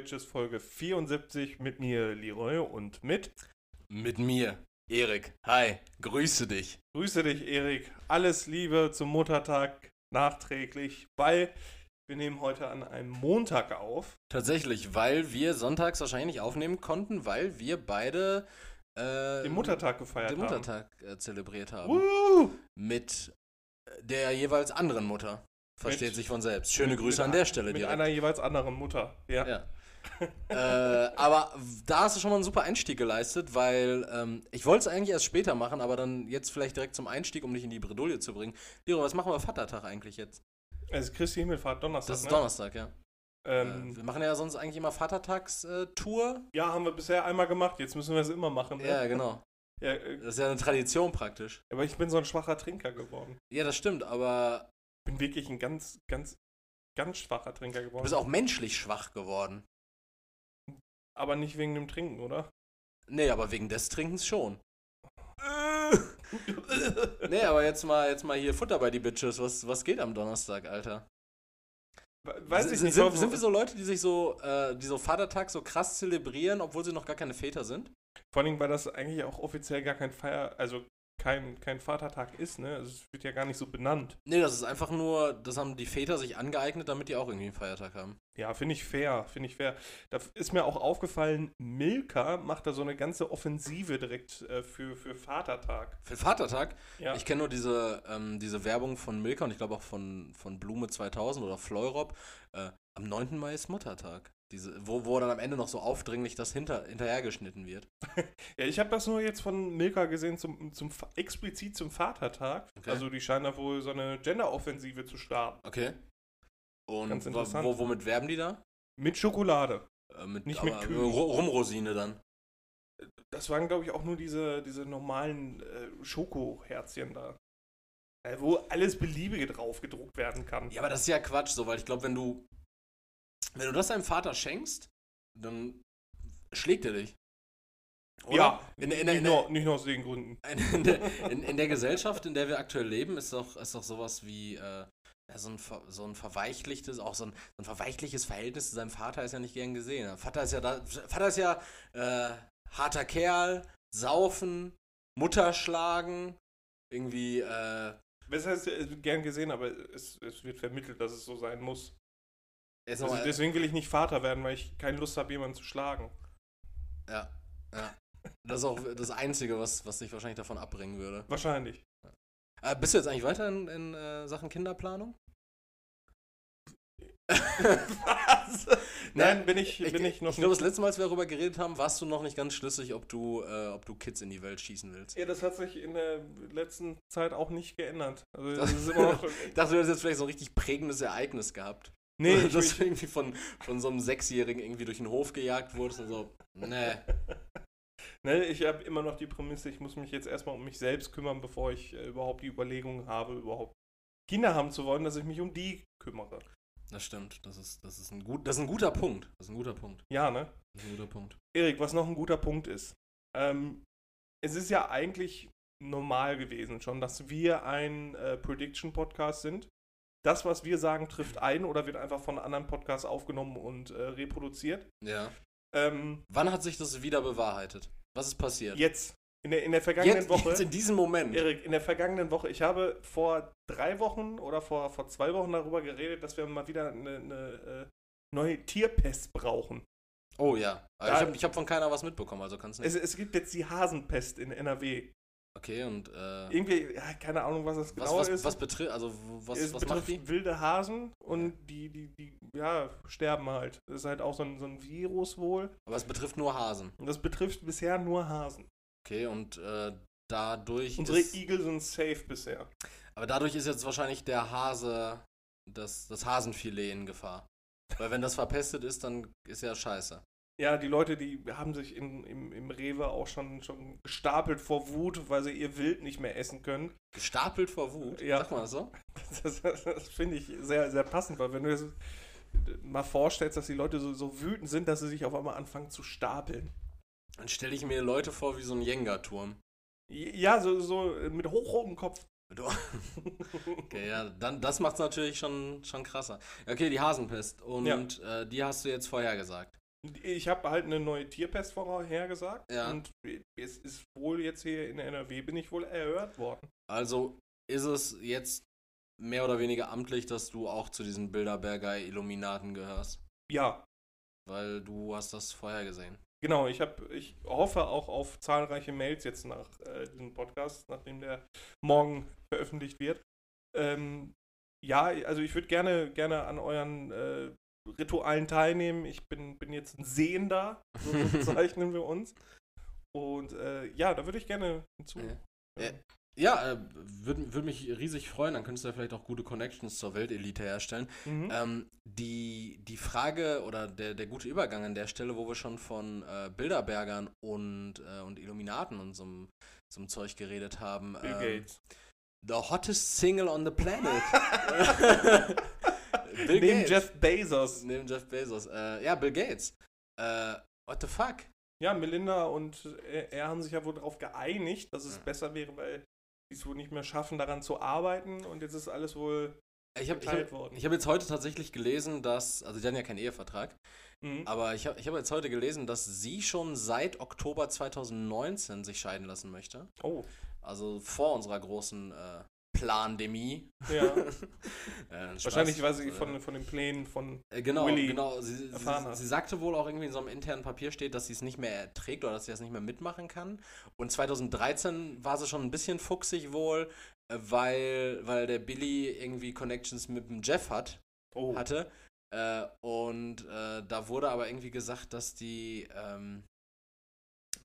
Bitches Folge 74 mit mir Leroy und mit. Mit mir, Erik. Hi, grüße dich. Grüße dich, Erik. Alles Liebe zum Muttertag nachträglich, weil wir nehmen heute an einem Montag auf. Tatsächlich, weil wir sonntags wahrscheinlich nicht aufnehmen konnten, weil wir beide äh, Den Muttertag gefeiert den haben. Muttertag äh, zelebriert haben. Woo! Mit der jeweils anderen Mutter. Versteht Mit- sich von selbst. Schöne Mit- Grüße mit an der Stelle Mit direkt. einer jeweils anderen Mutter. Ja. Ja. Äh, aber da hast du schon mal einen super Einstieg geleistet, weil ähm, ich wollte es eigentlich erst später machen, aber dann jetzt vielleicht direkt zum Einstieg, um dich in die Bredouille zu bringen. Liro, was machen wir Vatertag eigentlich jetzt? Es ist Christi Himmelfahrt Donnerstag. Das ist ne? Donnerstag, ja. Ähm, äh, wir machen ja sonst eigentlich immer Vatertags-Tour. ja, haben wir bisher einmal gemacht. Jetzt müssen wir es immer machen. Ne? ja, genau. Ja, äh, Das ist ja eine Tradition praktisch. aber ich bin so ein schwacher Trinker geworden. Ja, das stimmt, aber bin wirklich ein ganz, ganz, ganz schwacher Trinker du geworden. bist auch menschlich schwach geworden. Aber nicht wegen dem Trinken, oder? Nee, aber wegen des Trinkens schon. nee, aber jetzt mal, jetzt mal hier Futter bei die Bitches. Was, was geht am Donnerstag, Alter? Weiß ich sind, nicht. sind, sind wir so Leute, die sich so, äh, die so Vatertag so krass zelebrieren, obwohl sie noch gar keine Väter sind? Vor allem, weil das eigentlich auch offiziell gar kein Feier, also kein, kein Vatertag ist, ne? Also es wird ja gar nicht so benannt. Nee, das ist einfach nur, das haben die Väter sich angeeignet, damit die auch irgendwie einen Feiertag haben. Ja, finde ich fair, finde ich fair. Da ist mir auch aufgefallen, Milka macht da so eine ganze Offensive direkt äh, für, für Vatertag. Für Vatertag Ja. Ich kenne nur diese, ähm, diese Werbung von Milka und ich glaube auch von, von Blume 2000 oder Fleurop. Äh, am 9. Mai ist Muttertag. Diese, wo, wo dann am Ende noch so aufdringlich das hinter, hinterhergeschnitten wird. Ja, ich habe das nur jetzt von Milka gesehen, zum, zum, explizit zum Vatertag. Okay. Also die scheinen da wohl so eine Gender-Offensive zu starten. Okay. Und Ganz interessant. wo, womit werben die da? Mit Schokolade. Äh, mit, Nicht mit aber, Kühen. äh, Ru- Rumrosine dann. Das waren, glaube ich, auch nur diese, diese normalen äh, Schokoherzchen da. Äh, wo alles Beliebige drauf gedruckt werden kann. Ja, aber das ist ja Quatsch, so, weil ich glaube, wenn du, wenn du das deinem Vater schenkst, dann schlägt er dich. Oder? Ja, in, in, in, nicht, nur, nicht nur aus den Gründen. In der, Gesellschaft, in der wir aktuell leben, ist doch, ist doch sowas wie äh, so, ein, so ein verweichlichtes, auch so ein, so ein verweichliches Verhältnis zu seinem Vater ist ja nicht gern gesehen. Vater ist ja da, Vater ist ja äh, harter Kerl, saufen, Mutter schlagen, irgendwie, äh, Das heißt, wird gern gesehen, aber es, es wird vermittelt, dass es so sein muss. Also deswegen will ich nicht Vater werden, weil ich keine Lust habe, jemanden zu schlagen. ja, ja. Das ist auch das Einzige, was, was dich wahrscheinlich davon abbringen würde. Wahrscheinlich. Äh, bist du jetzt eigentlich weiter in, in äh, Sachen Kinderplanung? Was? Nein, bin ich, bin ich noch Ich glaube, das letzte Mal, als wir darüber geredet haben, warst du noch nicht ganz schlüssig, ob du, äh, ob du Kids in die Welt schießen willst. Ja, das hat sich in der letzten Zeit auch nicht geändert. Also das ist immer noch. Ich dachte, du hättest jetzt vielleicht so ein richtig prägendes Ereignis gehabt. Nee, ich, dass du irgendwie von, von so einem Sechsjährigen irgendwie durch den Hof gejagt wurdest und so. Nee. ne, ich habe immer noch die Prämisse, ich muss mich jetzt erstmal um mich selbst kümmern, bevor ich äh, überhaupt die Überlegung habe, überhaupt Kinder haben zu wollen, dass ich mich um die kümmere. Das stimmt. Das ist, das ist, ein, gut, das ist ein guter Punkt. Das ist ein guter Punkt. Ja, ne? Das ist ein guter Punkt. Erik, was noch ein guter Punkt ist. Ähm, es ist ja eigentlich normal gewesen schon, dass wir ein äh, Prediction-Podcast sind. Das, was wir sagen, trifft ein oder wird einfach von anderen Podcasts aufgenommen und äh, reproduziert. Ja. Ähm, Wann hat sich das wieder bewahrheitet? Was ist passiert? jetzt, in der, in der vergangenen jetzt, Woche. jetzt in diesem Moment. Erik, in der vergangenen Woche, ich habe vor drei Wochen oder vor, vor zwei Wochen darüber geredet, dass wir mal wieder eine, eine äh, neue Tierpest brauchen. Oh ja. Da- ich habe hab von keiner was mitbekommen, also kannst du Es, es gibt jetzt die Hasenpest in NRW. Okay, und äh, Irgendwie, ja, keine Ahnung, was das was, genau was, ist. was betrifft, also was, es was macht betrifft die? wilde Hasen und die, die, die, ja, sterben halt. Das ist halt auch so ein, so ein Virus wohl. Aber es betrifft nur Hasen. Und das betrifft bisher nur Hasen. Okay, und äh, dadurch Unsere ist, Igel sind safe bisher. aber dadurch ist jetzt wahrscheinlich der Hase, das, das Hasenfilet in Gefahr. Weil wenn das verpestet ist, dann ist ja scheiße. Ja, die Leute, die haben sich in, im, im Rewe auch schon, schon gestapelt vor Wut, weil sie ihr Wild nicht mehr essen können. Gestapelt vor Wut, Ja. sag mal so. Das, das, das finde ich sehr, sehr passend, weil wenn du dir das mal vorstellst, dass die Leute so, so wütend sind, dass sie sich auf einmal anfangen zu stapeln. Dann stelle ich mir Leute vor wie so ein Jenga-Turm. Ja, so, so mit hochrotem Kopf. Okay, ja, dann das macht's natürlich schon, schon krasser. Okay, die Hasenpest. Und Ja. äh, die hast du jetzt vorhergesagt. Ich habe halt eine neue Tierpest vorhergesagt Ja. und es ist wohl jetzt hier in NRW bin ich wohl erhört worden. Also ist es jetzt mehr oder weniger amtlich, dass du auch zu diesen Bilderberger Illuminaten gehörst. Ja, Weil du hast das vorher gesehen. genau. Ich habe, ich hoffe auch auf zahlreiche Mails jetzt nach äh, diesem Podcast, nachdem der morgen veröffentlicht wird. Ähm, ja, also ich würde gerne, gerne an euren äh, Ritualen teilnehmen. Ich bin, bin jetzt ein Sehender, so bezeichnen wir uns. Und äh, ja, da würde ich gerne hinzu. Ja. Ja. Äh, würde würd mich riesig freuen. Dann könntest du ja vielleicht auch gute Connections zur Weltelite herstellen. Mhm. Ähm, die, die Frage oder der, der gute Übergang an der Stelle, wo wir schon von äh, Bilderbergern und, äh, und Illuminaten und so einem Zeug geredet haben. Bill ähm, Gates. The hottest single on the planet. Bill Neben Gates. Jeff Bezos. Neben Jeff Bezos. Äh, ja, Bill Gates. Äh, what the fuck? Ja, Melinda und er, er haben sich ja wohl darauf geeinigt, dass es Ja. besser wäre, weil sie es wohl nicht mehr schaffen, daran zu arbeiten und jetzt ist alles wohl Ich habe ich geteilt hab, worden. ich hab jetzt heute tatsächlich gelesen, dass, also die haben ja keinen Ehevertrag, Mhm. aber ich habe ich hab jetzt heute gelesen, dass sie schon seit Oktober 2019 sich scheiden lassen möchte. Oh, Also vor unserer großen äh, Plandemie. ja. Äh. Wahrscheinlich, weil sie Äh, von, von den Plänen von. Äh, Genau, Willy genau. Sie, sie, hat. sie sagte wohl auch irgendwie in so einem internen Papier steht, dass sie es nicht mehr erträgt oder dass sie das nicht mehr mitmachen kann. Und 2013 war sie schon ein bisschen fuchsig wohl, äh, weil, weil der Billy irgendwie Connections mit dem Jeff hat, Oh, hatte. Äh, und da wurde aber irgendwie gesagt, dass die, ähm,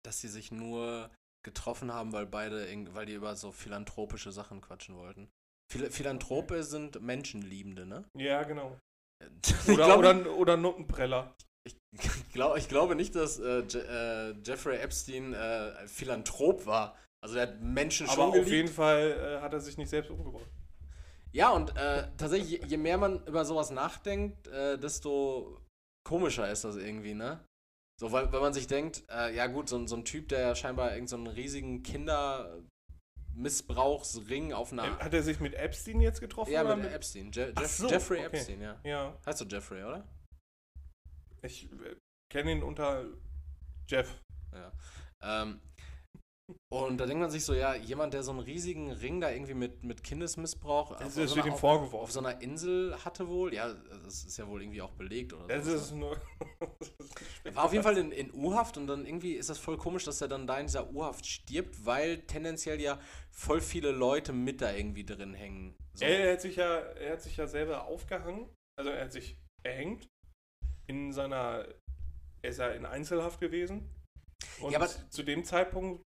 dass sie sich nur getroffen haben, weil beide, irg- weil die über so philanthropische Sachen quatschen wollten. Phil Philanthrope sind Menschenliebende, ne? ja, genau. Oder, glaub- oder, oder Nuttenpreller. ich, glaub, ich glaube nicht, dass äh, Je äh, Jeffrey Epstein äh, Philanthrop war. Also der hat Menschen Aber schon auf geliebt. jeden Fall äh, hat er sich nicht selbst umgebracht. Ja, und äh, tatsächlich, je, je mehr man über sowas nachdenkt, äh, desto komischer ist das irgendwie, ne? So, weil, weil man sich denkt, äh, ja gut, so, ein- so ein Typ, der ja scheinbar irgendeinen so einen riesigen Kindermissbrauchsring auf einer... Hat er sich mit Epstein jetzt getroffen? ja, oder mit Epstein. Je Jeff so, Jeffrey okay. Epstein, ja. Ja, Heißt du Jeffrey, oder? ich äh, kenne ihn unter Jeff. Ja. Ähm, und da denkt man sich so, ja, jemand, der so einen riesigen Ring da irgendwie mit, mit Kindesmissbrauch auf, Das auf so einer- auf, auf so einer Insel hatte wohl, ja, das ist ja wohl irgendwie auch belegt oder Das so. ist nur. Er war auf jeden Fall in, in U-Haft und dann irgendwie ist das voll komisch, dass er dann da in dieser U-Haft stirbt, weil tendenziell ja voll viele Leute mit da irgendwie drin hängen. So. Er, hat sich ja, er hat sich ja selber aufgehangen. Also er hat sich erhängt. In seiner. Er ist ja in Einzelhaft gewesen. Und Ja, aber- zu dem Zeitpunkt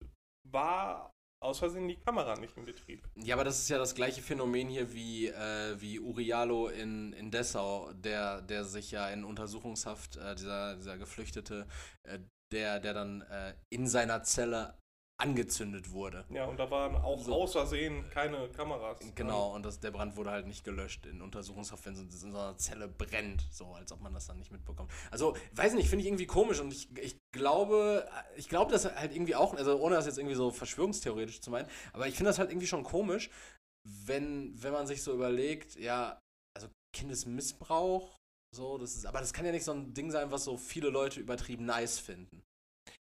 war aus Versehen die Kamera nicht in Betrieb. Ja, aber das ist ja das gleiche Phänomen hier wie, äh, wie Urialo in, in Dessau, der, der sich ja in Untersuchungshaft, äh, dieser, dieser Geflüchtete, äh, der, der dann äh, in seiner Zelle angezündet wurde. Ja, und da waren auch So. aus Versehen keine Kameras. Genau, und das, der Brand wurde halt nicht gelöscht in Untersuchungshaft, wenn so in so einer Zelle brennt, so als ob man das dann nicht mitbekommt. Also, weiß nicht, finde ich irgendwie komisch und ich, ich glaube, ich glaube das halt irgendwie auch, also ohne das jetzt irgendwie so verschwörungstheoretisch zu meinen, aber ich finde das halt irgendwie schon komisch, wenn, wenn man sich so überlegt, ja, also Kindesmissbrauch, so, das ist, aber das kann ja nicht so ein Ding sein, was so viele Leute übertrieben nice finden.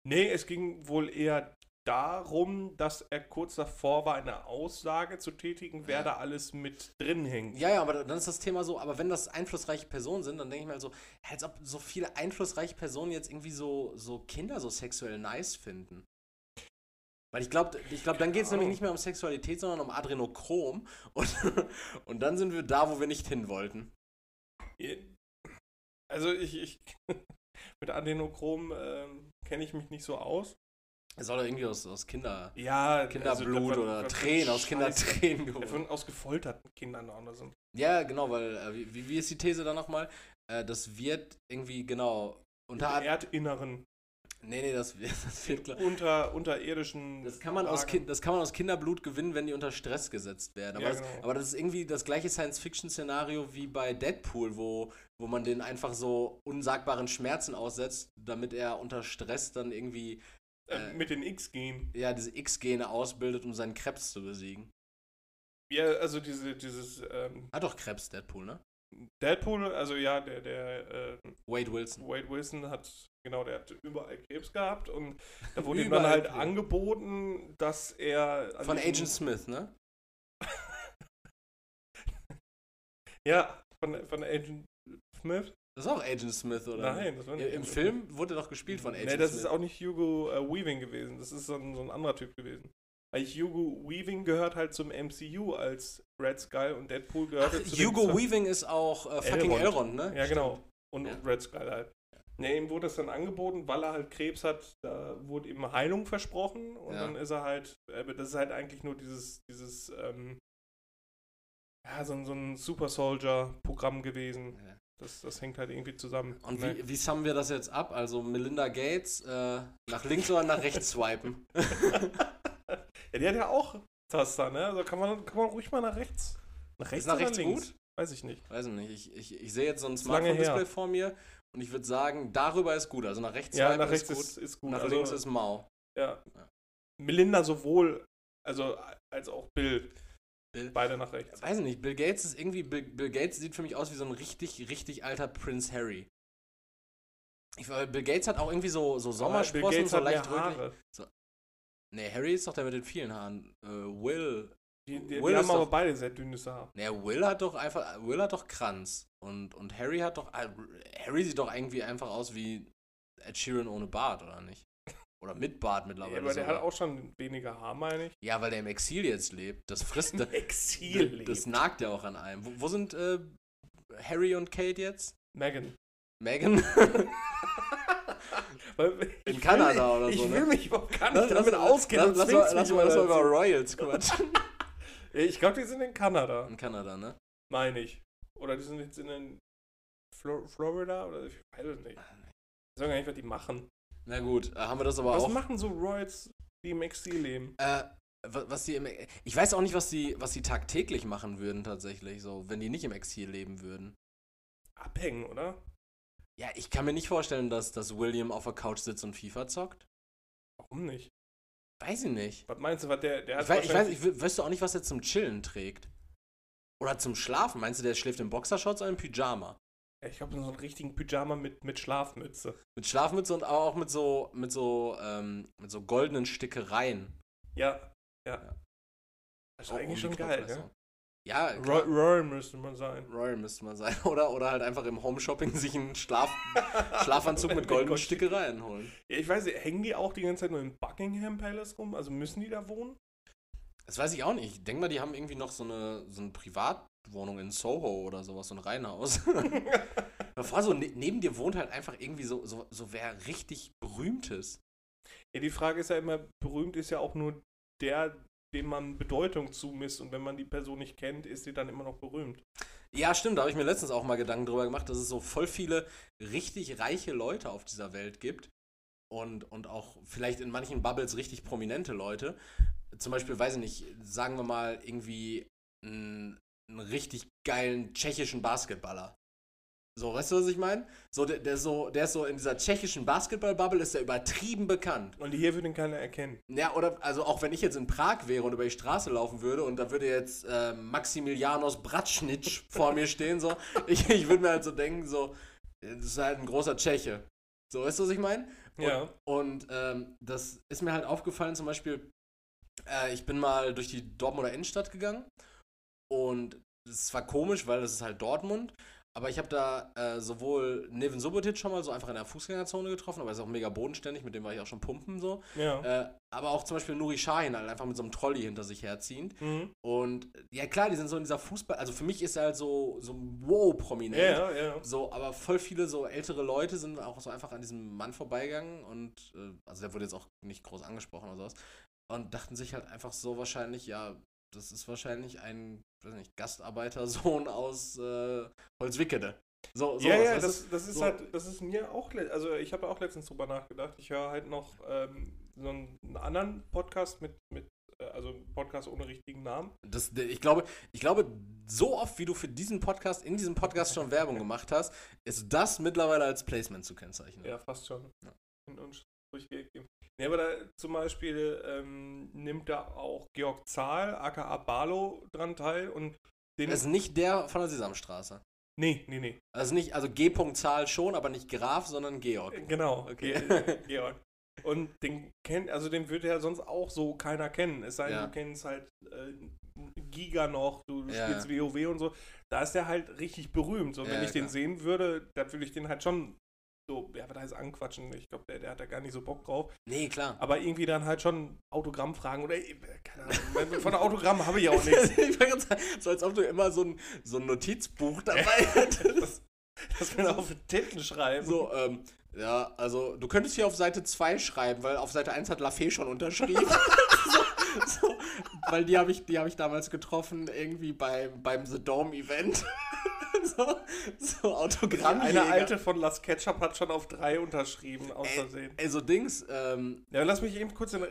Nee, es ging wohl eher darum, dass er kurz davor war, eine Aussage zu tätigen, wer Ja. da alles mit drin hängt. Ja, ja, aber dann ist das Thema so, aber wenn das einflussreiche Personen sind, dann denke ich mir halt so, als ob so viele einflussreiche Personen jetzt irgendwie so, so Kinder so sexuell nice finden. Weil ich glaube, ich glaub, dann geht es Keine nämlich nicht mehr um Sexualität, sondern um Adrenochrom. Und, und dann sind wir da, wo wir nicht hin wollten. Also ich, ich mit Adenochrom ähm, kenne ich mich nicht so aus. Es soll doch irgendwie aus, aus Kinder, Ja, Kinderblut also, oder Tränen, aus. Kindertränen geholt. Von aus gefolterten Kindern auch sind. Ja, genau, weil, äh, wie- wie, ist die These da nochmal? Äh, das wird irgendwie, genau, unter... Im Erdinneren. Nee, nee, das, das wird klar. Unter, unterirdischen. Das kann, man aus kind, das kann man aus Kinderblut gewinnen, wenn die unter Stress gesetzt werden. Aber, Ja, das, genau. aber das ist irgendwie das gleiche Science-Fiction-Szenario wie bei Deadpool, wo, wo man den einfach so unsagbaren Schmerzen aussetzt, damit er unter Stress dann irgendwie Äh, mit den X gehen. ja, diese X-Gene ausbildet, um seinen Krebs zu besiegen. Ja, also diese, dieses ähm, Hat doch Krebs, Deadpool, ne? Deadpool, also ja, der, der äh, Wade Wilson. Wade Wilson hat, genau, der hat überall Krebs gehabt und da wurde ihm dann halt Krebs. angeboten, dass er. Von Agent Smith, ne? Ja, von, von Agent Smith. Das ist auch Agent Smith, oder? Nein, das war nicht Im Agent Film wurde doch gespielt von Smith. Agent Nee, das Smith. ist auch nicht Hugo äh, Weaving gewesen. Das ist so ein, so ein anderer Typ gewesen. Weil Hugo Weaving gehört halt zum MCU als Red Skull und Deadpool gehört Ach, halt zu Hugo Weaving ist auch äh, fucking Elrond. Elrond, ne? Ja, genau. Und Ja. Red Skull halt. Ne, ihm wurde das dann angeboten, weil er halt Krebs hat, da wurde ihm Heilung versprochen und Ja. dann ist er halt, äh, das ist halt eigentlich nur dieses, dieses, ähm, ja, so, ein- so ein Super Soldier-Programm gewesen. Ja. Das, das hängt halt irgendwie zusammen. Und Ne? wie, wie summen wir das jetzt ab? Also Melinda Gates äh, nach links oder nach rechts swipen? Ja, die hat ja auch Taster, ne? Also kann man, kann man ruhig mal nach rechts. Nach rechts nach rechts links? gut? Weiß ich nicht. Weiß ich nicht. Ich, ich, ich sehe jetzt so ein Smartphone-Display vor mir und ich würde sagen, darüber ist gut. Also nach rechts Ja, swipen nach rechts ist gut, ist, ist gut. nach also, links ist mau. ja. Ja. Melinda sowohl, also als auch Bill. Bill. Beide nach rechts. Weiß ich nicht, Bill Gates ist irgendwie, Bill, Bill Gates sieht für mich aus wie so ein richtig, richtig alter Prince Harry. Ich, Bill Gates hat auch irgendwie so, so Sommersprossen, so leicht rötlich. Haare. Nee, Harry ist doch der mit den vielen Haaren. Äh, Will. Die, die, Will die haben ist aber doch- beide sehr dünnes Haar. Nee, Will hat doch einfach, Will hat doch Kranz. Und, und Harry hat doch, äh, Harry sieht doch irgendwie einfach aus wie Ed Sheeran ohne Bart, oder nicht? Oder mit Bart Ja, mittlerweile. aber der sogar. hat auch schon weniger Haar, meine ich. ja, weil der im Exil jetzt lebt. Das frisst, das, Exil das nagt ja auch an einem. Wo, wo sind äh, Harry und Kate jetzt? Megan. Megan? In Kanada will, oder ich so, Ich ne? will mich überhaupt gar nicht damit auskennen. Lass, lass, lass, mal, lass mal über Royals quatschen. Ja, Ich glaube, die sind in Kanada, In Kanada, ne? meine ich. Oder die sind jetzt in Florida oder ich weiß es nicht. Ich sage gar nicht, was die machen. Na gut, äh, haben wir das aber was auch. machen so Royals, die im Exil leben? Äh, wa- was die im, ich weiß auch nicht, was die, was die tagtäglich machen würden tatsächlich, so, wenn die nicht im Exil leben würden. Abhängen, oder? Ja, ich kann mir nicht vorstellen, dass, dass William auf der Couch sitzt und FIFA zockt. Warum nicht? Weiß ich nicht. Was meinst du, was der, der hat Ich weiß, ich weiß, ich du auch nicht, was er zum Chillen trägt. Oder zum Schlafen. Meinst du, der schläft in Boxershorts oder im Pyjama? Ich glaube, so einen richtigen Pyjama mit, mit Schlafmütze. Mit Schlafmütze und auch mit so, mit so, ähm, mit so goldenen Stickereien. Ja, ja. Ja. Das ist um eigentlich die schon geil, ne? Ja, Roy, klar. Roy müsste man sein. Royal müsste man sein. Oder, oder halt einfach im Home-Shopping sich einen Schlaf, Schlafanzug mit goldenen Stickereien holen. Ja, ich weiß nicht, hängen die auch die ganze Zeit nur im Buckingham Palace rum? Also müssen die da wohnen? Das weiß ich auch nicht. Ich denke mal, die haben irgendwie noch so eine, so eine Privatwohnung in Soho oder sowas, so ein Reihenhaus. Aber vor so, ne, neben dir wohnt halt einfach irgendwie so, so, so wer richtig berühmtes. Ja, die Frage ist ja immer, berühmt ist ja auch nur der, dem man Bedeutung zumisst. Und wenn man die Person nicht kennt, ist sie dann immer noch berühmt. Ja, stimmt, da habe ich mir letztens auch mal Gedanken drüber gemacht, dass es so voll viele richtig reiche Leute auf dieser Welt gibt. Und, und auch vielleicht in manchen Bubbles richtig prominente Leute. Zum Beispiel, weiß ich nicht, sagen wir mal irgendwie einen, einen richtig geilen tschechischen Basketballer. So, weißt du, was ich meine? So, der, der, so, der ist so in dieser tschechischen Basketball-Bubble ist der übertrieben bekannt. Und hier würde ihn keiner erkennen. Ja, oder, also auch wenn ich jetzt in Prag wäre und über die Straße laufen würde und da würde jetzt äh, Maximilianos Bratschnitsch vor mir stehen, so, ich, ich würde mir halt so denken, so, das ist halt ein großer Tscheche. So, weißt du, was ich meine? Ja. Und ähm, das ist mir halt aufgefallen, zum Beispiel, äh, ich bin mal durch die Dortmunder Innenstadt gegangen und es war komisch, weil das ist halt Dortmund. Aber ich habe da äh, sowohl Neven Subotic schon mal so einfach in der Fußgängerzone getroffen, aber er ist auch mega bodenständig, mit dem war ich auch schon pumpen so. Ja. Äh, aber auch zum Beispiel Nuri Sahin halt einfach mit so einem Trolley hinter sich herziehend. Mhm. Und ja klar, die sind so in dieser Fußball, also für mich ist er halt so, so wow prominent. Ja, ja, ja. So, aber voll viele so ältere Leute sind auch so einfach an diesem Mann vorbeigegangen und äh, also der wurde jetzt auch nicht groß angesprochen oder sowas und dachten sich halt einfach so wahrscheinlich, ja, das ist wahrscheinlich ein, weiß nicht, Gastarbeitersohn aus äh, Holzwickede. So, so ja, ja, das, das ist So. halt, das ist mir auch, also ich habe auch letztens drüber nachgedacht. Ich höre halt noch ähm, so einen, anderen Podcast mit, mit äh, also einen Podcast ohne richtigen Namen. Das, ich, glaube, ich glaube, so oft, wie du für diesen Podcast, in diesem Podcast schon Werbung gemacht hast, ist das mittlerweile als Placement zu kennzeichnen. Ja, fast schon. Ja. Und uns durchgegeben. Ja, aber da zum Beispiel ähm, nimmt da auch Georg Zahl, aka Barlow, dran teil und den. Das ist nicht der von der Sesamstraße. nee, nee, nee. Also nicht, also G. Zahl schon, aber nicht Graf, sondern Georg. Genau, Okay. Ge Georg. Und den kennt, also den würde ja sonst auch so keiner kennen. Es sei denn, Ja. du kennst halt äh, Giga noch, du, du Ja, spielst WoW und so. Da ist der halt richtig berühmt. So, wenn Ja, ich den klar. sehen würde, dann würde ich den halt schon so, ja, was heißt anquatschen? Ich glaube, der, der hat da gar nicht so Bock drauf. Nee, klar. Aber irgendwie dann halt schon Autogramm fragen oder, äh, keine Ahnung, wenn- von Autogramm habe ich auch nichts. ich gerade sagen, so als ob du immer so ein, so ein Notizbuch dabei hättest. Das, er auf den Titten schreiben. So, ähm, ja, also du könntest hier auf Seite 2 schreiben, weil auf Seite 1 hat Lafay schon unterschrieben. so, so, weil die habe ich, die hab ich damals getroffen, irgendwie beim, beim The Dome Event. so, so Autogramm. Eine alte von Las Ketchup hat schon auf drei unterschrieben, aus Versehen. ey, so Dings, ähm, Ja, lass mich eben kurz den äh,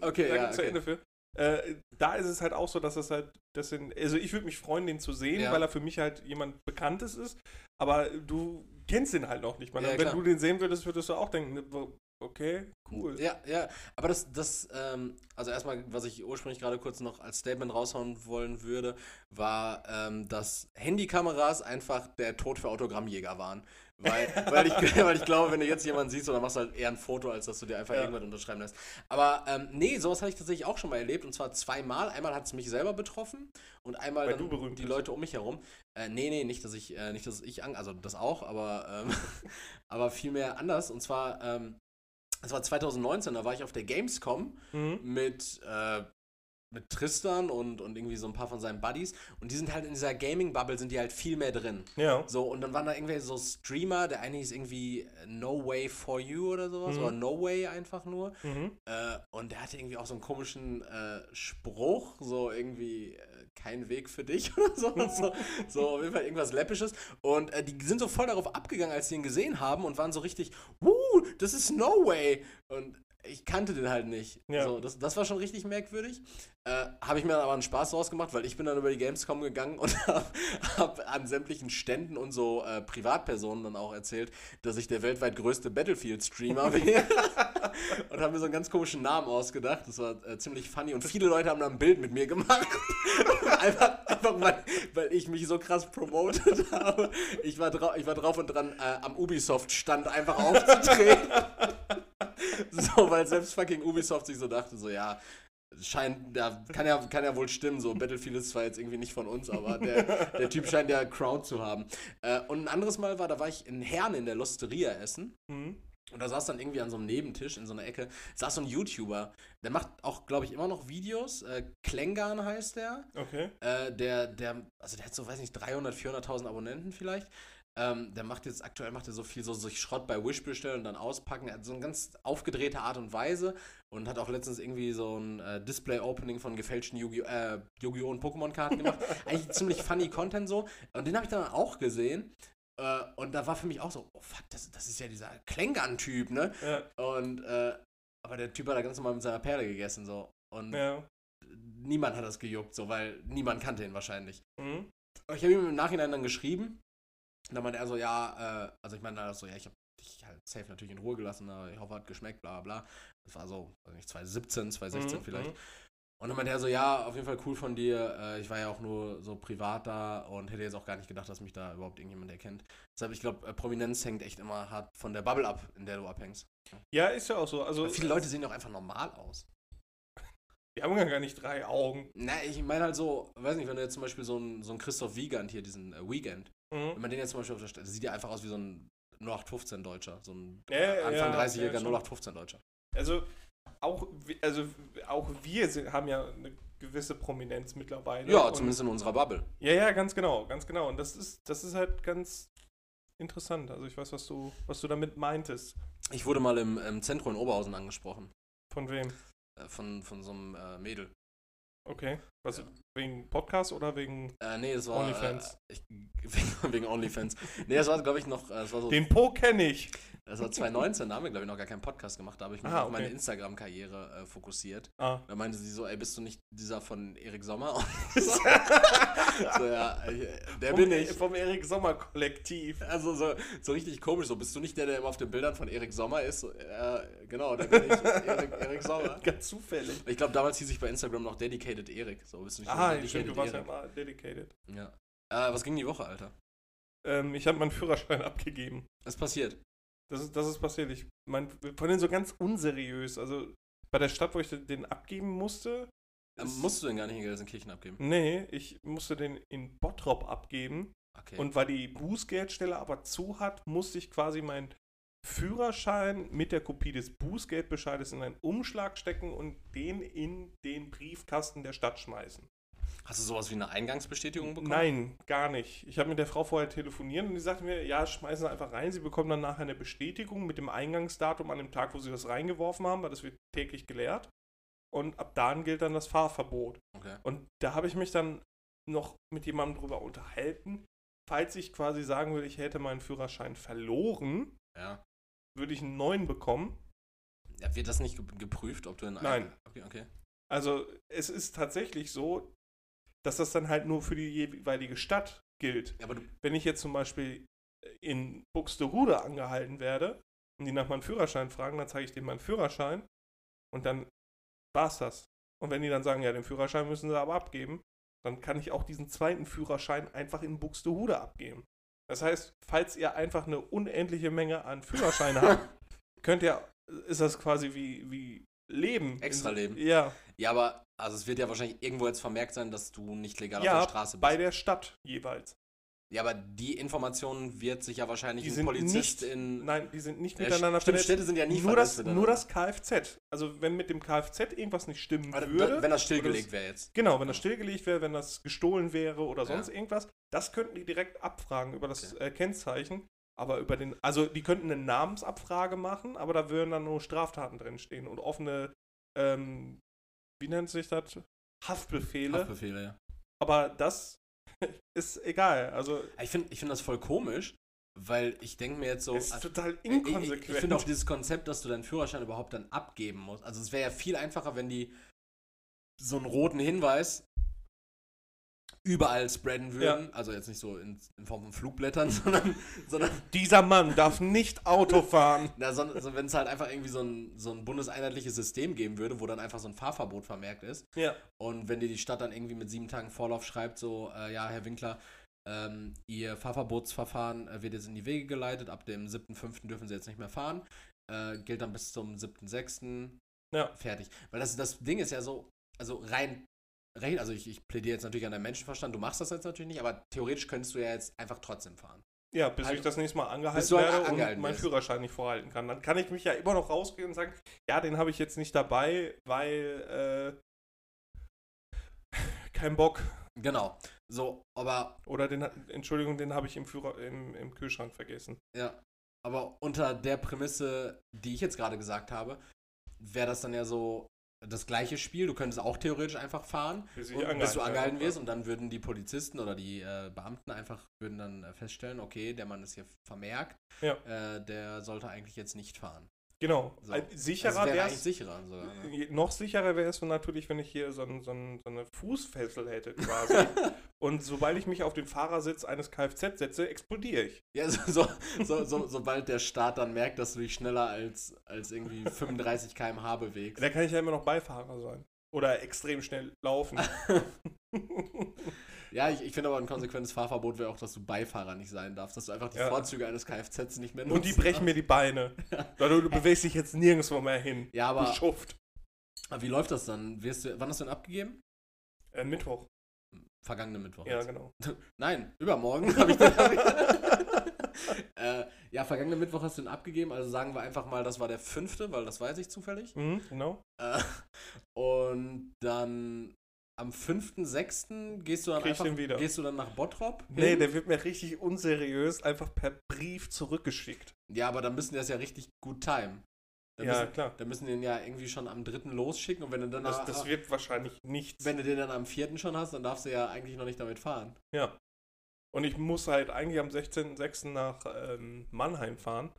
Okay, Gedanken ja, zu okay. Ende führen. Äh, da ist es halt auch so, dass es halt, das sind, also ich würde mich freuen, den zu sehen, Ja. weil er für mich halt jemand Bekanntes ist, aber du kennst den halt noch nicht mal. Ja, Wenn klar. du den sehen würdest, würdest du auch denken, ne, okay, cool. Ja, ja, aber das, das, ähm, also erstmal, was ich ursprünglich gerade kurz noch als Statement raushauen wollen würde, war, ähm, dass Handykameras einfach der Tod für Autogrammjäger waren. Weil, weil, ich, weil ich glaube, wenn du jetzt jemanden siehst, dann machst du halt eher ein Foto, als dass du dir einfach Ja. irgendwas unterschreiben lässt. Aber ähm, nee, sowas habe ich tatsächlich auch schon mal erlebt und zwar zweimal. Einmal hat es mich selber betroffen und einmal Weil dann die. Leute um mich herum. Äh, nee, nee, nicht, dass ich, äh, nicht, dass ich, also das auch, aber, ähm, aber vielmehr anders. Und zwar, ähm, das war 2019, da war ich auf der Gamescom Mhm. mit, äh, mit Tristan und, und irgendwie so ein paar von seinen Buddies. Und die sind halt in dieser Gaming-Bubble, sind die halt viel mehr drin. Ja. So, und dann waren da irgendwelche so Streamer, der eine hieß irgendwie äh, No Way for You oder sowas, Mhm. oder No Way einfach nur. Mhm. Äh, und der hatte irgendwie auch so einen komischen äh, Spruch, so irgendwie äh, kein Weg für dich oder so. so. So auf jeden Fall irgendwas Läppisches. Und äh, die sind so voll darauf abgegangen, als sie ihn gesehen haben und waren so richtig, Das ist No Way. Und ich kannte den halt nicht. Ja. So, das, das war schon richtig merkwürdig. Äh, habe ich mir dann aber einen Spaß draus gemacht, weil ich bin dann über die Gamescom gegangen und habe hab an sämtlichen Ständen und so äh, Privatpersonen dann auch erzählt, dass ich der weltweit größte Battlefield-Streamer wäre. und habe mir so einen ganz komischen Namen ausgedacht. Das war äh, ziemlich funny und viele Leute haben dann ein Bild mit mir gemacht. einfach, einfach weil, weil ich mich so krass promotet habe. Ich war, drau ich war drauf und dran, äh, am Ubisoft-Stand einfach aufzutreten. so, weil selbst fucking Ubisoft sich so dachte, so ja, scheint, ja, kann ja, kann ja wohl stimmen, so Battlefield ist zwar jetzt irgendwie nicht von uns, aber der, der Typ scheint ja Crowd zu haben. Äh, und ein anderes Mal war, da war ich in Herne in der Losteria essen. Mhm. Und da saß dann irgendwie an so einem Nebentisch in so einer Ecke, saß so ein YouTuber, der macht auch, glaube ich, immer noch Videos. Äh, Klengan heißt der. Okay. Äh, der, der, also der hat so, weiß nicht, 300, 400.000 Abonnenten vielleicht. Ähm, der macht jetzt, aktuell macht er so viel, so sich Schrott bei Wish bestellen und dann auspacken. Er hat so eine ganz aufgedrehte Art und Weise und hat auch letztens irgendwie so ein äh, Display-Opening von gefälschten Yu-Gi-Oh! Äh, Yu-Gi-Oh! und Pokémon-Karten gemacht. Eigentlich ziemlich funny Content so. Und den habe ich dann auch gesehen. Äh, und da war für mich auch so, oh fuck, das, das ist ja dieser Klengan-Typ, ne? Ja. Und, äh, aber der Typ hat da ganz normal mit seiner Perle gegessen, so. Und Ja. niemand hat das gejuckt, so, weil niemand kannte ihn wahrscheinlich. Mhm. Ich habe ihm im Nachhinein dann geschrieben. Und dann meinte er so, ja, äh, also ich meine dann so, ja, ich habe dich halt safe natürlich in Ruhe gelassen, aber ich hoffe, hat geschmeckt, bla bla. Das war so, weiß nicht, 2017, 2016 Mhm, vielleicht. mhm. Und dann meinte er so, ja, auf jeden Fall cool von dir. Äh, ich war ja auch nur so privat da und hätte jetzt auch gar nicht gedacht, dass mich da überhaupt irgendjemand erkennt. Deshalb, ich glaube, äh, Prominenz hängt echt immer hart von der Bubble ab, in der du abhängst. Ja, ist ja auch so. Also, Weil viele Leute sehen ja auch einfach normal aus. Die haben ja gar nicht drei Augen. Na, ich meine halt so, weiß nicht, wenn du jetzt zum Beispiel so einen so einen Christoph Wiegand hier, diesen äh, Weekend, wenn Mhm. man den jetzt zum Beispiel auf der Stelle, sieht ja einfach aus wie so ein 0815-Deutscher, so ein Ja, Anfang ja, 30-jähriger ja, schon. 0815-Deutscher. Also auch, also auch wir sind, haben ja eine gewisse Prominenz mittlerweile. Ja, zumindest in unserer Bubble. Ja, ja, ganz genau, ganz genau. Und das ist, das ist halt ganz interessant. Also ich weiß, was du, was du damit meintest. Ich wurde mal im, im Zentrum in Oberhausen angesprochen, Von wem? äh, von, von so einem äh, Mädel. Okay. Was, Ja. Wegen Podcast oder wegen. Äh, nee, das war. OnlyFans. Äh, ich, wegen wegen OnlyFans. Nee, das war, glaube ich, noch, äh, das war so, Den Po kenne ich. das war 2019, da haben wir, glaube ich, noch gar keinen Podcast gemacht, da habe ich mich Ah, auf meine okay. Instagram-Karriere äh, fokussiert. Ah. Da meinte sie so, ey, bist du nicht dieser von Erik Sommer? so, ja, der bin ich. Vom Erik Sommer Kollektiv. Also so, so richtig komisch, so bist du nicht der, der immer auf den Bildern von Erik Sommer ist? So, äh, genau, da bin ich, Erik Sommer. Ganz zufällig. Ich glaube, damals hieß ich bei Instagram noch Dedicated Erik. So, bist du nicht Ah, stimmt, du warst ja mal dedicated. Ja. Äh, was ging die Woche, Alter? Ähm, ich habe meinen Führerschein abgegeben. Was passiert? Das ist, das ist passiert. Ich mein, von denen so ganz unseriös. Also bei der Stadt, wo ich den abgeben musste. Ähm, ist- musst du den gar nicht in Gelsenkirchen abgeben? Nee, ich musste den in Bottrop abgeben. Okay. Und weil die Bußgeldstelle aber zu hat, musste ich quasi meinen Führerschein mit der Kopie des Bußgeldbescheides in einen Umschlag stecken und den in den Briefkasten der Stadt schmeißen. Hast du sowas wie eine Eingangsbestätigung bekommen? Nein, gar nicht. Ich habe mit der Frau vorher telefoniert und die sagte mir, ja, schmeißen Sie einfach rein. Sie bekommen dann nachher eine Bestätigung mit dem Eingangsdatum an dem Tag, wo Sie das reingeworfen haben, weil das wird täglich gelehrt. Und ab dann gilt dann das Fahrverbot. Okay. Und da habe ich mich dann noch mit jemandem drüber unterhalten. Falls ich quasi sagen will, ich hätte meinen Führerschein verloren, Ja. Würde ich einen neuen bekommen. ja. Wird das nicht ge- geprüft, ob du in Nein. Okay, okay. Also es ist tatsächlich so, dass das dann halt nur für die jeweilige Stadt gilt. Ja, aber du, Wenn ich jetzt zum Beispiel in Buxtehude angehalten werde und die nach meinem Führerschein fragen, dann zeige ich denen meinen Führerschein und dann war's das. Und wenn die dann sagen, ja, den Führerschein müssen sie aber abgeben, dann kann ich auch diesen zweiten Führerschein einfach in Buxtehude abgeben. Das heißt, falls ihr einfach eine unendliche Menge an Führerscheinen habt, könnt ihr, ist das quasi wie, wie Leben. Extra Leben. Ja, ja, aber also es wird ja wahrscheinlich irgendwo jetzt vermerkt sein, dass du nicht legal ja auf der Straße bist. bei der Stadt jeweils. Ja, aber die Informationen wird sich ja wahrscheinlich Die ein sind Polizist nicht, in. nein, die sind nicht Ja, miteinander stimmt, vernetzt. Städte sind ja nie nur das, nur das Kfz. Also wenn mit dem Kfz irgendwas nicht stimmen Aber würde. wenn das stillgelegt wäre jetzt. Genau, wenn das stillgelegt wäre, wenn das gestohlen wäre oder sonst Ja. irgendwas, das könnten die direkt abfragen über das Okay. äh, Kennzeichen. Aber über den, also die könnten eine Namensabfrage machen, aber da würden dann nur Straftaten drinstehen und offene, ähm, wie nennt sich das? Haftbefehle. Haftbefehle, ja. Aber das ist egal. Also Ich finde ich find das voll komisch, weil ich denke mir jetzt so. ist also, total ich- inkonsequent. Ich, ich finde auch dieses Konzept, dass du deinen Führerschein überhaupt dann abgeben musst. Also es wäre ja viel einfacher, wenn die so einen roten Hinweis überall spreaden würden. Also jetzt nicht so in, in Form von Flugblättern, sondern, sondern Dieser Mann darf nicht Auto fahren. Na, sondern also wenn es halt einfach irgendwie so ein, so ein bundeseinheitliches System geben würde, wo dann einfach so ein Fahrverbot vermerkt ist. Ja. Und wenn dir die Stadt dann irgendwie mit sieben Tagen Vorlauf schreibt, so, äh, ja, Herr Winkler, ähm, Ihr Fahrverbotsverfahren äh, wird jetzt in die Wege geleitet, ab dem 7.5. dürfen Sie jetzt nicht mehr fahren, äh, gilt dann bis zum 7.6. Ja. Fertig. Weil das, das Ding ist ja so, also rein, rein also ich, ich plädiere jetzt natürlich an deinen Menschenverstand, du machst das jetzt natürlich nicht, aber theoretisch könntest du ja jetzt einfach trotzdem fahren. Ja, bis Also, ich das nächste Mal angehalten halt werde angehalten und meinen wirst. Führerschein nicht vorhalten kann. Dann kann ich mich ja immer noch rausgehen und sagen, ja, den habe ich jetzt nicht dabei, weil äh, kein Bock. Genau. So, aber Oder den, Entschuldigung, den habe ich im, Führer, im, im Kühlschrank vergessen. Ja, aber unter der Prämisse, die ich jetzt gerade gesagt habe, wäre das dann ja so das gleiche Spiel. Du könntest auch theoretisch einfach fahren, Bis, und, bis du angehalten wirst und dann würden die Polizisten oder die äh, Beamten einfach würden dann äh, feststellen, okay, der Mann ist hier vermerkt, Ja. äh, der sollte eigentlich jetzt nicht fahren. Genau. So. Also Sicherer wäre wäre es. sicherer sogar. Ne? Noch sicherer wäre es natürlich, wenn ich hier so, ein, so, ein, so eine Fußfessel hätte quasi. und sobald ich mich auf den Fahrersitz eines Kfz setze, explodiere ich. Ja, so, sobald der Staat dann merkt, dass du dich schneller als, als irgendwie 35 km/h bewegst. Da kann ich ja immer noch Beifahrer sein. Oder extrem schnell laufen. Ja, ich, ich finde aber ein konsequentes Fahrverbot wäre auch, dass du Beifahrer nicht sein darfst, dass du einfach die Ja. Vorzüge eines Kfz nicht mehr nutzt. Und die brechen mir die Beine. Weil du, du bewegst dich jetzt nirgendwo mehr hin. Ja, Du aber, Schuft. aber wie läuft das dann? Wirst du, wann hast du denn abgegeben? Äh, Mittwoch. Vergangene Mittwoch. Ja, jetzt. genau. Nein, übermorgen habe ich den. Äh, ja, vergangene Mittwoch hast du den abgegeben, also sagen wir einfach mal, das war der fünfte, weil das weiß ich zufällig. Mhm, genau. Äh, und dann am 5.6. gehst du dann Krieg einfach wieder. gehst du dann nach Bottrop? Nee, hin? der wird mir richtig unseriös einfach per Brief zurückgeschickt. Ja, aber dann müssen die das ja richtig gut timen. Dann Ja, müssen, klar. Dann müssen die den ja irgendwie schon am dritten losschicken und wenn du dann Das, das wird wahrscheinlich nichts. wenn du den dann am vierten schon hast, dann darfst du ja eigentlich noch nicht damit fahren. ja. Und ich muss halt eigentlich am 16.06. nach ähm, Mannheim fahren.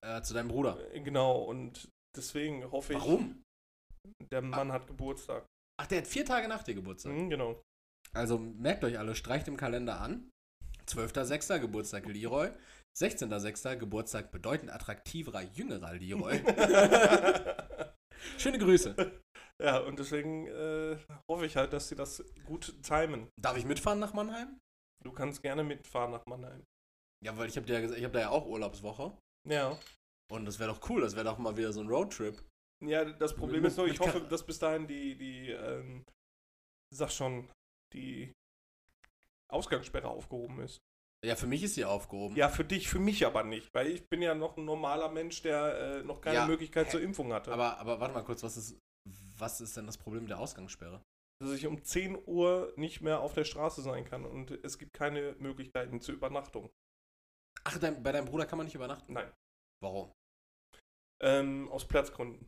Äh, zu deinem Bruder. Äh, Genau, und deswegen hoffe ich. Warum? Der Mann hat Geburtstag. Ach, der hat vier Tage nach dir Geburtstag. Mhm, genau. Also merkt euch alle, streicht im Kalender an. 12.06. Geburtstag Leroy. 16.06. Geburtstag bedeutend attraktiverer, jüngerer Leroy. Schöne Grüße. ja, und deswegen äh, hoffe ich halt, dass sie das gut timen. Darf ich mitfahren nach Mannheim? Du kannst gerne mitfahren nach Mannheim. Ja, weil ich habe ja habe da ja auch Urlaubswoche. Ja. Und das wäre doch cool, das wäre doch mal wieder so ein Roadtrip. Ja, das Problem ist nur, ich hoffe, dass bis dahin die, die, ähm, sag schon, die Ausgangssperre aufgehoben ist. Ja, für mich ist sie aufgehoben. Ja, für dich, für mich aber nicht, weil ich bin ja noch ein normaler Mensch, der äh, noch keine Ja, Möglichkeit hä- zur Impfung hatte. Aber, aber warte mal kurz, was ist, was ist denn das Problem der Ausgangssperre? dass ich um 10 Uhr nicht mehr auf der Straße sein kann und es gibt keine Möglichkeiten zur Übernachtung. Ach, dein, bei deinem Bruder kann man nicht übernachten? Nein. Warum? Ähm, aus Platzgründen.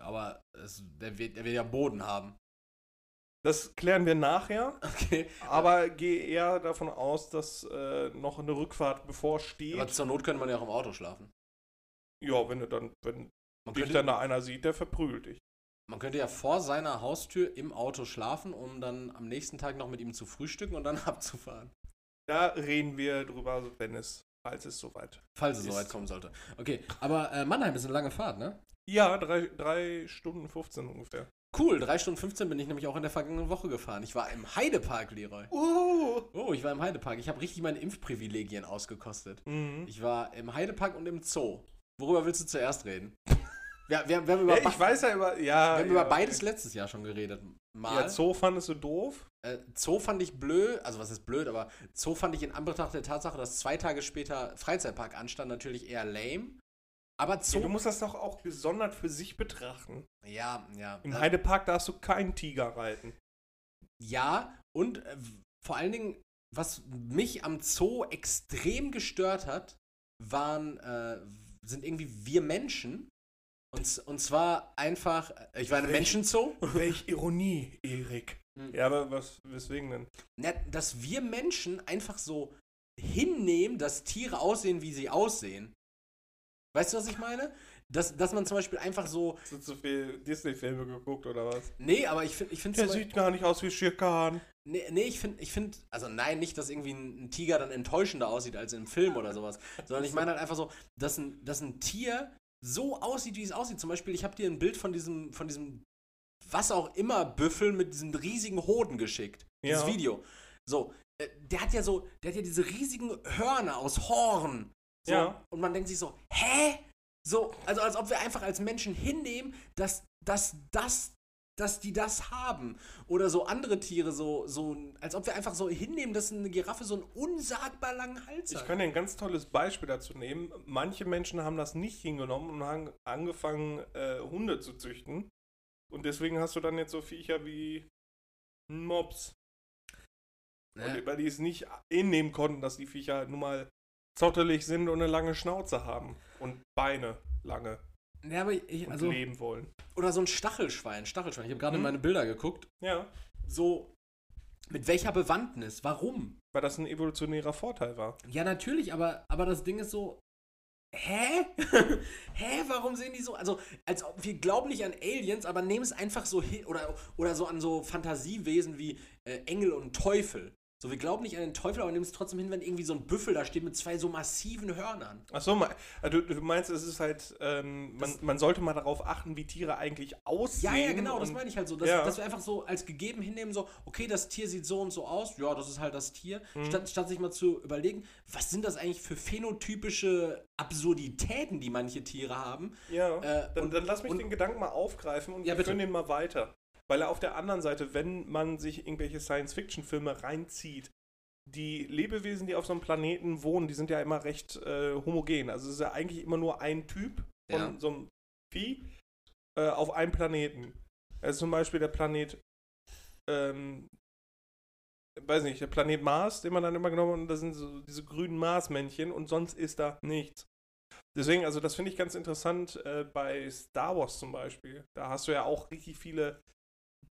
Aber es, der, wird, der wird ja Boden haben. Das klären wir nachher, Okay. aber gehe eher davon aus, dass äh, noch eine Rückfahrt bevorsteht. Aber zur Not könnte man ja auch im Auto schlafen. ja, wenn du dann, wenn Man dich könnte, dann da einer sieht, der verprügelt dich. man könnte ja vor seiner Haustür im Auto schlafen, um dann am nächsten Tag noch mit ihm zu frühstücken und dann abzufahren. Da reden wir drüber, wenn es, falls es soweit. Falls es soweit kommen sollte. Okay, aber äh, Mannheim ist eine lange Fahrt, ne? Ja, drei, drei Stunden 15 ungefähr. Cool, 3 Stunden 15 bin ich nämlich auch in der vergangenen Woche gefahren. Ich war im Heidepark, Leroy. Uh. Oh, ich war im Heidepark. Ich habe richtig meine Impfprivilegien ausgekostet. Mhm. Ich war im Heidepark und im Zoo. Worüber willst du zuerst reden? Wir, wir, wir haben, über, Ja, ich weiß ja über, ja. wir haben ja, über okay. beides letztes Jahr schon geredet. Mal. Ja, Zoo fandest du doof? Äh, Zoo fand ich blöd, also was ist blöd, aber Zoo fand ich in Anbetracht der Tatsache, dass zwei Tage später Freizeitpark anstand, natürlich eher lame. Aber Ja, Zoo. du musst das doch auch gesondert für sich betrachten. Ja, ja. Im Äh, Heidepark darfst du keinen Tiger reiten. Ja, und äh, vor allen Dingen, was mich am Zoo extrem gestört hat, waren, äh, sind irgendwie wir Menschen. Und, und zwar einfach, äh, ich war in einem Welch- Menschenzoo. Welch Ironie, Erik. Hm. Ja, aber was, weswegen denn? Na, dass wir Menschen einfach so hinnehmen, dass Tiere aussehen, wie sie aussehen. Weißt du, was ich meine? Dass, dass man zum Beispiel einfach so. Hast du zu viel Disney-Filme geguckt oder was? Nee, aber ich finde ich find Der sieht gar nicht aus wie Shere Khan. Nee, nee ich finde, ich find, also nein, nicht, dass irgendwie ein, ein Tiger dann enttäuschender aussieht als im Film oder sowas, sondern ich meine halt einfach so, dass ein, dass ein Tier so aussieht, wie es aussieht. Zum Beispiel, ich habe dir ein Bild von diesem, von diesem, was auch immer, Büffel mit diesem riesigen Hoden geschickt. Dieses Ja. Video. So, äh, der hat ja so, der hat ja diese riesigen Hörner aus Horn. So, Ja. Und man denkt sich so, hä? So, also als ob wir einfach als Menschen hinnehmen, dass, dass das dass die das haben. Oder so andere Tiere, so, so, als ob wir einfach so hinnehmen, dass eine Giraffe so einen unsagbar langen Hals Ich hat. kann dir ein ganz tolles Beispiel dazu nehmen. Manche Menschen haben das nicht hingenommen und haben angefangen, äh, Hunde zu züchten. Und deswegen hast du dann jetzt so Viecher wie Mops. Ja. Und weil die es nicht hinnehmen konnten, dass die Viecher halt nun mal zottelig sind und eine lange Schnauze haben. Und Beine lange Ja, aber ich, also, leben wollen. oder so ein Stachelschwein, Stachelschwein. Ich habe gerade in Mhm. meine Bilder geguckt. Ja, So, mit welcher Bewandtnis? Warum? weil das ein evolutionärer Vorteil war. Ja, natürlich, aber, aber das Ding ist so. Hä? Hä? Warum sehen die so? Also, als ob wir glauben nicht an Aliens, aber nehmen es einfach so hin. Oder, oder so an so Fantasiewesen wie äh, Engel und Teufel. So, wir glauben nicht an den Teufel, aber nehmen es trotzdem hin, wenn irgendwie so ein Büffel da steht mit zwei so massiven Hörnern. Achso, du, du meinst, es ist halt, ähm, man, man sollte mal darauf achten, wie Tiere eigentlich Ja, aussehen. ja, genau, das meine ich halt so. Dass, Ja. dass wir einfach so als gegeben hinnehmen, so, okay, das Tier sieht so und so aus, ja, das ist halt das Tier. Mhm. Statt, statt sich mal zu überlegen, was sind das eigentlich für phänotypische Absurditäten, die manche Tiere haben. Ja, Äh, dann, und- dann lass mich und- den Gedanken mal aufgreifen und Ja, wir bitte. führen den mal weiter. Weil er auf der anderen Seite, wenn man sich irgendwelche Science-Fiction-Filme reinzieht, die Lebewesen, die auf so einem Planeten wohnen, die sind ja immer recht äh, homogen. Also es ist ja eigentlich immer nur ein Typ von Ja. so einem Vieh äh, auf einem Planeten. Also zum Beispiel der Planet, ähm, weiß nicht, der Planet Mars, den man dann immer genommen hat, und das sind so diese grünen Marsmännchen und sonst ist da nichts. Deswegen, also das finde ich ganz interessant äh, bei Star Wars zum Beispiel. Da hast du ja auch richtig viele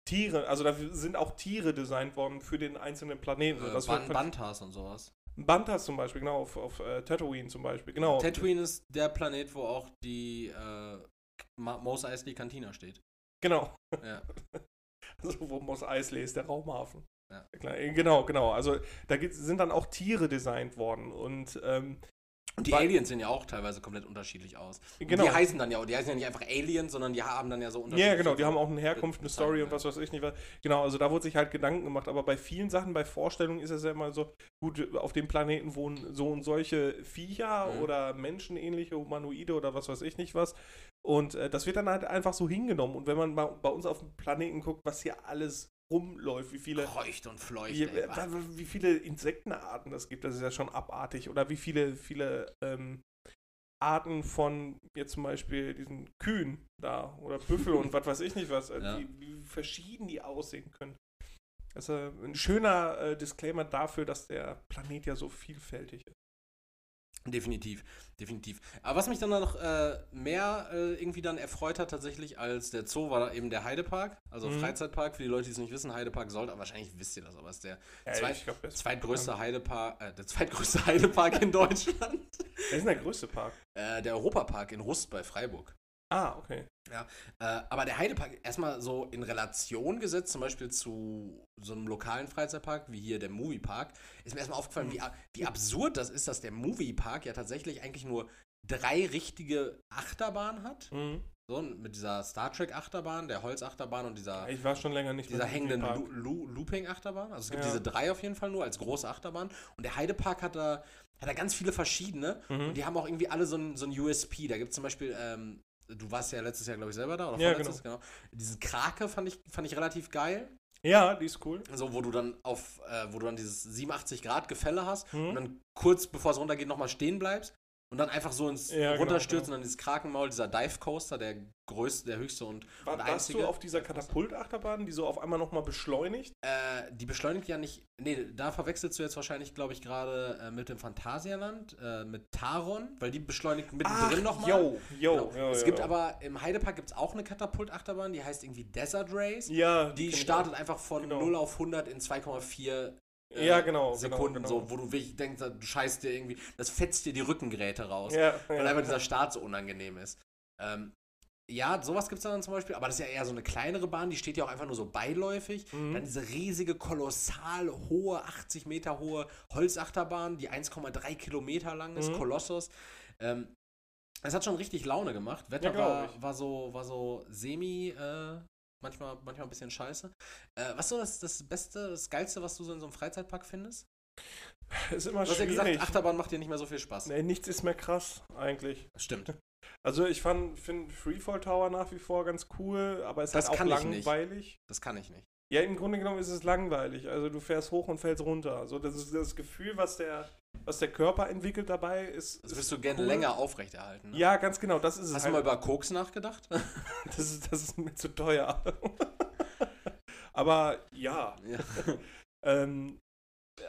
Tiere, also da sind auch Tiere designt worden für den einzelnen Planeten. Äh, Das Ban Bantas und sowas. Bantas zum Beispiel, genau, auf, auf äh, Tatooine zum Beispiel, genau. Tatooine ist der Planet, wo auch die äh, Mos Eisley Cantina steht. Genau. Ja. Also, wo Mos Eisley ist, der Raumhafen. Ja. Äh, Genau, genau. Also da sind dann auch Tiere designt worden und ähm, Und die Weil- Aliens sehen ja auch teilweise komplett unterschiedlich aus. Und Genau. Die heißen dann ja, die heißen ja nicht einfach Aliens, sondern die haben dann ja so unterschiedliche. Ja, genau, die haben auch eine Herkunft, eine Story und was weiß ich nicht was. Genau, also da wurde sich halt Gedanken gemacht, aber bei vielen Sachen, bei Vorstellungen ist es ja immer so, gut, auf dem Planeten wohnen so und solche Viecher Mhm. oder menschenähnliche Humanoide oder was weiß ich nicht was. Und äh, das wird dann halt einfach so hingenommen. Und wenn man mal bei uns auf dem Planeten guckt, was hier alles rumläuft, wie viele Kreucht und fleucht. wie, ey, äh, wie viele Insektenarten das gibt, das ist ja schon abartig. Oder wie viele, viele ähm, Arten von jetzt zum Beispiel diesen Kühen da oder Büffel und was weiß ich nicht was, äh, Ja. wie, wie verschieden die aussehen können. Das ist äh, ein schöner äh, Disclaimer dafür, dass der Planet ja so vielfältig ist. Definitiv, definitiv. Aber was mich dann noch äh, mehr äh, irgendwie dann erfreut hat tatsächlich als der Zoo, war eben der Heidepark, also Mhm. Freizeitpark. Für die Leute, die es nicht wissen, Heidepark sollte, aber wahrscheinlich wisst ihr das, aber ist der Ja, Zweit- glaube, das zweitgrößte Heidepark, äh, der zweitgrößte Heidepark in Deutschland. Das ist der größte Park. äh, der Europapark in Rust bei Freiburg. Ah, okay. Äh, aber der Heidepark erstmal so in Relation gesetzt, zum Beispiel zu so einem lokalen Freizeitpark wie hier der Moviepark, ist mir erstmal aufgefallen, Mhm. wie, wie absurd das ist, dass der Moviepark ja tatsächlich eigentlich nur drei richtige Achterbahnen hat. Mhm. So, mit dieser Star Trek Achterbahn, der Holzachterbahn und dieser, Ich war schon länger nicht dieser hängenden Park. Lu Lu Looping-Achterbahn. Also es gibt Ja. diese drei auf jeden Fall nur als große Achterbahn. Und der Heidepark hat da, hat da ganz viele verschiedene. Mhm. Und die haben auch irgendwie alle so ein, so ein USP. Da gibt es zum Beispiel, ähm, du warst ja letztes Jahr, glaube ich, selber da, oder Ja, vorletztes, genau. Diesen Krake fand ich, fand ich relativ geil. Ja, die ist cool. So, wo du dann auf, äh, wo du dann dieses 87 Grad Gefälle hast Mhm. und dann kurz bevor es runtergeht, nochmal stehen bleibst und dann einfach so ins Ja, genau, runterstürzt genau. und dann dieses Krakenmaul, dieser Dive Coaster, der größte, der höchste und, War, und warst einzige. du auf dieser Katapultachterbahn, die so auf einmal nochmal beschleunigt? Äh, die beschleunigt ja nicht. Nee, da verwechselst du jetzt wahrscheinlich, glaube ich, gerade äh, mit dem Phantasialand, äh, mit Taron, weil die beschleunigt mittendrin nochmal. Yo, yo, Genau. yo, es yo. gibt aber im Heidepark gibt es auch eine Katapultachterbahn, die heißt irgendwie Desert Race. ja, Die ich startet einfach von Genau. 0 auf 100 in 2,4 äh, Ja, genau, Sekunden, genau, genau. so, wo du wirklich denkst, du scheißt dir irgendwie, das fetzt dir die Rückengräte raus, Ja, weil ja. einfach dieser Start so unangenehm ist. Ähm, ja, sowas gibt es dann zum Beispiel, aber das ist ja eher so eine kleinere Bahn, die steht ja auch einfach nur so beiläufig. Mhm. Dann diese riesige, kolossal hohe, 80 Meter hohe Holzachterbahn, die 1,3 Kilometer lang ist, Mhm. Kolossos. Ähm, es hat schon richtig Laune gemacht. Wetter Ja, war, war so, war so semi, äh, manchmal, manchmal ein bisschen scheiße. Äh, was ist so das, das Beste, das Geilste, was du so in so einem Freizeitpark findest? ist immer Du hast ja schwierig. gesagt, Achterbahn macht dir nicht mehr so viel Spaß. nee, nichts ist mehr krass, eigentlich. Stimmt. Also ich fand finde Freefall Tower nach wie vor ganz cool, aber es ist Das halt auch langweilig. Das kann ich nicht. Ja, im Grunde genommen ist es langweilig. Also du fährst hoch und fällst runter. Also das ist das Gefühl, was der, was der Körper entwickelt dabei, ist. Das wirst du gerne cool. länger aufrechterhalten. Ne? Ja, ganz genau. Das ist es. Hast halt. du mal über Koks nachgedacht? das, ist, das ist mir zu teuer. aber ja, ja. ähm,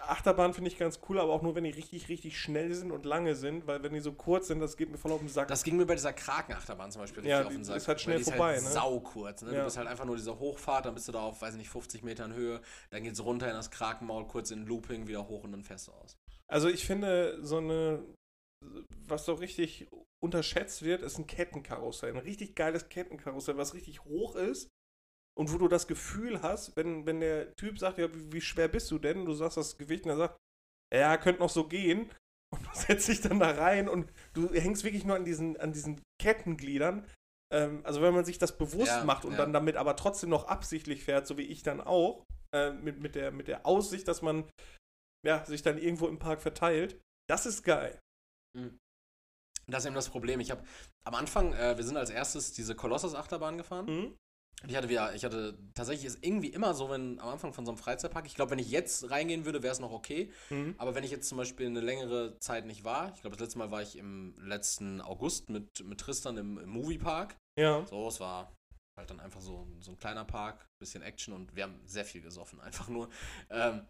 Achterbahn finde ich ganz cool, aber auch nur, wenn die richtig, richtig schnell sind und lange sind, weil wenn die so kurz sind, das geht mir voll auf den Sack. Das ging mir bei dieser Krakenachterbahn zum Beispiel richtig Ja, auf den Sack. ist halt schnell die vorbei, Ist halt ne? sau kurz. Ne? Ja. Du bist halt einfach nur diese Hochfahrt, dann bist du da auf, weiß ich nicht, 50 Metern Höhe, dann geht's runter in das Krakenmaul, kurz in Looping, wieder hoch und dann fährst du aus. Also ich finde, so eine, was so richtig unterschätzt wird, ist ein Kettenkarussell. Ein richtig geiles Kettenkarussell, was richtig hoch ist und wo du das Gefühl hast, wenn, wenn der Typ sagt, ja, wie, schwer bist du denn? Du sagst das Gewicht und er sagt, ja, könnte noch so gehen. Und du setzt dich dann da rein und du hängst wirklich nur an diesen, an diesen Kettengliedern. Ähm, also wenn man sich das bewusst Ja, macht und ja. dann damit aber trotzdem noch absichtlich fährt, so wie ich dann auch, äh, mit, mit, der, mit der Aussicht, dass man ja, sich dann irgendwo im Park verteilt, das ist geil. Das ist eben das Problem. Ich habe am Anfang, äh, wir sind als erstes diese Kolossus-Achterbahn gefahren. Mhm. Ich hatte wieder, ich hatte tatsächlich ist irgendwie immer so, wenn am Anfang von so einem Freizeitpark, ich glaube, wenn ich jetzt reingehen würde, wäre es noch okay. Mhm. Aber wenn ich jetzt zum Beispiel eine längere Zeit nicht war, ich glaube, das letzte Mal war ich im letzten August mit, mit Tristan im, im Moviepark. Ja. So, es war halt dann einfach so, so ein kleiner Park, bisschen Action und wir haben sehr viel gesoffen, einfach nur. Ähm,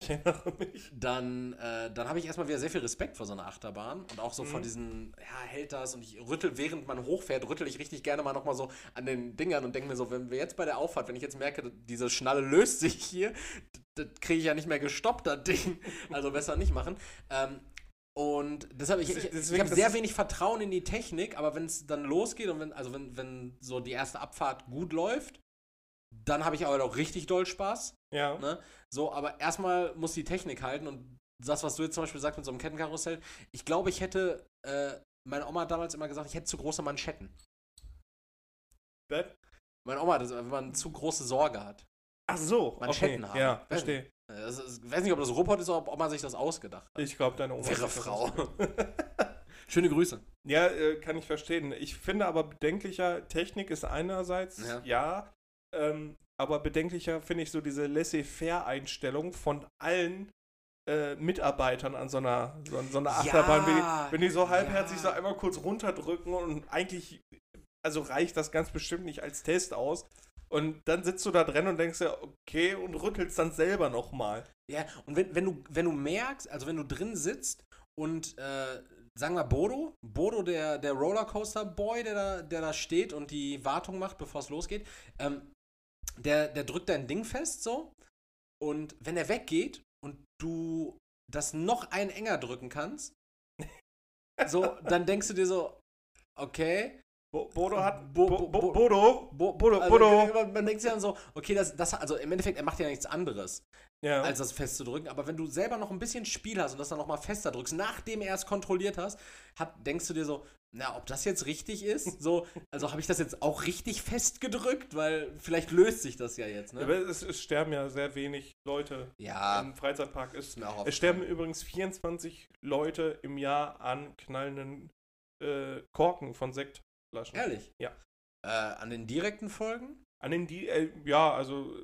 Ich erinnere mich. dann, äh, dann habe ich erstmal wieder sehr viel Respekt vor so einer Achterbahn und auch so vor Mhm. diesen, ja, hält das und ich rüttel, während man hochfährt, rüttel ich richtig gerne mal nochmal so an den Dingern und denke mir so, wenn wir jetzt bei der Auffahrt, wenn ich jetzt merke, diese Schnalle löst sich hier, das kriege ich ja nicht mehr gestoppt, das Ding. Also besser nicht machen. Ähm, und deshalb, ich, ich, ich habe sehr wenig Vertrauen in die Technik, aber wenn es dann losgeht und wenn, also wenn, wenn so die erste Abfahrt gut läuft, dann habe ich aber auch richtig doll Spaß. Ja. Ne? So, aber erstmal muss die Technik halten und das, was du jetzt zum Beispiel sagst mit so einem Kettenkarussell, ich glaube, ich hätte, äh, meine Oma hat damals immer gesagt, ich hätte zu große Manschetten. Das- Meine Oma das, wenn man zu große Sorge hat. Ach so. Manschetten okay. haben. Ja, verstehe. Ich weiß nicht, ob das Robot ist oder ob Oma sich das ausgedacht hat. Ich glaube, deine Oma. Das Frau. Schöne Grüße. Ja, äh, kann ich verstehen. Ich finde aber bedenklicher, Technik ist einerseits Ja. ja, ähm, aber bedenklicher finde ich so diese Laissez-faire-Einstellung von allen äh, Mitarbeitern an so einer, so, so einer Ja, Achterbahn, wenn, die, wenn die so halbherzig ja. so einmal kurz runterdrücken und eigentlich, also reicht das ganz bestimmt nicht als Test aus. Und dann sitzt du da drin und denkst dir, okay, und rüttelst dann selber nochmal. Ja, und wenn, wenn, du, wenn du merkst, also wenn du drin sitzt und äh, sagen wir Bodo, Bodo, der, der Rollercoaster-Boy, der da, der da steht und die Wartung macht, bevor es losgeht, ähm, der, der drückt dein Ding fest so und wenn er weggeht und du das noch ein enger drücken kannst, so, dann denkst du dir so, okay, Bo Bodo hat. Bo- Bo Bo- Bo Bo- Bodo. Bo Bodo, also, Bodo. man denkt sich dann so, okay, das, das, also im Endeffekt, er macht ja nichts anderes Ja. als das festzudrücken. Aber wenn du selber noch ein bisschen Spiel hast und das dann nochmal fester drückst, nachdem er es kontrolliert hast, hat, denkst du dir so, na, ob das jetzt richtig ist? So, also habe ich das jetzt auch richtig festgedrückt? Weil vielleicht löst sich das ja jetzt, Aber ne? es, es sterben ja sehr wenig Leute Ja, im Freizeitpark. Es, es sterben übrigens 24 Leute im Jahr an knallenden äh, Korken von Sektflaschen. Ehrlich? Ja. Äh, an den direkten Folgen? An den die, äh, ja, also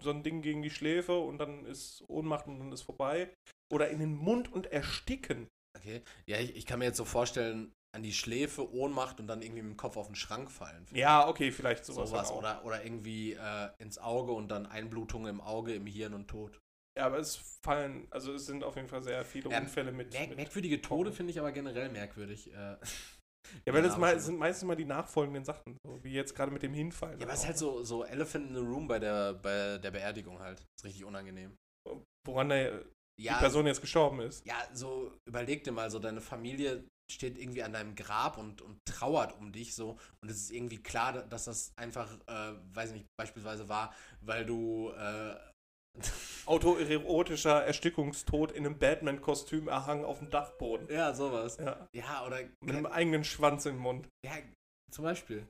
so ein Ding gegen die Schläfe und dann ist Ohnmacht und dann ist vorbei. Oder in den Mund und ersticken. Okay. Ja, ich, ich kann mir jetzt so vorstellen, an die Schläfe, Ohnmacht und dann irgendwie mit dem Kopf auf den Schrank fallen. Ja, okay, vielleicht sowas. Sowas. Oder, oder irgendwie äh, ins Auge und dann Einblutung im Auge, im Hirn und Tod. Ja, aber es fallen, also es sind auf jeden Fall sehr viele Ähm, Unfälle mit. Merk mit merkwürdige Tode finde ich aber generell merkwürdig. Äh, ja, weil das schon- sind meistens mal die nachfolgenden Sachen, so wie jetzt gerade mit dem Hinfallen. Ja, aber es ist halt so, so Elephant in the Room bei der, bei der Beerdigung halt. Ist richtig unangenehm. Woran der, die Ja, Person jetzt gestorben ist. ja, so überleg dir mal, so deine Familie steht irgendwie an deinem Grab und, und trauert um dich so und es ist irgendwie klar, dass das einfach, äh, weiß ich nicht, beispielsweise war, weil du äh, Autoerotischer Erstickungstod in einem Batman-Kostüm erhangen auf dem Dachboden. ja, sowas. Ja, Ja, oder mit einem eigenen Schwanz im Mund. ja, zum Beispiel.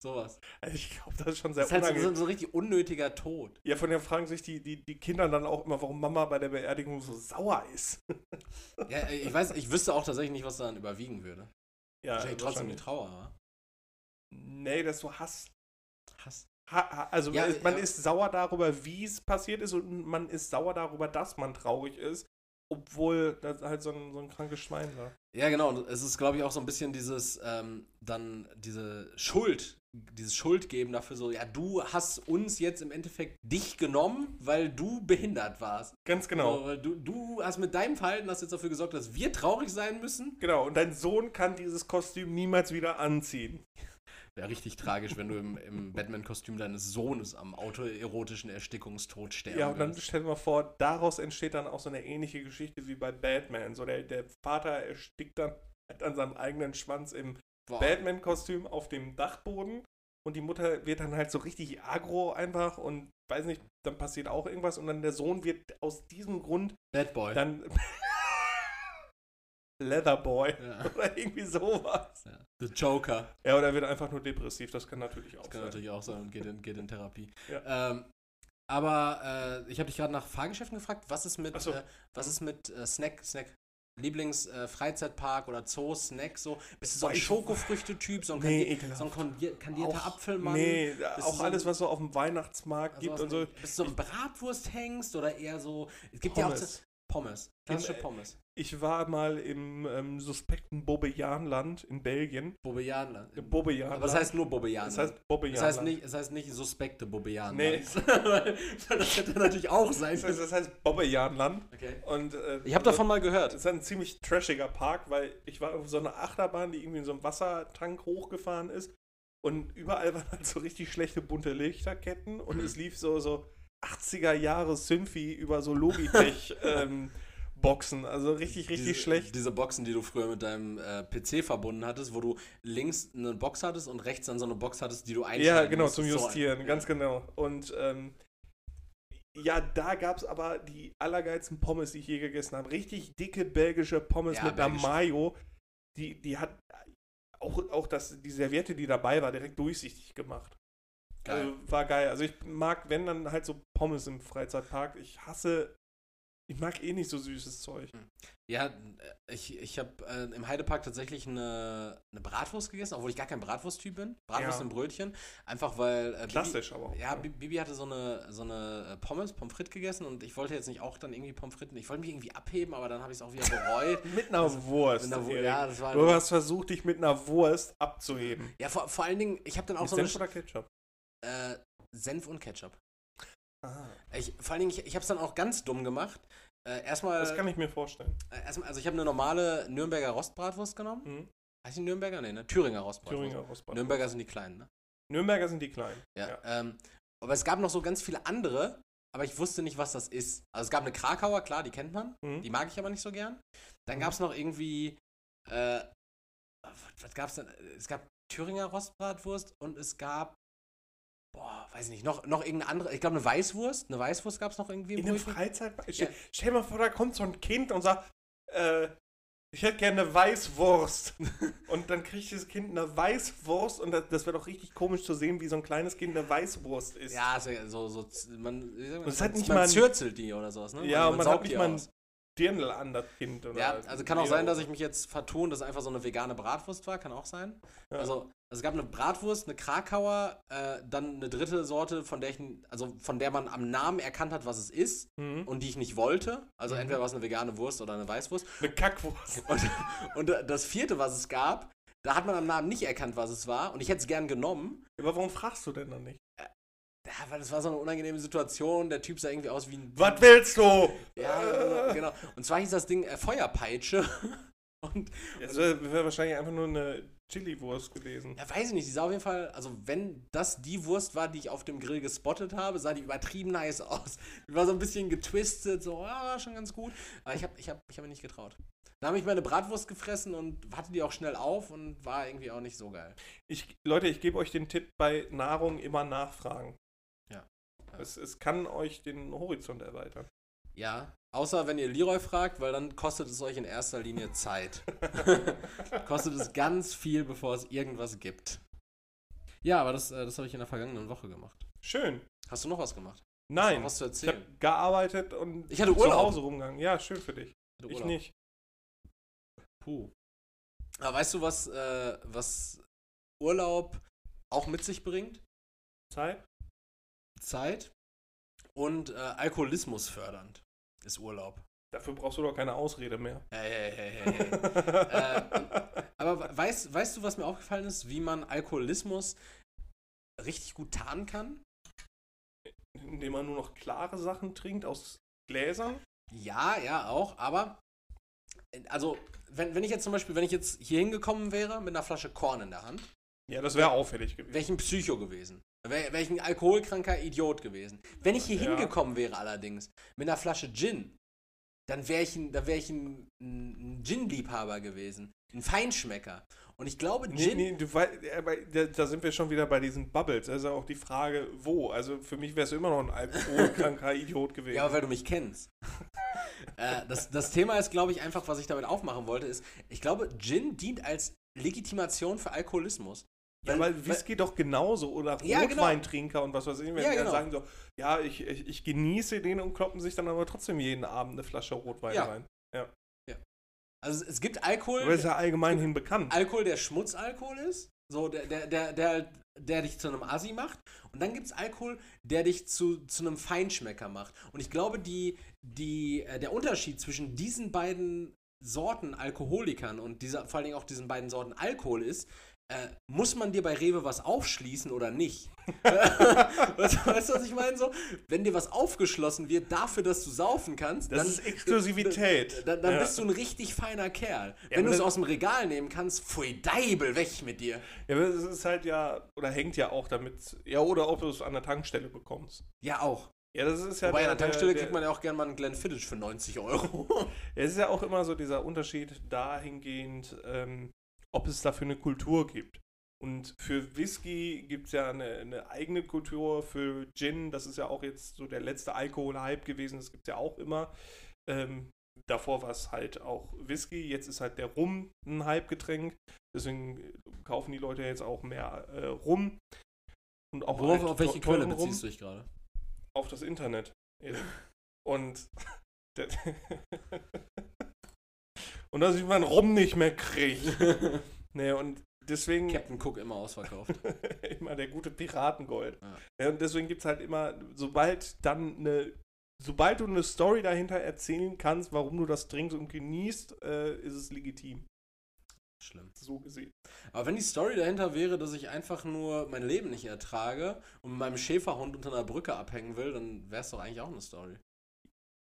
Sowas. Also ich glaube, das ist schon sehr Das ist halt so, so, so richtig unnötiger Tod. Ja, von der fragen sich die, die, die Kinder dann auch immer, warum Mama bei der Beerdigung so sauer ist. Ja, ich weiß, ich wüsste auch tatsächlich nicht, was dann überwiegen würde. Ja, Wahrscheinlich trotzdem die. Trauer, wa? Nee, das ist so Hass. Hass. Ha, also Ja, es- man ja. ist sauer darüber, wie es passiert ist und man ist sauer darüber, dass man traurig ist, obwohl das halt so ein, so ein krankes Schwein war. Ja, genau. Und es ist, glaube ich, auch so ein bisschen dieses, ähm, dann diese Schuld, dieses Schuldgeben dafür so, ja, du hast uns jetzt im Endeffekt dich genommen, weil du behindert warst. Ganz genau. So, weil du, du hast mit deinem Verhalten hast jetzt dafür gesorgt, dass wir traurig sein müssen. Genau, und dein Sohn kann dieses Kostüm niemals wieder anziehen. Wäre richtig tragisch, wenn du im, im Batman-Kostüm deines Sohnes am autoerotischen Erstickungstod sterben Ja, und dann stell dir mal vor, daraus entsteht dann auch so eine ähnliche Geschichte wie bei Batman. So der, der Vater erstickt dann halt an seinem eigenen Schwanz im. Batman-Kostüm auf dem Dachboden und die Mutter wird dann halt so richtig agro einfach und weiß nicht, dann passiert auch irgendwas und dann der Sohn wird aus diesem Grund Bad Boy. dann Leatherboy ja. oder irgendwie sowas. ja. The Joker. Ja, oder wird einfach nur depressiv, das kann natürlich auch Das kann sein. natürlich auch sein und geht in, geht in Therapie. Ja. Ähm, aber äh, ich habe dich gerade nach Fahrgeschäften gefragt. Was ist mit, so. äh, was ist mit äh, Snack, Snack? Lieblings-Freizeitpark oder Zoo, Snack, so? Bist du so ein Schokofrüchte-Typ, so ein, Nee, kandi so ein kandierter Auch- Apfelmann? Nee, auch so alles, was so auf dem Weihnachtsmarkt Also gibt und so. Bist du so ein Bratwursthengst oder eher so. Es gibt ja auch. Pommes. Pommes. Klassische äh, Pommes. Ich war mal im ähm, suspekten Bobejanland in Belgien. Bobejanland. Bobejanland. Aber es heißt nur Bobejanland. Das heißt Bobejanland. Das heißt nicht, es heißt nicht suspekte Bobejanland. Nee. Das hätte natürlich auch sein Das heißt, können. das heißt Bobejanland. Okay. Und, äh, Ich habe davon mal Das gehört. ist ein ziemlich trashiger Park, weil ich war auf so einer Achterbahn, die irgendwie in so einem Wassertank hochgefahren ist. Und überall waren halt so richtig schlechte bunte Lichterketten und Mhm. es lief so, so 80er Jahre Symphi über so Logitech ähm, Boxen. Also richtig, richtig diese, schlecht. Diese Boxen, die du früher mit deinem äh, PC verbunden hattest, wo du links eine Box hattest und rechts dann so eine Box hattest, die du einstellen Ja, genau, musstest. zum So Justieren, ja. ganz genau. Und ähm, ja, da gab es aber die allergeilsten Pommes, die ich je gegessen habe. Richtig dicke belgische Pommes Ja, mit einer belgisch. Mayo. Die, die hat auch, auch das, die Serviette, die dabei war, direkt durchsichtig gemacht. Geil. Also, war geil. Also ich mag, wenn dann halt so Pommes im Freizeitpark. Ich hasse, ich mag eh nicht so süßes Zeug. Ja, äh, ich, ich habe äh, im Heidepark tatsächlich eine, eine Bratwurst gegessen, obwohl ich gar kein Bratwursttyp bin. Bratwurst Ja. im Brötchen. Einfach weil. Äh, Bibi- Klassisch aber auch. Ja, Bi- Bibi hatte so eine, so eine äh, Pommes, Pommes frites gegessen und ich wollte jetzt nicht auch dann irgendwie Pommes frites. Ich wollte mich irgendwie abheben, aber dann habe ich es auch wieder bereut. Mit einer Wurst. Mit einer Wu- Erik. ja, das war du hast versucht, dich mit einer Wurst abzuheben. ja, vor, vor allen Dingen, ich habe dann auch Mit so eine Senf oder Ketchup? äh, Senf und Ketchup. Ich, vor allen Dingen, ich, ich habe es dann auch ganz dumm gemacht. Äh, erstmal, das kann ich mir vorstellen. äh, erstmal, also ich habe eine normale Nürnberger Rostbratwurst genommen. Mhm. Heißt die Nürnberger? Nee, ne? Thüringer Rostbratwurst. Thüringer Rostbratwurst. Nürnberger sind die kleinen, ne? Nürnberger sind die kleinen. Ja. Ja. Ähm, aber es gab noch so ganz viele andere, aber ich wusste nicht, was das ist. Also es gab eine Krakauer, klar, die kennt man. Mhm. Die mag ich aber nicht so gern. Dann Mhm. gab es noch irgendwie, äh, was, was gab es denn? Es gab Thüringer Rostbratwurst und es gab, boah, weiß ich nicht, noch, noch irgendeine andere, ich glaube eine Weißwurst. Eine Weißwurst gab es noch irgendwie im In einem Brötchen. Freizeitpark? Ja. Stell, stell mal vor, da kommt so ein Kind und sagt, äh, ich hätte gerne eine Weißwurst. und dann kriegt dieses Kind eine Weißwurst und das, das wäre doch richtig komisch zu sehen, wie so ein kleines Kind eine Weißwurst isst. Ja, ist ja so, so, man, wie sagt man, Und es hat man nicht mal ein- zürzelt die oder sowas, ne? Ja, und man hat saugt nicht mal ein. Dirndl an das Kind. Oder Ja, also kann auch sein, dass ich mich jetzt vertun, dass es einfach so eine vegane Bratwurst war, kann auch sein. Ja. Also, also es gab eine Bratwurst, eine Krakauer, äh, dann eine dritte Sorte, von der ich, also von der man am Namen erkannt hat, was es ist Mhm. und die ich nicht wollte. Also Mhm. entweder war es eine vegane Wurst oder eine Weißwurst. Eine Kackwurst. Und, und das vierte, was es gab, da hat man am Namen nicht erkannt, was es war. Und ich hätte es gern genommen. Aber warum fragst du denn dann nicht? Ja, weil das war so eine unangenehme Situation. Der Typ sah irgendwie aus wie ein. Was willst du? Ja, genau, genau. Und zwar hieß das Ding äh, Feuerpeitsche. Und Das wäre wär wahrscheinlich einfach nur eine Chili-Wurst gewesen. Ja, weiß ich nicht. Die sah auf jeden Fall, also wenn das die Wurst war, die ich auf dem Grill gespottet habe, sah die übertrieben nice aus. Die war so ein bisschen getwistet, so, ja, war schon ganz gut. Aber ich habe ich hab, ich hab mir nicht getraut. Dann habe ich meine Bratwurst gefressen und hatte die auch schnell auf und war irgendwie auch nicht so geil. Ich, Leute, ich gebe euch den Tipp bei Nahrung immer nachfragen. Es, es kann euch den Horizont erweitern. Ja, außer wenn ihr Leroy fragt, weil dann kostet es euch in erster Linie Zeit. kostet es ganz viel, bevor es irgendwas gibt. Ja, aber das, äh, das habe ich in der vergangenen Woche gemacht. Schön. Hast du noch was gemacht? Nein, was zu ich erzählen? habe gearbeitet und Ich hatte zu Urlaub. Hause rumgegangen. Ja, schön für dich. Ich Urlaub. nicht. Puh. Aber weißt du, was, äh, was Urlaub auch mit sich bringt? Zeit? Zeit und äh, Alkoholismus fördernd ist Urlaub. Dafür brauchst du doch keine Ausrede mehr. Hey, hey, hey, hey, äh, aber weißt, weißt du, was mir aufgefallen ist, wie man Alkoholismus richtig gut tarnen kann? Indem man nur noch klare Sachen trinkt aus Gläsern. Ja, ja, auch, aber äh, also, wenn, wenn ich jetzt zum Beispiel, wenn ich jetzt hier hingekommen wäre mit einer Flasche Korn in der Hand, Ja, das wäre auffällig gewesen. ein Psycho gewesen. Ein alkoholkranker Idiot gewesen. Wenn ich hier Ja. hingekommen wäre allerdings mit einer Flasche Gin, dann wäre ich ein, dann wär ich ein, ein Gin-Liebhaber gewesen. Ein Feinschmecker. Und ich glaube, Nee, Gin. nee, du wei- aber da, da sind wir schon wieder bei diesen Bubbles. Das ist ja auch die Frage, wo. Also für mich wärst du immer noch ein alkoholkranker Idiot gewesen. Ja, aber weil du mich kennst. äh, das, das Thema ist, glaube ich, einfach, was ich damit aufmachen wollte, ist, ich glaube, Gin dient als Legitimation für Alkoholismus. Ja, weil Whisky doch genauso oder Ja, genau. Rotweintrinker und was weiß ich, wenn Ja, die dann genau. sagen so, ja, ich, ich, ich genieße den und kloppen sich dann aber trotzdem jeden Abend eine Flasche Rotwein Ja. rein. Also es gibt Alkohol. Aber ist ja allgemeinhin bekannt. Alkohol, der Schmutzalkohol ist. So, der, der, der, der der dich zu einem Assi macht. Und dann gibt es Alkohol, der dich zu, zu einem Feinschmecker macht. Und ich glaube, die, die, äh, der Unterschied zwischen diesen beiden Sorten Alkoholikern und dieser, vor allen Dingen auch diesen beiden Sorten Alkohol ist, äh, muss man dir bei Rewe was aufschließen oder nicht? weißt, weißt du, was ich meine? So, wenn dir was aufgeschlossen wird dafür, dass du saufen kannst, Das dann, ist Exklusivität. dann, dann Ja. bist du ein richtig feiner Kerl. Ja, wenn du es aus dem Regal nehmen kannst, pfui Deibel, weg mit dir. Ja, aber es ist halt ja, oder hängt ja auch damit, ja, oder ob du es an der Tankstelle bekommst. Ja, auch. Ja, das ist ja Wobei der, an der Tankstelle der, kriegt man ja auch gerne mal einen Glenfiddich für 90 Euro. Es ist ja auch immer so dieser Unterschied dahingehend, ähm, ob es dafür eine Kultur gibt. Und für Whisky gibt es ja eine, eine eigene Kultur, für Gin, das ist ja auch jetzt so der letzte Alkohol-Hype gewesen, das gibt es ja auch immer. Ähm, davor war es halt auch Whisky, jetzt ist halt der Rum ein Hype-Getränk, deswegen kaufen die Leute jetzt auch mehr äh, Rum. Und auch Worauf, halt auf welche Quelle beziehst du dich gerade? auf das Internet. Und und dass ich meinen Rum nicht mehr kriege. Nee, und deswegen Captain Cook immer ausverkauft. immer der gute Piratengold. Ja. Ja, und deswegen gibt es halt immer, sobald dann eine, sobald du eine Story dahinter erzählen kannst, warum du das trinkst und genießt, äh, ist es legitim. Schlimm. So gesehen. Aber wenn die Story dahinter wäre, dass ich einfach nur mein Leben nicht ertrage und mit meinem Schäferhund unter einer Brücke abhängen will, dann wäre es doch eigentlich auch eine Story.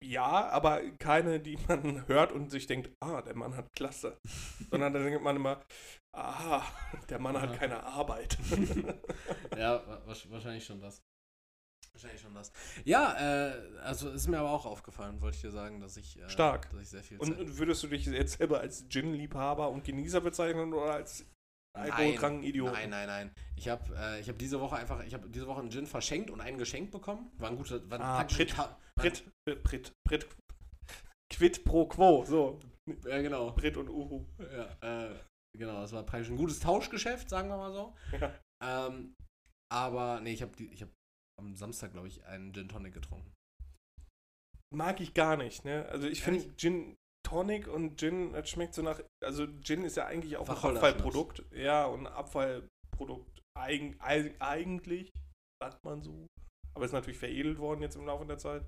Ja, aber keine, die man hört und sich denkt, ah, der Mann hat Klasse. Sondern dann denkt man immer, ah, der Mann Aha. hat keine Arbeit. Ja, wahrscheinlich schon das. Wahrscheinlich schon das. Ja, äh, also ist mir aber auch aufgefallen, wollte ich dir sagen, dass ich, äh, Stark. Dass ich sehr viel Und, Zeit- und würdest du dich jetzt selber als Gin-Liebhaber und Genießer bezeichnen oder als alkoholkranken Idioten? Nein, nein, nein. Ich habe äh, ich hab diese Woche einfach, ich habe diese Woche einen Gin verschenkt und einen geschenkt bekommen. War ein guter, war ein Ah, Pritt. Ta- Brit, Brit, Brit, Quid pro quo, so. Ja, genau. Brit und Uhu. Ja, äh, genau, das war praktisch ein gutes Tauschgeschäft, sagen wir mal so. Ja. Ähm, aber nee, ich habe ich hab am Samstag, glaube ich, einen Gin Tonic getrunken. Mag ich gar nicht, ne? Also ich finde? Gin Tonic und Gin, das schmeckt so nach, also Gin ist ja eigentlich auch ein. Abfallprodukt. Ja, und ein Abfallprodukt eigen, eig- eigentlich, sagt man so. Aber ist natürlich veredelt worden jetzt im Laufe der Zeit.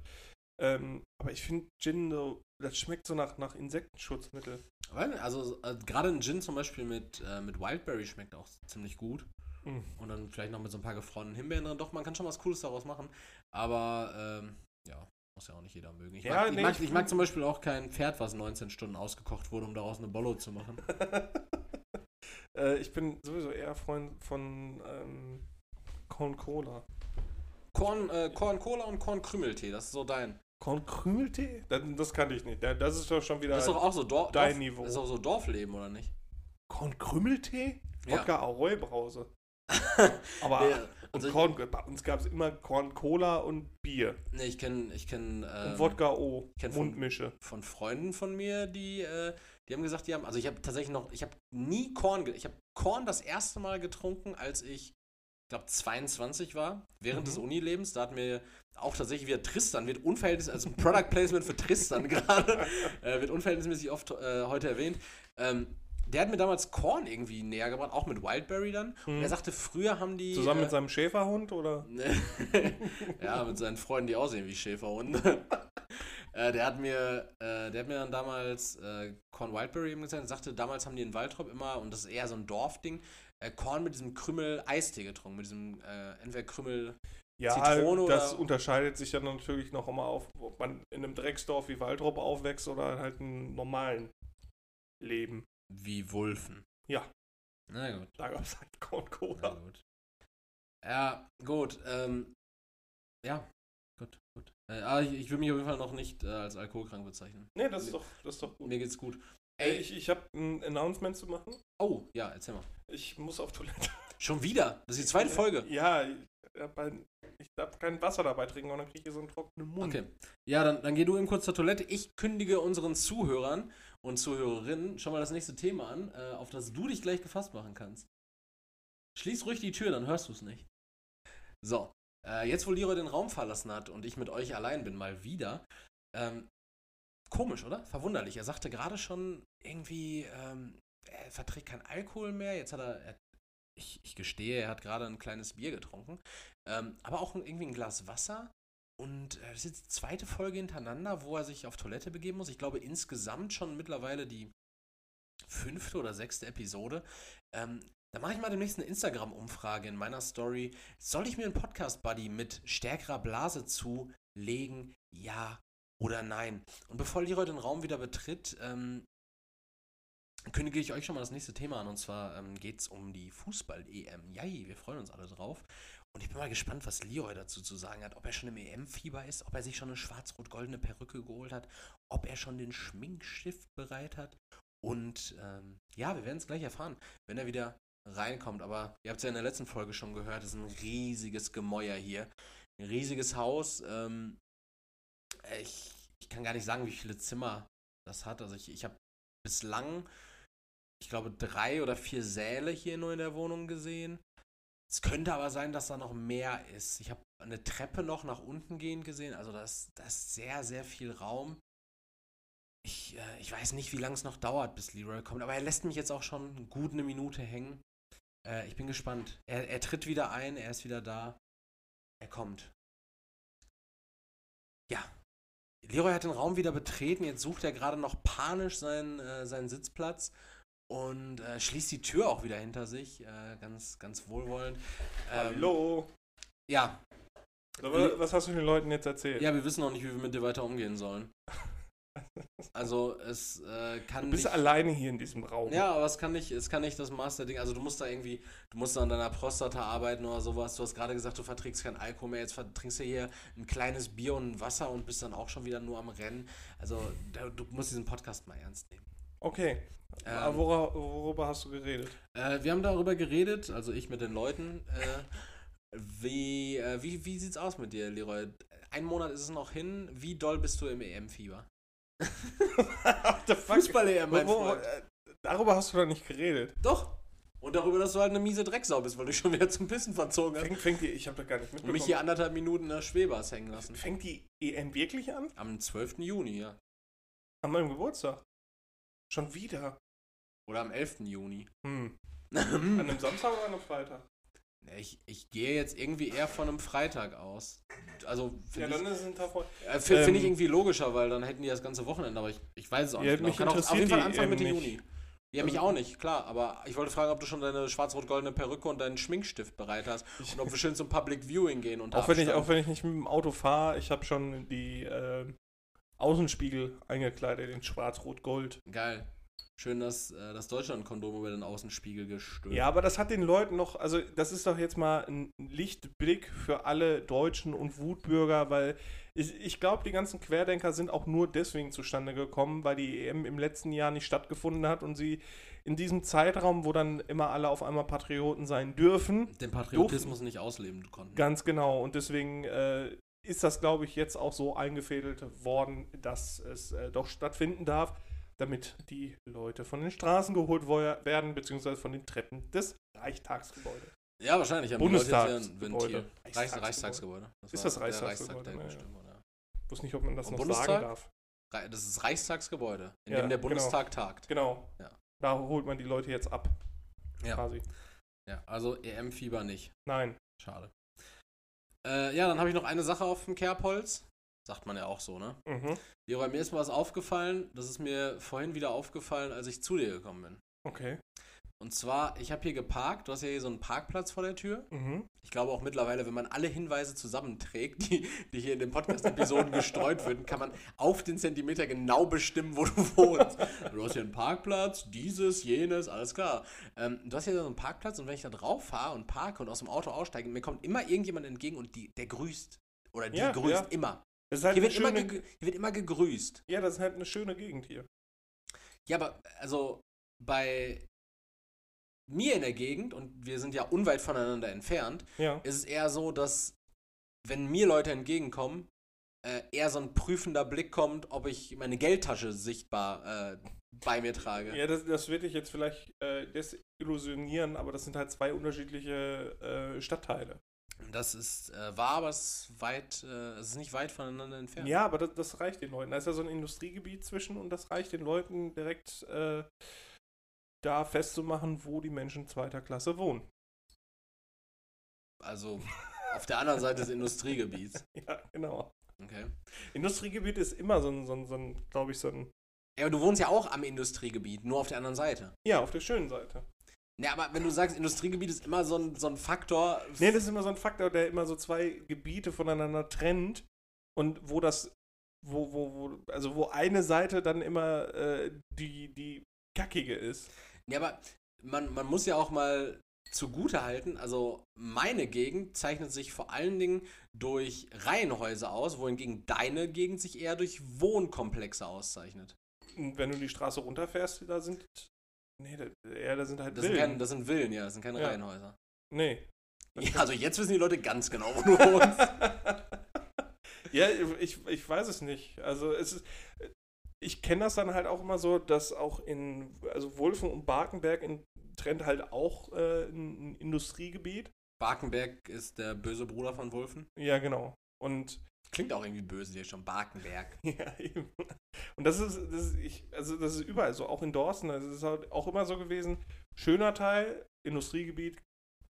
Ähm, aber ich finde Gin so, das schmeckt so nach, nach Insektenschutzmittel. Also äh, gerade ein Gin zum Beispiel mit, äh, mit Wildberry schmeckt auch ziemlich gut. Mhm. Und dann vielleicht noch mit so ein paar gefrorenen Himbeeren drin. Doch, man kann schon was Cooles daraus machen. Aber, ähm, ja, muss ja auch nicht jeder mögen. Ich, Ja, mag, ich, nee, mag, ich ich mag zum Beispiel auch kein Pferd, was 19 Stunden ausgekocht wurde, um daraus eine Bollo zu machen. äh, ich bin sowieso eher Freund von ähm, Corn Cola. Korn, äh, Korn Cola und Korn Krümeltee, das ist so dein. Korn Krümeltee? Das, das kannte ich nicht. Das ist doch schon wieder Das ist doch auch so Dor dein Dorf, Niveau. Das ist auch so Dorfleben, oder nicht? Korn Krümeltee? Ja. Wodka Ahoi Brause. Aber und also- Korn, bei uns gab es immer Korn Cola und Bier. Nee, ich kenne ich kenn, ähm, und Wodka O. kenn von- Mundmische. von Freunden von mir, die, äh, die haben gesagt, die haben, also ich habe tatsächlich noch, ich habe nie Korn, ich habe Korn das erste Mal getrunken, als ich, ich glaube, 22 war, während Mhm. des Unilebens. Da hat mir auch tatsächlich wieder Tristan, wird unverhältnismäßig, also ein Product Placement für Tristan gerade, äh, wird unverhältnismäßig oft äh, heute erwähnt. Ähm, der hat mir damals Korn irgendwie näher gebracht, auch mit Wildberry dann. Und Mhm. er sagte, früher haben die. Zusammen äh, mit seinem Schäferhund oder? ja, mit seinen Freunden, die aussehen wie Schäferhunde. äh, der hat mir, äh, der hat mir dann damals äh, Corn Wildberry eben gezeigt und sagte, damals haben die in Waltrop immer, und das ist eher so ein Dorfding, Korn mit diesem Krümmel Eistee getrunken, mit diesem entweder Krümmel. Ja, Zitrone das oder- unterscheidet sich dann natürlich noch immer auf, ob man in einem Drecksdorf wie Waldrop aufwächst oder halt einem normalen Leben. Wie Wulfen. Ja. Na gut. Da gab es halt Korn Na Cola. gut. Ja, gut. Ähm, ja, gut, gut. Äh, aber ich, ich will mich auf jeden Fall noch nicht äh, als alkoholkrank bezeichnen. Nee, das ist doch, das ist doch gut. Mir geht's gut. Ey, ich, ich habe ein Announcement zu machen. Oh, ja, erzähl mal. Ich muss auf Toilette. Schon wieder? Das ist die zweite Folge. Ja, ich darf kein Wasser dabei trinken und dann kriege ich hier so einen trockenen Mund. Okay. Ja, dann, dann geh du eben kurz zur Toilette. Ich kündige unseren Zuhörern und Zuhörerinnen schon mal das nächste Thema an, äh, auf das du dich gleich gefasst machen kannst. Schließ ruhig die Tür, dann hörst du es nicht. So, äh, jetzt wo Leroy den Raum verlassen hat und ich mit euch allein bin, mal wieder. Ähm, komisch, oder? Verwunderlich. Er sagte gerade schon irgendwie, ähm, er verträgt keinen Alkohol mehr. Jetzt hat er, er ich, ich gestehe, er hat gerade ein kleines Bier getrunken. Ähm, aber auch irgendwie ein Glas Wasser. Und äh, das ist jetzt die zweite Folge hintereinander, wo er sich auf Toilette begeben muss. Ich glaube insgesamt schon mittlerweile die fünfte oder sechste Episode. Ähm, da mache ich mal demnächst eine Instagram-Umfrage in meiner Story. Soll ich mir einen Podcast-Buddy mit stärkerer Blase zulegen? Ja oder nein? Und bevor Leroy den Raum wieder betritt, ähm, kündige ich euch schon mal das nächste Thema an. Und zwar ähm, geht es um die Fußball-EM. Jai, wir freuen uns alle drauf. Und ich bin mal gespannt, was Leroy dazu zu sagen hat. Ob er schon im EM-Fieber ist, ob er sich schon eine schwarz-rot-goldene Perücke geholt hat, ob er schon den Schminkstift bereit hat. Und ähm, ja, wir werden es gleich erfahren, wenn er wieder reinkommt. Aber ihr habt es ja in der letzten Folge schon gehört, es ist ein riesiges Gemäuer hier. Ein riesiges Haus. Ähm, ich, ich kann gar nicht sagen, wie viele Zimmer das hat. Also ich, ich habe bislang, ich glaube, drei oder vier Säle hier nur in der Wohnung gesehen. Es könnte aber sein, dass da noch mehr ist. Ich habe eine Treppe noch nach unten gehen gesehen. Also das, das ist sehr, sehr viel Raum. Ich, äh, ich weiß nicht, wie lange es noch dauert, bis Leroy kommt, aber er lässt mich jetzt auch schon gut eine Minute hängen. Äh, ich bin gespannt. Er, er tritt wieder ein, er ist wieder da. Er kommt. Ja. Leroy hat den Raum wieder betreten. Jetzt sucht er gerade noch panisch seinen, äh, seinen Sitzplatz und äh, schließt die Tür auch wieder hinter sich. Äh, ganz, ganz wohlwollend. Ähm, Hallo. Ja. Aber was hast du den Leuten jetzt erzählt? Ja, wir wissen noch nicht, wie wir mit dir weiter umgehen sollen. Also es äh, kann. Du bist nicht, alleine hier in diesem Raum. Ja, aber es kann nicht, es kann nicht das Master-Ding. Also du musst da irgendwie, du musst da an deiner Prostata arbeiten oder sowas. Du hast gerade gesagt, du verträgst kein Alkohol mehr. Jetzt trinkst du hier ein kleines Bier und ein Wasser und bist dann auch schon wieder nur am Rennen. Also du musst diesen Podcast mal ernst nehmen. Okay. Ähm, worüber, worüber, hast du geredet? Äh, wir haben darüber geredet, also ich mit den Leuten. Äh, wie, äh, wie, wie sieht's aus mit dir, Leroy? Ein Monat ist es noch hin. Wie doll bist du im EM-Fieber? Fußball-EM, mein wo, Freund. Äh, darüber hast du doch nicht geredet. Doch. Und darüber, dass du halt eine miese Drecksau bist, weil du schon wieder zum Pissen verzogen hast. Fängt, fängt die, ich hab da gar nicht mitbekommen. Und mich hier anderthalb Minuten in der Schwebers hängen lassen. Fängt die EM wirklich an? Am 12. Juni, ja. An meinem Geburtstag. Schon wieder. Oder am 11. Juni. Hm. an einem Samstag oder an einem Freitag? Ich, ich gehe jetzt irgendwie eher von einem Freitag aus. Also ja, dann ist es ein Tag vor. Äh, Finde ähm, ich irgendwie logischer, weil dann hätten die das ganze Wochenende, aber ich, ich weiß es auch ja, nicht. Mich Kann auch auf jeden Fall Anfang Mitte nicht. Juni. Ja, mich auch nicht, klar. Aber ich wollte fragen, ob du schon deine schwarz-rot-goldene Perücke und deinen Schminkstift bereit hast und ob wir schön zum Public Viewing gehen und auch wenn ich Auch wenn ich nicht mit dem Auto fahre, ich habe schon die äh, Außenspiegel eingekleidet in schwarz-rot-gold. Geil. Schön, dass äh, das Deutschland-Kondom über den Außenspiegel gestülpt. Ja, aber das hat den Leuten noch, also das ist doch jetzt mal ein Lichtblick für alle Deutschen und Wutbürger, weil ich, ich glaube, die ganzen Querdenker sind auch nur deswegen zustande gekommen, weil die EM im letzten Jahr nicht stattgefunden hat und sie in diesem Zeitraum, wo dann immer alle auf einmal Patrioten sein dürfen, den Patriotismus durften, nicht ausleben konnten. Ganz genau. Und deswegen äh, ist das, glaube ich, jetzt auch so eingefädelt worden, dass es äh, doch stattfinden darf damit die Leute von den Straßen geholt werden, beziehungsweise von den Treppen des Reichstagsgebäudes. Ja, wahrscheinlich. Bundestagsgebäude. Reichstagsgebäude. Reichstagsgebäude. Das ist das Reichstagsgebäude? Reichstag, ja. ja. Ich wusste nicht, ob man das Und noch Bundestag? sagen darf. Das ist Reichstagsgebäude, in ja, dem der genau. Bundestag genau. tagt. Genau. Ja. Da holt man die Leute jetzt ab. Ja. Quasi. Ja, also EM-Fieber nicht. Nein. Schade. Äh, ja, dann habe ich noch eine Sache auf dem Kerbholz. Sagt man ja auch so, ne? Mhm. Leroy, mir ist mal was aufgefallen. Das ist mir vorhin wieder aufgefallen, als ich zu dir gekommen bin. Okay. Und zwar, ich habe hier geparkt. Du hast ja hier so einen Parkplatz vor der Tür. Mhm. Ich glaube auch mittlerweile, wenn man alle Hinweise zusammenträgt, die, die hier in den Podcast-Episoden gestreut werden, kann man auf den Zentimeter genau bestimmen, wo du wohnst. Du hast hier einen Parkplatz, dieses, jenes, alles klar. Ähm, du hast hier so einen Parkplatz und wenn ich da drauf fahre und parke und aus dem Auto aussteige, mir kommt immer irgendjemand entgegen und die, der grüßt. Oder die ja, grüßt ja. immer. Halt hier, wird schöne, immer hier wird immer gegrüßt. Ja, das ist halt eine schöne Gegend hier. Ja, aber also bei mir in der Gegend, und wir sind ja unweit voneinander entfernt, ja. ist es eher so, dass wenn mir Leute entgegenkommen, äh, eher so ein prüfender Blick kommt, ob ich meine Geldtasche sichtbar äh, bei mir trage. Ja, das, das wird dich jetzt vielleicht äh, desillusionieren, aber das sind halt zwei unterschiedliche äh, Stadtteile. Das ist äh, wahr, aber es ist, weit, äh, es ist nicht weit voneinander entfernt. Ja, aber das, das, reicht den Leuten. Da ist ja so ein Industriegebiet zwischen und das reicht den Leuten direkt äh, da festzumachen, wo die Menschen zweiter Klasse wohnen. Also auf der anderen Seite des Industriegebiets. Ja, genau. Okay. Industriegebiet ist immer so ein, so ein, so ein glaube ich, so ein. Ja, aber du wohnst ja auch am Industriegebiet, nur auf der anderen Seite. Ja, auf der schönen Seite. Ja, aber wenn du sagst, Industriegebiet ist immer so ein, so ein Faktor. Nee, das ist immer so ein Faktor, der immer so zwei Gebiete voneinander trennt und wo das, wo, wo, wo, also wo eine Seite dann immer äh, die, die kackige ist. Ja, aber man, man muss ja auch mal zugute halten, also meine Gegend zeichnet sich vor allen Dingen durch Reihenhäuser aus, wohingegen deine Gegend sich eher durch Wohnkomplexe auszeichnet. Und wenn du die Straße runterfährst, da sind. Nee, da, ja, da sind halt Das sind, Villen. kein, das sind Villen, ja, das sind keine Ja. Reihenhäuser. Nee. Ja, also jetzt wissen die Leute ganz genau, wo du wohnst. ja, ich, ich weiß es nicht. Also es ist. Ich kenne das dann halt auch immer so, dass auch in, also Wulfen und Barkenberg in, trennt halt auch äh, ein, ein Industriegebiet. Barkenberg ist der böse Bruder von Wulfen. Ja, genau. Und Klingt auch irgendwie böse hier schon, Barkenberg. Ja, eben. Und das ist, das ist, ich, also das ist überall so, auch in Dorsten. Also es ist halt auch immer so gewesen, schöner Teil, Industriegebiet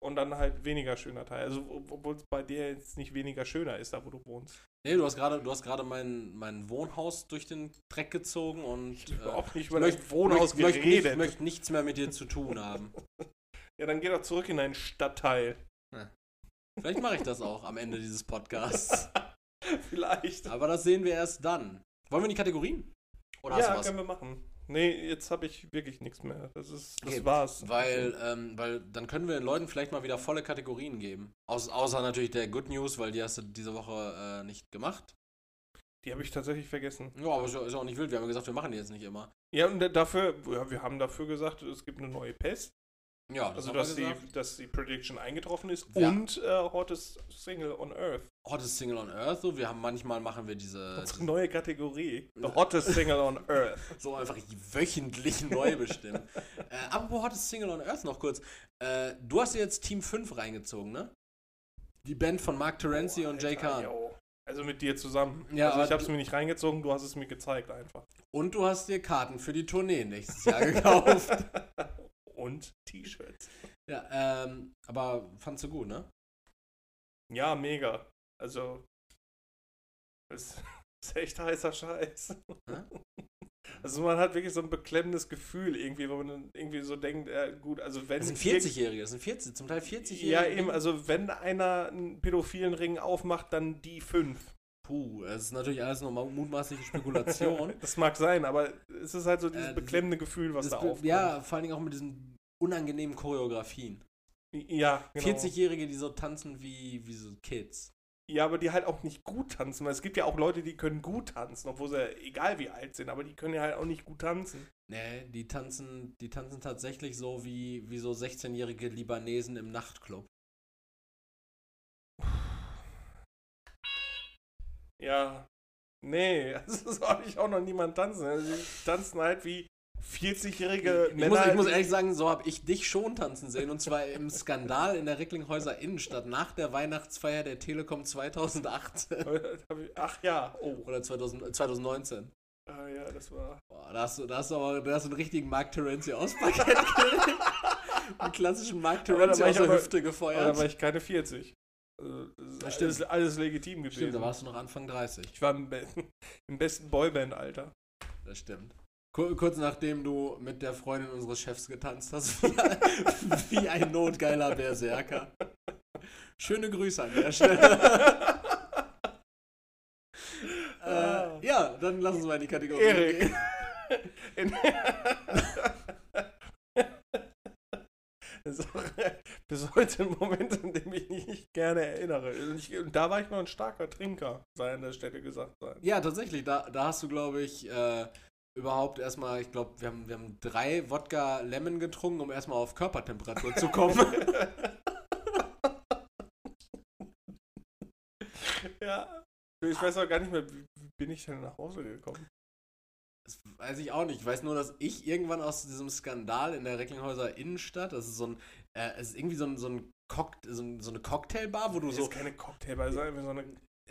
und dann halt weniger schöner Teil. Also ob- obwohl es bei dir jetzt nicht weniger schöner ist, da wo du wohnst. Nee, du hast gerade, du hast gerade mein, mein Wohnhaus durch den Dreck gezogen und Ich habe überhaupt nicht ich über möchte- dein Wohnhaus möchte, geredet. nicht, möchte nichts mehr mit dir zu tun haben. ja, dann geh doch zurück in deinen Stadtteil. Vielleicht mache ich das auch am Ende dieses Podcasts. Vielleicht. Aber das sehen wir erst dann. Wollen wir in die Kategorien? Oder hast ja, können wir machen. Nee, jetzt habe ich wirklich nichts mehr. Das ist, das Okay, war's. Weil, ähm, weil dann können wir den Leuten vielleicht mal wieder volle Kategorien geben. Aus, außer natürlich der Good News, weil die hast du diese Woche äh, nicht gemacht. Die habe ich tatsächlich vergessen. Ja, aber ist ja- ist auch nicht wild. Wir haben ja gesagt, wir machen die jetzt nicht immer. Ja, und dafür, ja, wir haben dafür gesagt, es gibt eine neue Pest. Ja, das Also, dass die, dass die Prediction eingetroffen ist Ja. und äh, Hottest Single on Earth. Hottest Single on Earth. So, wir haben manchmal machen wir diese, Unsere neue Kategorie. The Hottest Single on Earth. so einfach wöchentlich neu bestimmen. äh, apropos Hottest Single on Earth noch kurz. Äh, du hast dir jetzt Team 5 reingezogen, ne? Die Band von Mark Terenzi und Jay Kahn. Also mit dir zusammen. Ja, also ich habe es mir nicht reingezogen, du hast es mir gezeigt einfach. Und du hast dir Karten für die Tournee nächstes Jahr gekauft. und T-Shirts. ja, ähm, aber fandst du gut, ne? Ja, mega. Also, es ist echt heißer Scheiß. Ja? Also man hat wirklich so ein beklemmendes Gefühl irgendwie, wo man irgendwie so denkt, äh, gut, also wenn... Das sind irgend- 40-Jährige, das sind 40, zum Teil 40-Jährige. Ja, eben, also wenn einer einen pädophilen Ring aufmacht, dann die fünf. Puh, das ist natürlich alles nur mutmaßliche Spekulation. Das mag sein, aber es ist halt so dieses Äh, beklemmende Gefühl, was da aufkommt. ja, vor allen Dingen auch mit diesen unangenehmen Choreografien. ja, genau. 40-Jährige, die so tanzen wie, wie so Kids. Ja, aber die halt auch nicht gut tanzen. Weil es gibt ja auch Leute, die können gut tanzen, obwohl sie egal wie alt sind, aber die können ja halt auch nicht gut tanzen. Nee, die tanzen, die tanzen tatsächlich so wie, wie so 16-jährige Libanesen im Nachtclub. Ja, nee, also so habe ich auch noch niemand tanzen. Also die tanzen halt wie 40-jährige Ich Männer. muss, ich muss ehrlich sagen, so habe ich dich schon tanzen sehen. Und zwar im Skandal in der Recklinghäuser Innenstadt nach der Weihnachtsfeier der Telekom 2018. Ach ja, oh. Oder 2000, 2019. Ah, ja, das war. Boah, da hast du, da hast du aber da hast du einen richtigen Mark Terenzi gekriegt. Einen klassischen Mark Terenzi aus der aber- Hüfte Aber da gefeuert. war ich keine 40. Also, das ist alles, alles legitim gewesen. Stimmt, da warst du noch Anfang 30. ich war im, be im besten Boyband-Alter. Das stimmt. Kur kurz nachdem du mit der Freundin unseres Chefs getanzt hast, wie, ein notgeiler Berserker. Schöne Grüße an der Stelle. Ah. äh, ja, dann lass uns mal in die Kategorie Erik. gehen. In bis heute ein Moment, an dem ich mich nicht gerne erinnere. Und, ich, und da war ich noch ein starker Trinker, sei an der Stelle gesagt sein. Ja, tatsächlich, da, da hast du, glaube ich, äh, überhaupt erstmal, ich glaube, wir haben, wir haben drei Wodka Lemon getrunken, um erstmal auf Körpertemperatur zu kommen. ja. Ich weiß auch gar nicht mehr, wie bin ich denn nach Hause gekommen? Das weiß ich auch nicht. Ich weiß nur, dass ich irgendwann aus diesem Skandal in der Recklinghäuser Innenstadt, das ist so ein, äh, es ist irgendwie so ein, so ein Cock, so, so eine Cocktailbar, wo du Das so. ist keine Cocktailbar, das ist einfach so eine.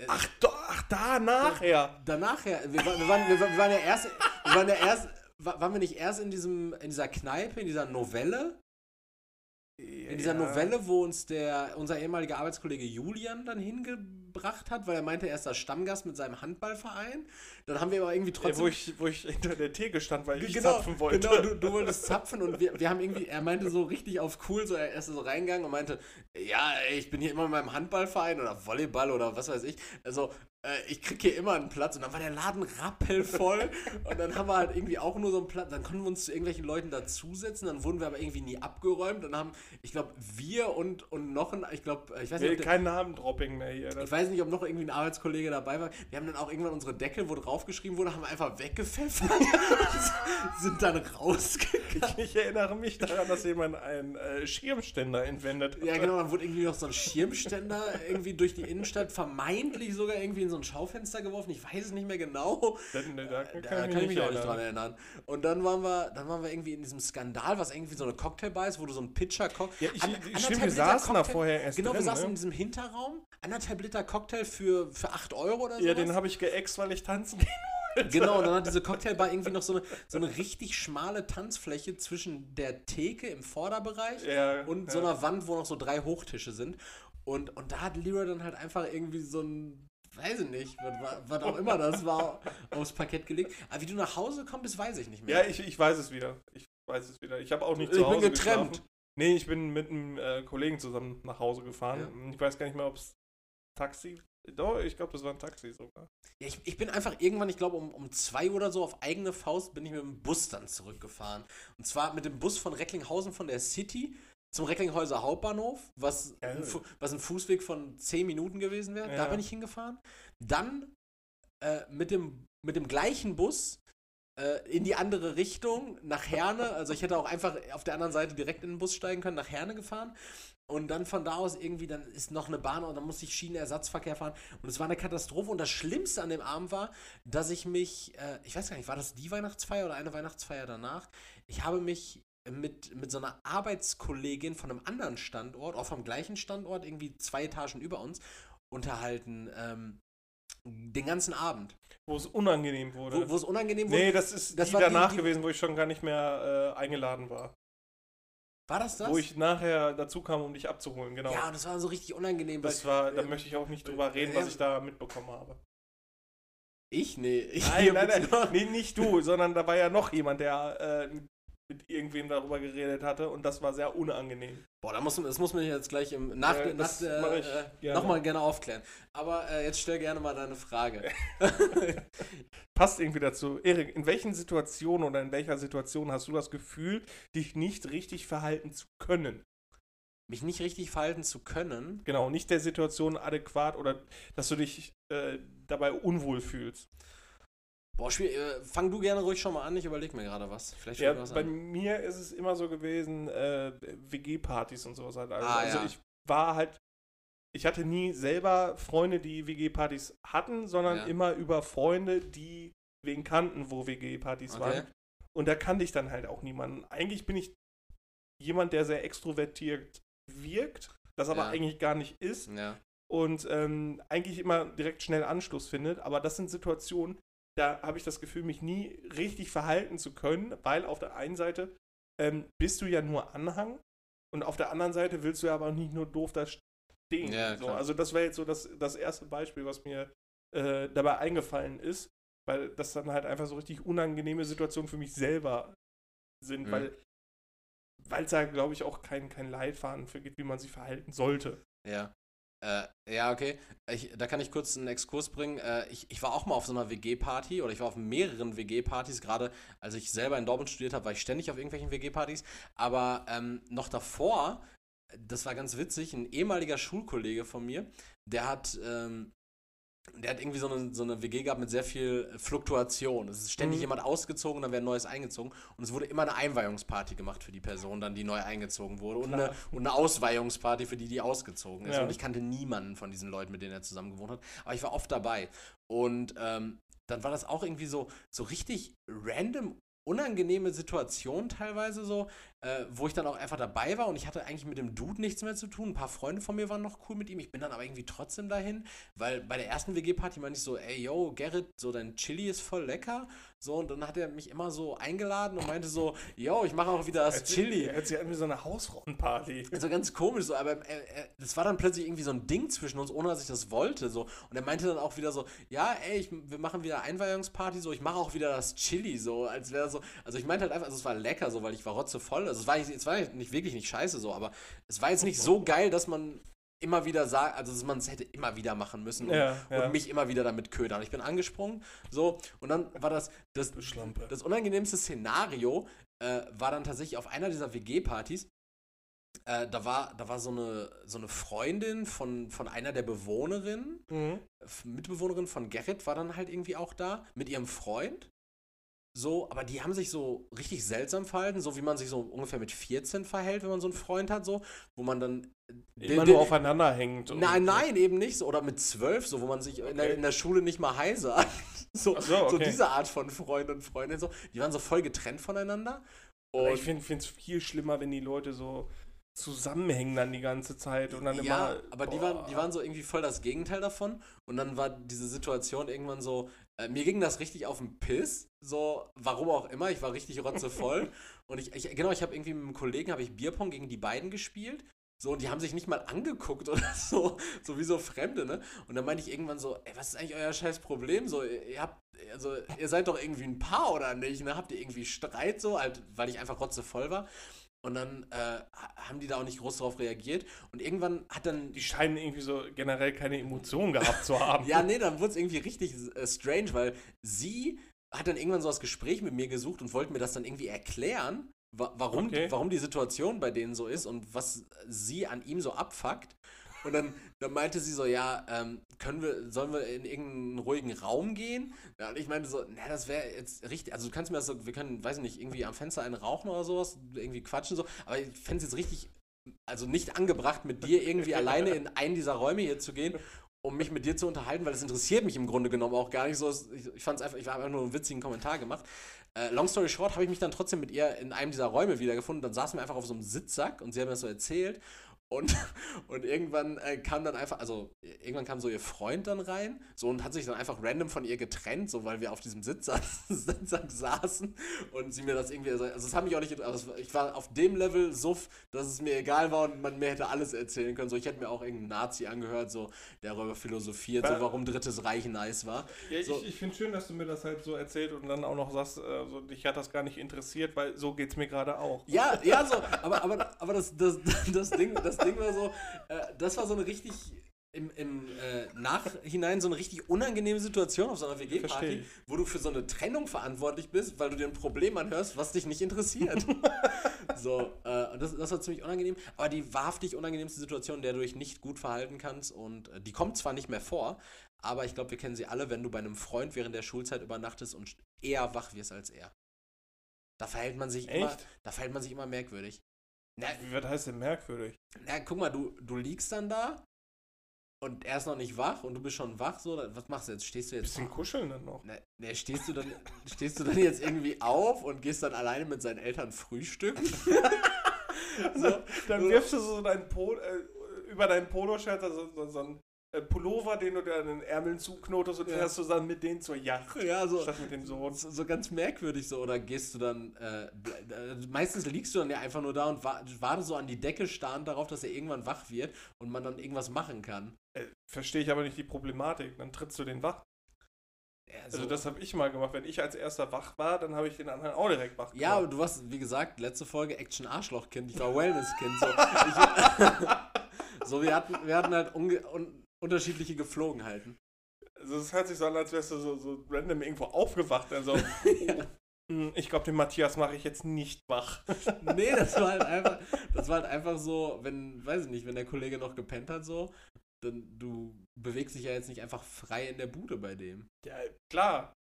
Ach, do, ach da, nachher. danach ja, wir, waren- wir, waren, wir, wir waren ja erst, wir waren ja erst, wa- waren wir nicht erst in diesem, in dieser Kneipe, in dieser Novelle? In dieser Novelle, wo uns der, unser ehemaliger Arbeitskollege Julian dann hingebracht hat, weil er meinte, er ist da Stammgast mit seinem Handballverein. Dann haben wir aber irgendwie trotzdem. wo, ich, wo ich hinter der Theke stand, weil ich genau, zapfen wollte. Genau, du, du wolltest zapfen und wir, wir haben irgendwie, er meinte so richtig auf cool, so er ist so reingegangen und meinte, ja, ey, ich bin hier immer in meinem Handballverein oder Volleyball oder was weiß ich. Also, äh, ich krieg hier immer einen Platz und dann war der Laden rappelvoll und dann haben wir halt irgendwie auch nur so einen Platz, dann konnten wir uns zu irgendwelchen Leuten dazusetzen, dann wurden wir aber irgendwie nie abgeräumt, dann haben, ich glaube, wir und, und noch ein, ich glaube, ich weiß nicht, Nee, der, kein Namendropping mehr hier. Ich weiß nicht, ob noch irgendwie ein Arbeitskollege dabei war. Wir haben dann auch irgendwann unsere Deckel, wo draufgeschrieben wurde, haben wir einfach weggepfeffert und sind dann rausgegangen. ich erinnere mich daran, dass jemand einen äh, Schirmständer entwendet hat. Ja, genau, dann wurde irgendwie noch so ein Schirmständer irgendwie durch die Innenstadt vermeintlich sogar irgendwie in so ein Schaufenster geworfen. Ich weiß es nicht mehr genau. Da, da, kann, Da kann ich mich auch nicht dran erinnern. Und dann waren wir, dann waren wir irgendwie in diesem Skandal, was irgendwie so eine Cocktailbar ist, wo du so einen Pitcher Cocktail. Ja, ich- ich- stimmt, wir saßen da vorher erst Genau, wir drin, saßen ne? in diesem Hinterraum, anderthalb Liter Cocktail für, für 8 Euro oder so. Ja, den habe ich geäxt, weil ich tanzen gehe. Genau, und dann hat diese Cocktailbar irgendwie noch so eine, so eine richtig schmale Tanzfläche zwischen der Theke im Vorderbereich Ja, und so ja. einer Wand, wo noch so drei Hochtische sind. Und, und da hat Leroy dann halt einfach irgendwie so ein, weiß ich nicht, was, was- auch immer das war, aufs Parkett gelegt. Aber wie du nach Hause kommst, weiß ich nicht mehr. Ja, ich, ich weiß es wieder. Ich weiß es wieder. Ich habe auch nicht Ich zu bin Hause getrennt. geschlafen. Nee, ich bin mit einem äh, Kollegen zusammen nach Hause gefahren. Ich weiß gar nicht mehr, ob es Taxi. Doch, ich glaube, das war ein Taxi sogar. Ja, ich, ich bin einfach irgendwann, ich glaube um, um zwei oder so auf eigene Faust bin ich mit dem Bus dann zurückgefahren. Und zwar mit dem Bus von Recklinghausen von der City zum Recklinghäuser Hauptbahnhof, was, Geil. ein, was ein Fußweg von zehn Minuten gewesen wäre. Da Ja. bin ich hingefahren. Dann äh, mit, dem, mit dem gleichen Bus äh, in die andere Richtung, nach Herne. Also ich hätte auch einfach auf der anderen Seite direkt in den Bus steigen können, nach Herne gefahren. Und dann von da aus irgendwie, dann ist noch eine Bahn und dann musste ich Schienenersatzverkehr fahren. Und es war eine Katastrophe. Und das Schlimmste an dem Abend war, dass ich mich, äh, ich weiß gar nicht, war das die Weihnachtsfeier oder eine Weihnachtsfeier danach? Ich habe mich mit, mit so einer Arbeitskollegin von einem anderen Standort, auch vom gleichen Standort, irgendwie zwei Etagen über uns, unterhalten. Ähm, den ganzen Abend. Wo es unangenehm wurde. Wo es unangenehm wurde. nee, das ist das die war die- danach die- gewesen, wo ich schon gar nicht mehr äh, eingeladen war. War das das? Wo ich nachher dazu kam, um dich abzuholen, genau. Ja, das war so richtig unangenehm. das war, da äh, möchte ich auch nicht drüber reden, äh, was ich da mitbekommen habe. Ich? Nee. Ich Nein, nein, nein, nee, nicht du, sondern da war ja noch jemand, der äh, mit irgendwem darüber geredet hatte und das war sehr unangenehm. Boah, da muss, das muss man jetzt gleich im, nach, der- nach äh, gerne. nochmal gerne aufklären. Aber äh, jetzt stell gerne mal deine Frage. Passt irgendwie dazu. Erik, in welchen Situationen oder in welcher Situation hast du das Gefühl, dich nicht richtig verhalten zu können? Mich nicht richtig verhalten zu können. Genau, nicht der Situation adäquat oder dass du dich äh, dabei unwohl fühlst. Boah, schwierig. Äh, fang du gerne ruhig schon mal an, ich überlege mir gerade was. Vielleicht Ja, was bei an. mir ist es immer so gewesen, äh, WG-Partys und sowas halt. Also, Ah, also ja. ich war halt, ich hatte nie selber Freunde, die WG-Partys hatten, sondern Ja. immer über Freunde, die wen kannten, wo WG-Partys Okay. waren. Und da kannte ich dann halt auch niemanden. Eigentlich bin ich jemand, der sehr extrovertiert wirkt, das aber Ja. eigentlich gar nicht ist Ja. und ähm, eigentlich immer direkt schnell Anschluss findet. Aber das sind Situationen, da habe ich das Gefühl, mich nie richtig verhalten zu können, weil auf der einen Seite ähm, bist du ja nur Anhang und auf der anderen Seite willst du ja aber nicht nur doof da stehen. Ja, so, also das wäre jetzt so das, das erste Beispiel, was mir äh, dabei eingefallen ist, weil das dann halt einfach so richtig unangenehme Situationen für mich selber sind, Mhm. weil weil es da, glaube ich, auch kein, kein Leitfaden für gibt, wie man sich verhalten sollte. Ja. Äh, ja, okay. Ich, da kann ich kurz einen Exkurs bringen. Äh, ich, ich war auch mal auf so einer WG-Party oder ich war auf mehreren WG-Partys. Gerade als ich selber in Dortmund studiert habe, war ich ständig auf irgendwelchen WG-Partys. Aber ähm, noch davor, das war ganz witzig, ein ehemaliger Schulkollege von mir, der hat, ähm, der hat irgendwie so eine, so eine WG gehabt mit sehr viel Fluktuation. Es ist ständig Mhm. jemand ausgezogen, dann wäre ein neues eingezogen. Und es wurde immer eine Einweihungsparty gemacht für die Person, dann die neu eingezogen wurde. Und eine, und eine Ausweihungsparty für die, die ausgezogen ist. Ja. Und ich kannte niemanden von diesen Leuten, mit denen er zusammen gewohnt hat. Aber ich war oft dabei. Und ähm, dann war das auch irgendwie so, so richtig random unangenehme Situation teilweise so, äh, wo ich dann auch einfach dabei war und ich hatte eigentlich mit dem Dude nichts mehr zu tun. Ein paar Freunde von mir waren noch cool mit ihm. Ich bin dann aber irgendwie trotzdem dahin, weil bei der ersten WG-Party meinte ich so, ey, yo, Gerrit, so dein Chili ist voll lecker. So, und dann hat er mich immer so eingeladen und meinte so, yo, ich mache auch wieder das Chili. Hat sich irgendwie so eine Hausfrauenparty. Also ganz komisch so, aber er, er, das war dann plötzlich irgendwie so ein Ding zwischen uns, ohne dass ich das wollte. So. Und er meinte dann auch wieder so, ja, ey, ich, wir machen wieder Einweihungsparty, so, ich mache auch wieder das Chili, so, als wäre so. Also ich meinte halt einfach, also es war lecker, so, weil ich war rotzevoll. Also es war, es war nicht wirklich nicht scheiße so, aber es war jetzt nicht so geil, dass man immer wieder sagt, also dass man es hätte immer wieder machen müssen und, Ja, ja. und mich immer wieder damit ködern. Ich bin angesprungen, so, und dann war das, das, das unangenehmste Szenario äh, war dann tatsächlich auf einer dieser WG-Partys. Äh, da, war, da war so eine, so eine Freundin von, von einer der Bewohnerinnen, Mhm. Mitbewohnerin von Gerrit war dann halt irgendwie auch da mit ihrem Freund. So, aber die haben sich so richtig seltsam verhalten, so wie man sich so ungefähr mit 14 verhält, wenn man so einen Freund hat, so, wo man dann. Immer den- nur aufeinander hängt. Nein, nein, eben nicht so. Oder mit zwölf, so, wo man sich in, der, Okay. in der Schule nicht mal Hi sagt. So, so, so okay. diese Art von Freund und Freundin, so. Die waren so voll getrennt voneinander. Ich finde es viel schlimmer, wenn die Leute so zusammenhängen dann die ganze Zeit und dann ja, immer. aber die waren, die waren so irgendwie voll das Gegenteil davon. Und dann war diese Situation irgendwann so, äh, mir ging das richtig auf den Piss. So, warum auch immer, ich war richtig rotzevoll. und ich, ich genau, ich habe irgendwie mit einem Kollegen, habe ich Bierpong gegen die beiden gespielt. So, und die haben sich nicht mal angeguckt oder so, so wie so Fremde, ne? Und dann meinte ich irgendwann so, ey, was ist eigentlich euer scheiß Problem? So, ihr habt, also, ihr seid doch irgendwie ein Paar oder nicht, ne? Habt ihr irgendwie Streit so, halt, weil ich einfach rotzevoll war? Und dann äh, ha- haben die da auch nicht groß drauf reagiert. Und irgendwann hat dann Die scheinen irgendwie so generell keine Emotionen gehabt zu haben. ja, nee, dann wurde es irgendwie richtig äh, strange, weil sie hat dann irgendwann so das Gespräch mit mir gesucht und wollte mir das dann irgendwie erklären, wa warum, Okay. warum die Situation bei denen so ist und was sie an ihm so abfuckt. Und dann, dann meinte sie so, ja, ähm, können wir, sollen wir in irgendeinen ruhigen Raum gehen? Ja, und ich meinte so, na, das wäre jetzt richtig, also du kannst mir das so, wir können, weiß ich nicht, irgendwie am Fenster einen rauchen oder sowas, irgendwie quatschen so, aber ich fände es jetzt richtig, also nicht angebracht, mit dir irgendwie alleine in einen dieser Räume hier zu gehen um mich mit dir zu unterhalten, weil das interessiert mich im Grunde genommen auch gar nicht so. Ich, ich fand es einfach, ich habe einfach nur einen witzigen Kommentar gemacht. Äh, long story short, habe ich mich dann trotzdem mit ihr in einem dieser Räume wiedergefunden. Dann saßen wir einfach auf so einem Sitzsack und sie haben mir das so erzählt. Und, und irgendwann äh, kam dann einfach, also irgendwann kam so ihr Freund dann rein, so und hat sich dann einfach random von ihr getrennt, so weil wir auf diesem Sitzsack, Sitzsack saßen und sie mir das irgendwie, also es hat mich auch nicht, also ich war auf dem Level suff, dass es mir egal war und man mir hätte alles erzählen können. So, ich hätte mir auch irgendeinen Nazi angehört, so der darüber philosophiert, so Wa- warum Drittes Reich nice war. Ja, So. Ich, ich finde schön, dass du mir das halt so erzählt und dann auch noch sagst, äh, so, dich hat das gar nicht interessiert, weil so geht es mir gerade auch. Ja, ja, so, aber, aber, aber das, das, das, Ding, das Ding war so, äh, das war so eine richtig, im, im äh, Nachhinein so eine richtig unangenehme Situation auf so einer WG-Party, wo du für so eine Trennung verantwortlich bist, weil du dir ein Problem anhörst, was dich nicht interessiert. so, äh, das, das war ziemlich unangenehm, aber die wahrhaftig unangenehmste Situation, in der du dich nicht gut verhalten kannst und äh, die kommt zwar nicht mehr vor, aber ich glaube, wir kennen sie alle, wenn du bei einem Freund während der Schulzeit übernachtest und eher wach wirst als er. Da verhält man sich immer, Echt? da verhält man sich immer merkwürdig. Na, Wie was heißt denn merkwürdig? na, guck mal, du, du liegst dann da und er ist noch nicht wach und du bist schon wach. So, was machst du jetzt? Stehst du jetzt Bisschen kuscheln dann noch. Na, na, stehst du dann stehst du dann jetzt irgendwie auf und gehst dann alleine mit seinen Eltern frühstücken? so, Dann wirfst du so dein po äh, über deinen Poloshirt so, so, so einen äh, Pullover, den du dir an den Ärmeln zuknotest und Ja. fährst du dann mit denen zur Yacht. ja, so, Statt mit dem Sohn. so, so ganz merkwürdig so. Oder gehst du dann, äh, äh, meistens liegst du dann ja einfach nur da und wa wartest so an die Decke starrend darauf, dass er irgendwann wach wird und man dann irgendwas machen kann. Äh, Verstehe ich aber nicht die Problematik. Dann trittst du den wach. Ja, Also so- das habe ich mal gemacht. Wenn ich als erster wach war, dann habe ich den anderen auch direkt wach Ja, aber gemacht. du warst, wie gesagt, letzte Folge Action Arschlochkind. Ich war Wellness-Kind. So. So, wir hatten, wir hatten halt unge un unterschiedliche Geflogenheiten. Also es hört sich so an, als wärst du so, so random irgendwo aufgewacht. Also, Ja. hm, ich glaube, den Matthias mache ich jetzt nicht wach. Nee, das war halt einfach, das war halt einfach so, wenn, weiß ich nicht, wenn der Kollege noch gepennt hat, so, dann du bewegst dich ja jetzt nicht einfach frei in der Bude bei dem. Ja, klar.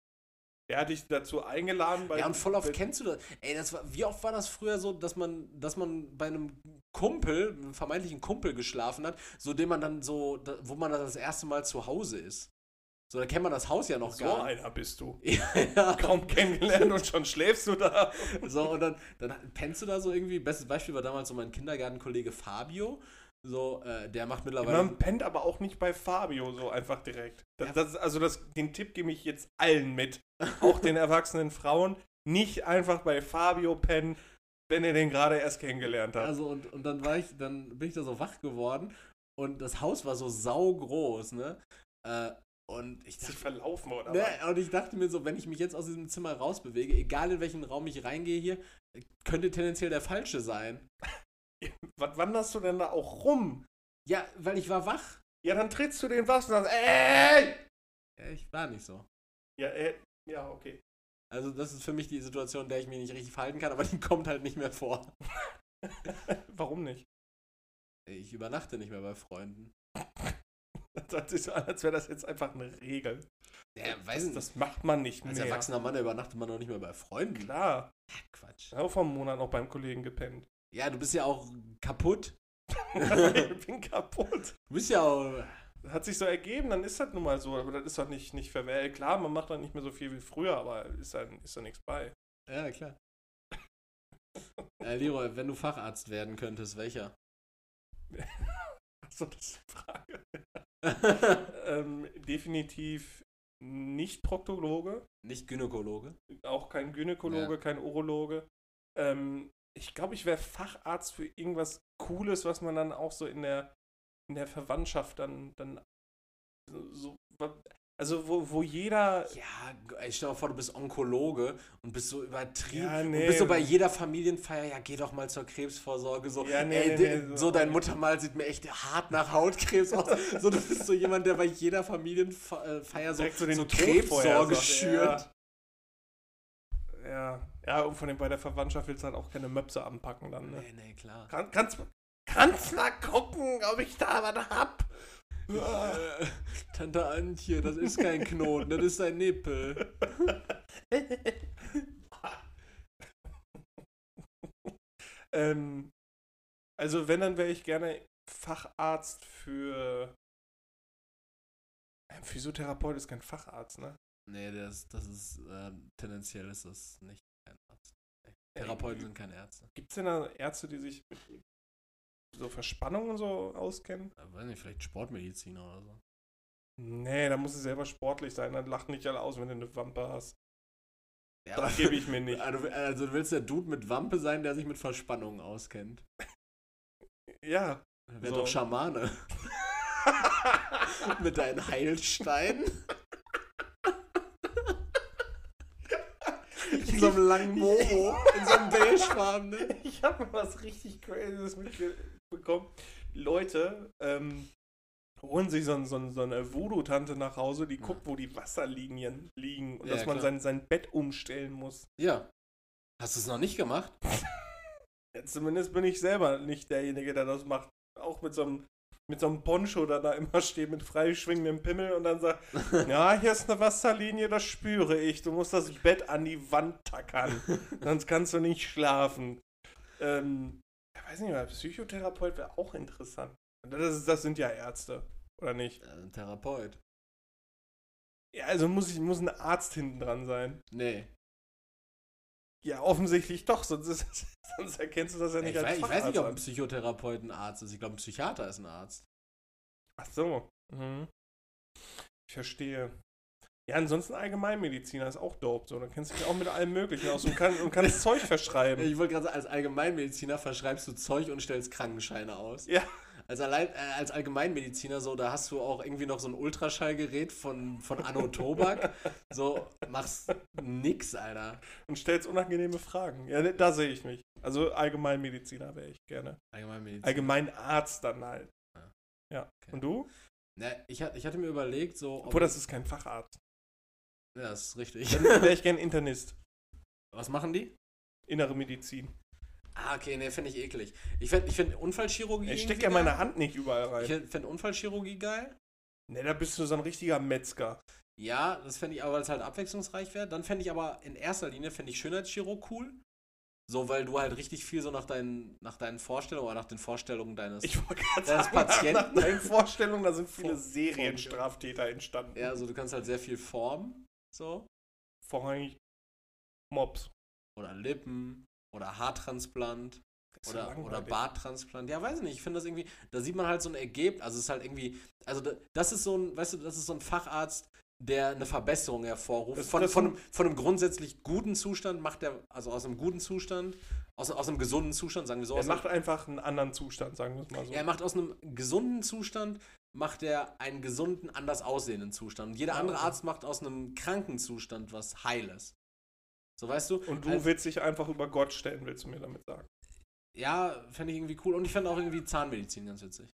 Er hat dich dazu eingeladen. Bei, Ja, und voll oft kennst du das. Ey, das war, wie oft war das früher so, dass man, dass man bei einem Kumpel, einem vermeintlichen Kumpel geschlafen hat, so dem man dann so, da, wo man dann das erste Mal zu Hause ist. So, da kennt man das Haus ja noch So gar nicht. einer bist du. ja, Kaum kennengelernt und schon schläfst du da. so, und dann, dann pennst du da so irgendwie. Bestes Beispiel war damals so mein Kindergartenkollege Fabio. So, äh, der macht mittlerweile. Man pennt aber auch nicht bei Fabio so einfach direkt. Das, das, also das, den Tipp gebe ich jetzt allen mit. Auch den erwachsenen Frauen. Nicht einfach bei Fabio pennen, wenn ihr den gerade erst kennengelernt habt. Also und, und dann war ich, dann bin ich da so wach geworden und das Haus war so saugroß, ne? Äh, und ich dachte, verlaufen oder ne, was? und ich dachte mir so, wenn ich mich jetzt aus diesem Zimmer rausbewege, egal in welchen Raum ich reingehe hier, könnte tendenziell der falsche sein. Was wanderst du denn da auch rum? Ja, weil ich war wach. Ja, dann trittst du den was und sagst, ey! Ja, ich war nicht so. Ja, äh, ja, okay. Also das ist für mich die Situation, in der ich mich nicht richtig verhalten kann, aber die kommt halt nicht mehr vor. Warum nicht? Ich übernachte nicht mehr bei Freunden. Das hört sich so an, als wäre das jetzt einfach eine Regel. Ja, weiß nicht. Das macht man nicht Als mehr. erwachsener Mann übernachtet man doch nicht mehr bei Freunden. Klar. Quatsch. Ich habe vor einem Monat noch beim Kollegen gepennt. Ja, du bist ja auch kaputt. ich bin kaputt. Du bist ja auch. Hat sich so ergeben, dann ist das nun mal so. Aber das ist doch nicht, nicht verwählt. Klar, man macht dann nicht mehr so viel wie früher, aber ist da, ist da nichts bei. Ja, klar. Äh, Leroy, wenn du Facharzt werden könntest, welcher? Achso, das ist die Frage. ähm, definitiv nicht Proktologe, Nicht Gynäkologe. auch kein Gynäkologe, kein Urologe. Ähm, ich glaube, ich wäre Facharzt für irgendwas Cooles, was man dann auch so in der, in der Verwandtschaft dann, dann so, so also wo, wo jeder Ja, ich stell dir vor, du bist Onkologe und bist so übertrieben. Ja, Und nee. bist so bei jeder Familienfeier, ja, geh doch mal zur Krebsvorsorge. So, Ja, nee, ey, nee, nee, so- so dein Muttermal sieht mir echt hart nach Hautkrebs aus. so, du bist so jemand, der bei jeder Familienfeier so, direkt so den so Tod Krebssorge schürt. Ja. Ja, ja, und von dem bei der Verwandtschaft willst du halt auch keine Möpse anpacken dann, ne? Nee, nee, klar. Kann, kannst, kannst mal gucken, ob ich da was hab. Äh, Tante Antje, das ist kein Knoten, das ist ein Nippel. ähm, also wenn, dann wäre ich gerne Facharzt für... Ein Physiotherapeut ist kein Facharzt, ne? Nee, das, das ist, äh, tendenziell ist das nicht ein Arzt. Therapeuten sind keine Ärzte. Gibt es denn da Ärzte, die sich mit so Verspannungen und so auskennen? Äh, weiß nicht, vielleicht Sportmediziner oder so. Nee, da muss es selber sportlich sein, dann lachen nicht alle aus, wenn du eine Wampe hast. Ja, Das gebe ich mir nicht. Also, also du willst der Dude mit Wampe sein, der sich mit Verspannungen auskennt. Ja. Wäre So. doch Schamane. mit deinen Heilsteinen. In so einem langen Momo. In so einem beigefarbenen. Ich habe was richtig Crazyes mitbekommen. Leute ähm, holen sich so, ein- so, ein- so eine Voodoo-Tante nach Hause, die guckt, wo die Wasserlinien liegen und Ja, dass man klar. sein, sein Bett umstellen muss. Ja. Hast du es noch nicht gemacht? Ja, zumindest bin ich selber nicht derjenige, der das macht. Auch mit so einem, mit so einem Poncho, der da immer steht mit freischwingendem Pimmel und dann sagt, ja, hier ist eine Wasserlinie, das spüre ich. Du musst das Bett an die Wand tackern, sonst kannst du nicht schlafen. Ähm, ich weiß nicht, Psychotherapeut wäre auch interessant. Das, ist- das sind ja Ärzte, oder nicht? Äh, Therapeut. Ja, also muss, ich, muss ein Arzt hinten dran sein. Nee. Ja, offensichtlich doch, sonst, ist, sonst erkennst du das ja nicht Ich, als weiß, ich weiß nicht, ob ein. Psychotherapeut ein Arzt ist. Ich glaube, ein Psychiater ist ein Arzt. Ach so. Mhm. Ich verstehe. Ja, ansonsten Allgemeinmediziner ist auch dope. So, dann kennst du dich auch mit allem Möglichen aus und, kann, und kannst Zeug verschreiben. Ich wollte gerade sagen, als Allgemeinmediziner verschreibst du Zeug und stellst Krankenscheine aus. Ja. Als, allein, äh, als Allgemeinmediziner, so, da hast du auch irgendwie noch so ein Ultraschallgerät von, von Anno Tobak. So, machst nix, Alter. Und stellst unangenehme Fragen. Ja, ne, da sehe ich mich. Also Allgemeinmediziner wäre ich gerne. Allgemeinmediziner. Allgemeinarzt dann halt. Ja. Ja. Okay. Und du? Na, ich, hat- ich hatte mir überlegt, so. ob- Obwohl, das ist kein Facharzt. ja, das ist richtig. Dann wäre ich gern Internist. Was machen die? Innere Medizin. Ah, okay, ne, finde ich eklig. Ich finde ich find Unfallchirurgie. Ich stecke ja meine. Hand nicht überall rein. Ich finde Unfallchirurgie geil. Ne, da bist du so ein richtiger Metzger. Ja, das fände ich aber, weil es halt abwechslungsreich wäre. Dann fände ich aber in erster Linie, fände ich Schönheitschirurg cool. So, weil du halt richtig viel so nach deinen, nach deinen Vorstellungen oder nach den Vorstellungen deines. Ich Das sagen, Patienten- nach deinen Vorstellungen, da sind viele Serienstraftäter entstanden. ja, also du kannst halt sehr viel formen. So. Vorrangig Mobs. Oder Lippen. Oder Haartransplant. Oder, oder. Barttransplant. Ja, weiß ich nicht. Ich finde das irgendwie, da sieht man halt so ein Ergebnis. Also es ist halt irgendwie, also da- das ist so ein, weißt du, das ist so ein Facharzt, der eine Verbesserung hervorruft. Von, von, einem, von einem grundsätzlich guten Zustand macht er, also aus einem guten Zustand, aus, aus einem gesunden Zustand, sagen wir so. Er macht einfach einen anderen Zustand, sagen wir es mal so. er macht aus einem gesunden Zustand, macht er einen gesunden, anders aussehenden Zustand. Und jeder Ah, andere okay. Arzt macht aus einem kranken Zustand was Heiles. So weißt du? Und du Also- willst dich einfach über Gott stellen, willst du mir damit sagen. Ja, fände ich irgendwie cool. Und ich fände auch irgendwie Zahnmedizin ganz witzig.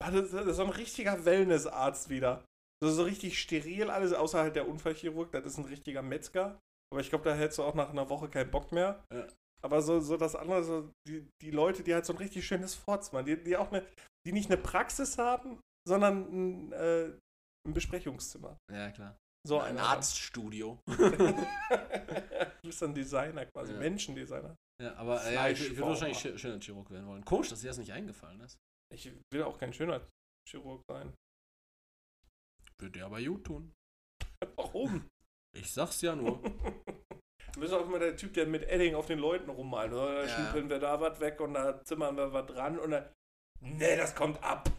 Das das ist so ein richtiger Wellnessarzt wieder. So, so richtig steril alles, außer halt der Unfallchirurg, das ist ein richtiger Metzger. Aber ich glaube, da hättest du auch nach einer Woche keinen Bock mehr. Ja. Aber so, so das andere, so die, die Leute, die halt so ein richtig schönes Forts machen, die, die auch eine, die nicht eine Praxis haben, sondern ein, äh, ein Besprechungszimmer. Ja, klar. So ein. Arztstudio. du bist ein Designer quasi, Ja. Menschendesigner. Ja, aber äh, ja, ich, ich würde wahrscheinlich schö- schöner Chirurg werden wollen. Komisch, dass dir das nicht eingefallen ist. Ich will auch kein schöner Chirurg sein. Würde dir aber gut tun. Warum? Ich sag's ja nur. Du bist auch immer der Typ, der mit Edding auf den Leuten rummalt. Oder? Da Ja. schnippeln wir da was weg und da zimmern wir was dran und dann. Nee, das kommt ab.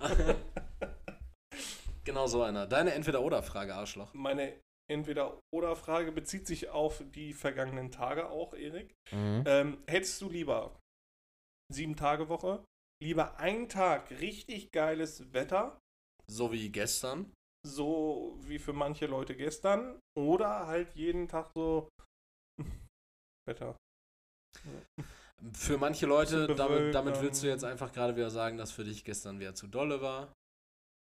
Genau so einer. Deine Entweder-Oder-Frage, Arschloch. Meine Entweder-Oder-Frage bezieht sich auf die vergangenen Tage auch, Erik. Mhm. Ähm, hättest du lieber sieben Tage Woche, lieber einen Tag richtig geiles Wetter, So wie gestern. so wie für manche Leute gestern, oder halt jeden Tag so Wetter. Für manche Leute, damit, damit willst du jetzt einfach gerade wieder sagen, dass für dich gestern wieder zu dolle war.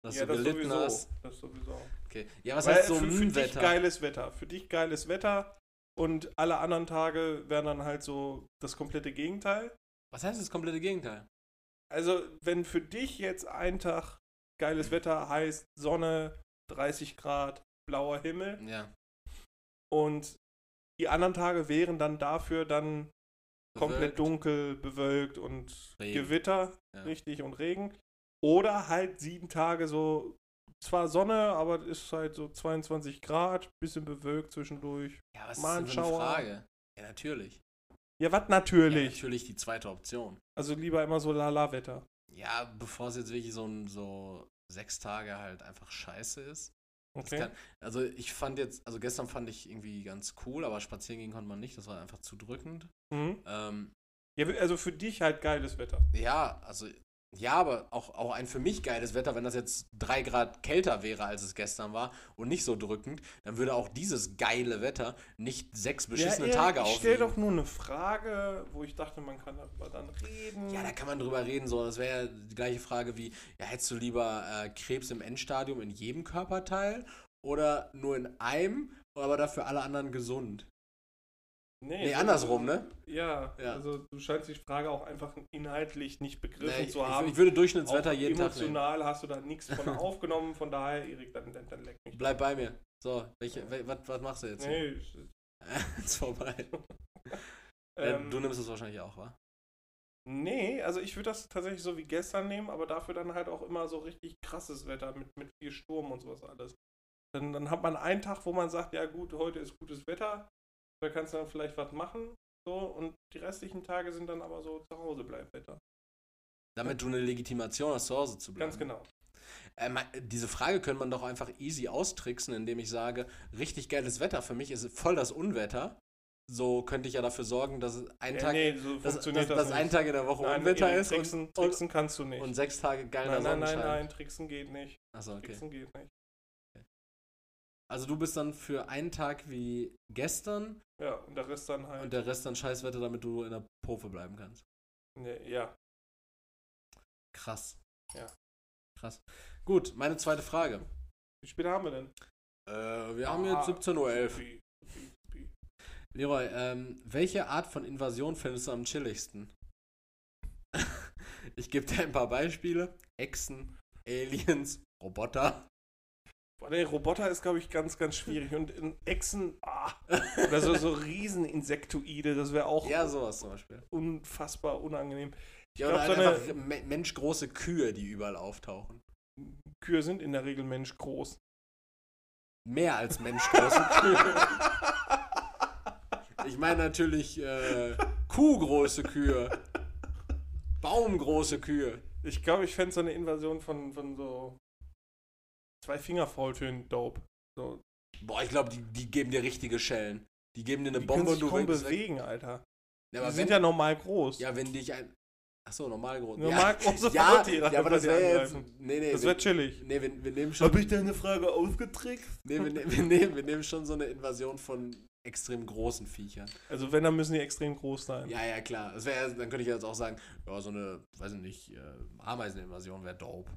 Dass ja, du das gelitten sowieso. hast. Das sowieso. Okay. Ja, was Weil heißt so für, für dich geiles Wetter. Für dich geiles Wetter und alle anderen Tage wären dann halt so das komplette Gegenteil. Was heißt das komplette Gegenteil? Also, wenn für dich jetzt ein Tag geiles Wetter heißt Sonne, 30 Grad, blauer Himmel Ja. und die anderen Tage wären dann dafür dann komplett Bewölkt. dunkel, bewölkt und Regen. Gewitter, Ja. richtig, und Regen. Oder halt sieben Tage so, zwar Sonne, aber es ist halt so 22 Grad, bisschen bewölkt zwischendurch. Ja, was Mal ist denn für eine. Frage? Ja, natürlich. Ja, was Ja, natürlich. natürlich die zweite Option. Also lieber immer so Lala-Wetter. Ja, bevor es jetzt wirklich so so sechs Tage halt einfach scheiße ist. Okay. kann, also ich fand jetzt, also gestern fand ich irgendwie ganz cool, aber spazieren gehen konnte man nicht, das war einfach zu drückend. Mhm. Ähm, Ja, also für dich halt geiles Wetter. ja, also ja, aber auch, auch ein für mich geiles Wetter, wenn das jetzt drei Grad kälter wäre, als es gestern war und nicht so drückend, dann würde auch dieses geile Wetter nicht sechs beschissene ja, Tage Ich stell aufwiegen. doch nur eine Frage, wo ich dachte, man kann darüber dann reden. Ja, da kann man drüber reden. So, das wäre ja die gleiche Frage wie: ja, hättest du lieber äh, Krebs im Endstadium in jedem Körperteil oder nur in einem, aber dafür alle anderen gesund? Nee, so- andersrum, ne? Ja, Ja. also du scheinst die Frage auch einfach inhaltlich nicht begriffen Nee, ich, zu haben. ich würde Durchschnittswetter Auch jeden Tag nehmen. emotional hast du da nichts von aufgenommen, von daher, Erik, dann, dann, dann leck mich. Bleib bei mir. So, welche, wel- was, was machst du jetzt? Nee, ich, ist vorbei. ähm, Äh, du nimmst es wahrscheinlich auch, wa? Nee, also ich würde das tatsächlich so wie gestern nehmen, aber dafür dann halt auch immer so richtig krasses Wetter mit, mit viel Sturm und sowas alles. Dann, dann hat man einen Tag, wo man sagt, ja gut, heute ist gutes Wetter, da kannst du dann vielleicht was machen, so, und die restlichen Tage sind dann aber so zu Hause bleib Wetter. Damit du eine Legitimation hast, zu Hause zu bleiben. Ganz genau. Ähm, diese Frage könnte man doch einfach easy austricksen, indem ich sage, richtig geiles Wetter für mich ist voll das Unwetter. So könnte ich ja dafür sorgen, dass ein Ja, Tag, nee, so dass, dass, das, dass ein. Tag in der Woche Nein, Unwetter ist tricksen, und, tricksen kannst du nicht. und, sechs Tage geiler nein, nein, nein, Sonnenschein. nein, tricksen geht nicht. Achso, okay. Tricksen geht nicht. Also du bist dann für einen Tag wie gestern Ja, und der Rest dann halt. und der Rest dann Scheißwetter, damit du in der Profe bleiben kannst. nee, ja. Krass. Ja. Krass. Gut, meine zweite Frage. Wie spät haben wir denn? Äh, wir haben Ah, jetzt 17.11 Uhr. Wie- wie- wie- Leroy, ähm, welche Art von Invasion findest du am chilligsten? ich gebe dir ein paar Beispiele. Echsen, Aliens, Roboter. Der Roboter ist, glaube ich, ganz, ganz schwierig. Und in Echsen, ah, oder so, so Rieseninsektoide, das wäre auch Ja, sowas zum Beispiel. unfassbar unangenehm. Ich Ja, glaube, oder so einfach me- menschgroße Kühe, die überall auftauchen. Kühe sind in der Regel menschgroß. Mehr als menschgroße Kühe. Ich meine natürlich äh, kuhgroße Kühe. Baumgroße Kühe. Ich glaube, ich fände so eine Invasion von, von so zwei Fingerfaultönen dope. So, Boah, ich glaube, die, die geben dir richtige Schellen. Die geben dir eine die Bombe können und du kaum wirkst weg. bewegen, Alter. Ja, Die sind wenn, ja normal groß. ja, wenn dich ein. Achso, normal groß. Normal ja, große ja, ja, aber das wäre jetzt. angreifen. Nee, nee. das wäre chillig. nee, wir, wir nehmen schon. ich deine Frage ausgetrickst? Nee, wir, ne- wir, nehmen, wir nehmen schon so eine Invasion von extrem großen Viechern. Also wenn, dann müssen die extrem groß sein. Ja, ja, klar. Das wär, dann könnte ich jetzt auch sagen, ja, so eine, weiß ich nicht, äh, Ameiseninvasion wäre dope.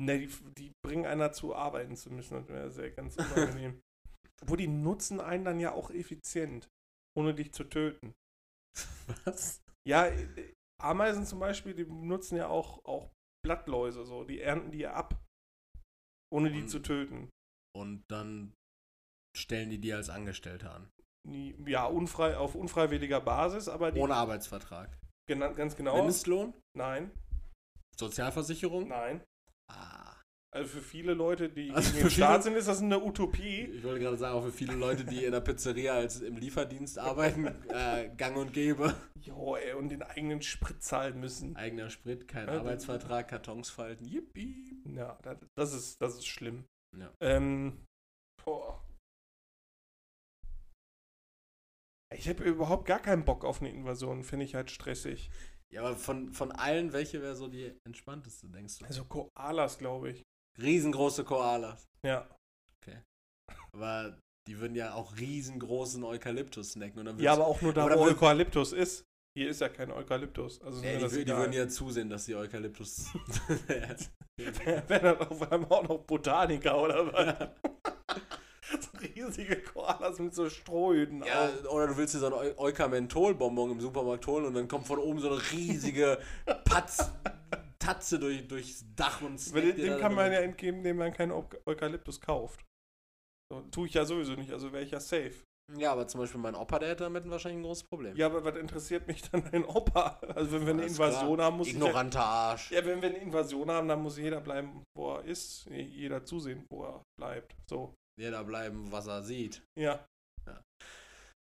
Ne, die, die bringen einen dazu, arbeiten zu müssen. Das wäre sehr ganz unangenehm. Obwohl die nutzen einen dann ja auch effizient, ohne dich zu töten. Was? Ja, äh, Ameisen zum Beispiel, die nutzen ja auch, auch Blattläuse so. Die ernten die ja ab, ohne die Und- zu töten. Und dann stellen die die als Angestellte an. Die, ja, unfrei, auf unfreiwilliger Basis, aber die. Ohne Arbeitsvertrag. Gena ganz genau. Mindestlohn? Nein, Sozialversicherung? nein. Ah. Also für viele Leute, die Also gegen den Staat sind, ist das eine Utopie. Ich wollte gerade sagen, auch für viele Leute, die in der Pizzeria als im Lieferdienst arbeiten, äh, gang und gäbe. Jo, ey, und den eigenen Sprit zahlen müssen. Eigener Sprit, kein Ja, Arbeitsvertrag, Kartons falten. Yippie. Ja, das, das, ist, das ist schlimm. Ja. Ähm, boah. Ich habe überhaupt gar keinen Bock auf eine Invasion, finde ich halt stressig. Ja, aber von, von allen, welche wäre so die entspannteste, denkst du? Also Koalas, glaube ich. Riesengroße Koalas. Ja. Aber die würden ja auch riesengroßen Eukalyptus snacken. Und dann Ja, aber auch nur da, wo Eukalyptus ist. Hier ist ja kein Eukalyptus. Also Ja, die, die würden ja zusehen, dass die Eukalyptus. Wenn dann auf einmal auch noch Botaniker oder was? so riesige Koalas mit so Strohhüten ja, auf. oder du willst dir so ein Eu Eukamentol-Bonbon im Supermarkt holen und dann kommt von oben so eine riesige Patz, Tatze durch, durchs Dach und dem, dem kann man ja entgeben, indem man keinen Eu- Eukalyptus kauft. So, tue ich ja sowieso nicht, also wäre ich ja safe. Ja, aber zum Beispiel mein Opa, der hätte damit wahrscheinlich ein großes Problem. Ja, aber was interessiert mich dann ein Opa? Also wenn wir eine Alles Invasion klar. haben, muss Ignoranter Arsch. ja, ja, wenn wir eine Invasion haben, dann muss jeder bleiben, wo er ist. Jeder zusehen, wo er bleibt. So. Jeder bleiben, was er sieht. Ja.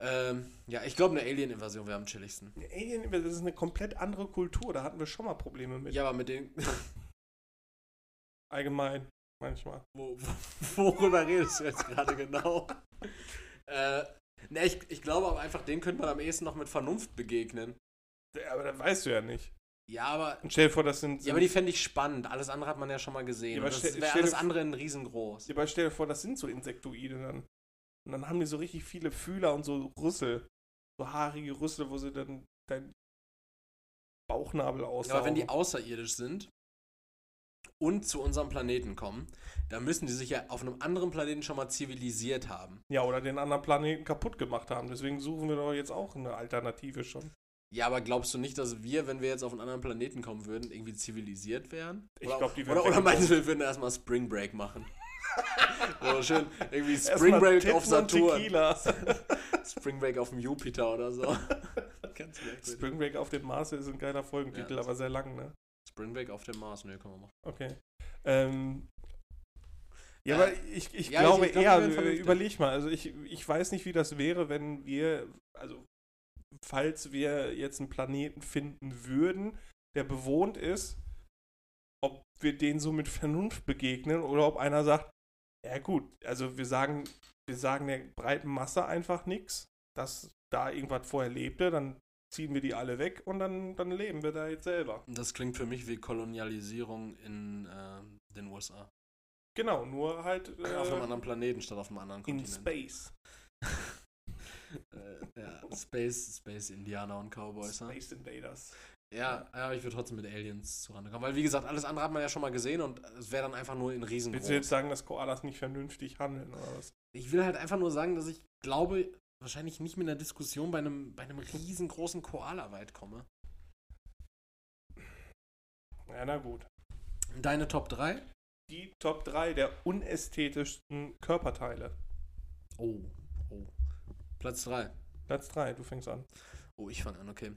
Ähm, ja, ich glaube, eine Alien-Invasion wäre am chilligsten. Eine Alien, das ist eine komplett andere Kultur, da hatten wir schon mal Probleme mit. Ja, aber mit den. Allgemein, manchmal. Wo, wo, worüber redest du jetzt gerade genau? äh, ne, ich, ich glaube aber einfach, den könnte man am ehesten noch mit Vernunft begegnen. Ja, aber das weißt du ja nicht. Ja, aber. Und stell dir vor, das sind. Ja, aber die fände ich spannend. Alles andere hat man ja schon mal gesehen. Ja, aber das wäre alles andere in riesengroß. Ja, aber stell dir vor, das sind so Insektoide dann. Und dann haben die so richtig viele Fühler und so Rüssel. So haarige Rüssel, wo sie dann dein Bauchnabel Ja, aussaugen. aber wenn die außerirdisch sind und zu unserem Planeten kommen, dann müssen die sich ja auf einem anderen Planeten schon mal zivilisiert haben. ja, oder den anderen Planeten kaputt gemacht haben. Deswegen suchen wir doch jetzt auch eine Alternative schon. Ja, aber glaubst du nicht, dass wir, wenn wir jetzt auf einen anderen Planeten kommen würden, irgendwie zivilisiert wären? Ich Oder- glaub, die wären Oder, oder meinst du, wir würden erstmal Spring Break machen? so schön, irgendwie Spring Break auf Saturn. Spring Break auf dem Jupiter oder so. Ganz merkwürdig. Spring Break auf dem Mars ist ein geiler Folgentitel, Ja. aber sehr lang, ne? Spring Break auf dem Mars, ne, können wir machen. Okay. Ähm, ja, aber ich, ich ja, glaube ich- ich glaub, eher, überleg mal, also ich, ich weiß nicht, wie das wäre, wenn wir, also falls wir jetzt einen Planeten finden würden, der bewohnt ist, ob wir den so mit Vernunft begegnen oder ob einer sagt, ja gut, also wir sagen, wir sagen der breiten Masse einfach nichts, dass da irgendwas vorher lebte, dann ziehen wir die alle weg und dann, dann leben wir da jetzt selber. Das klingt für mich wie Kolonialisierung in äh, den USA. Genau, nur halt äh, auf einem anderen Planeten statt auf einem anderen in Kontinent. Space. äh, ja, Space, Space Indianer und Cowboys. ne? Space Invaders. Ja, ja, ich würde trotzdem mit Aliens zurande kommen. Weil, wie gesagt, alles andere hat man ja schon mal gesehen und es wäre dann einfach nur in riesengroß. Willst du jetzt sagen, dass Koalas nicht vernünftig handeln oder was? Ich will halt einfach nur sagen, dass ich glaube, wahrscheinlich nicht mit einer Diskussion bei einem, bei einem riesengroßen Koala weit komme. Ja, na gut. Deine Top 3? Die Top 3 der unästhetischsten Körperteile. Oh. Platz 3. Platz 3, du fängst an. Oh, ich fange an, okay.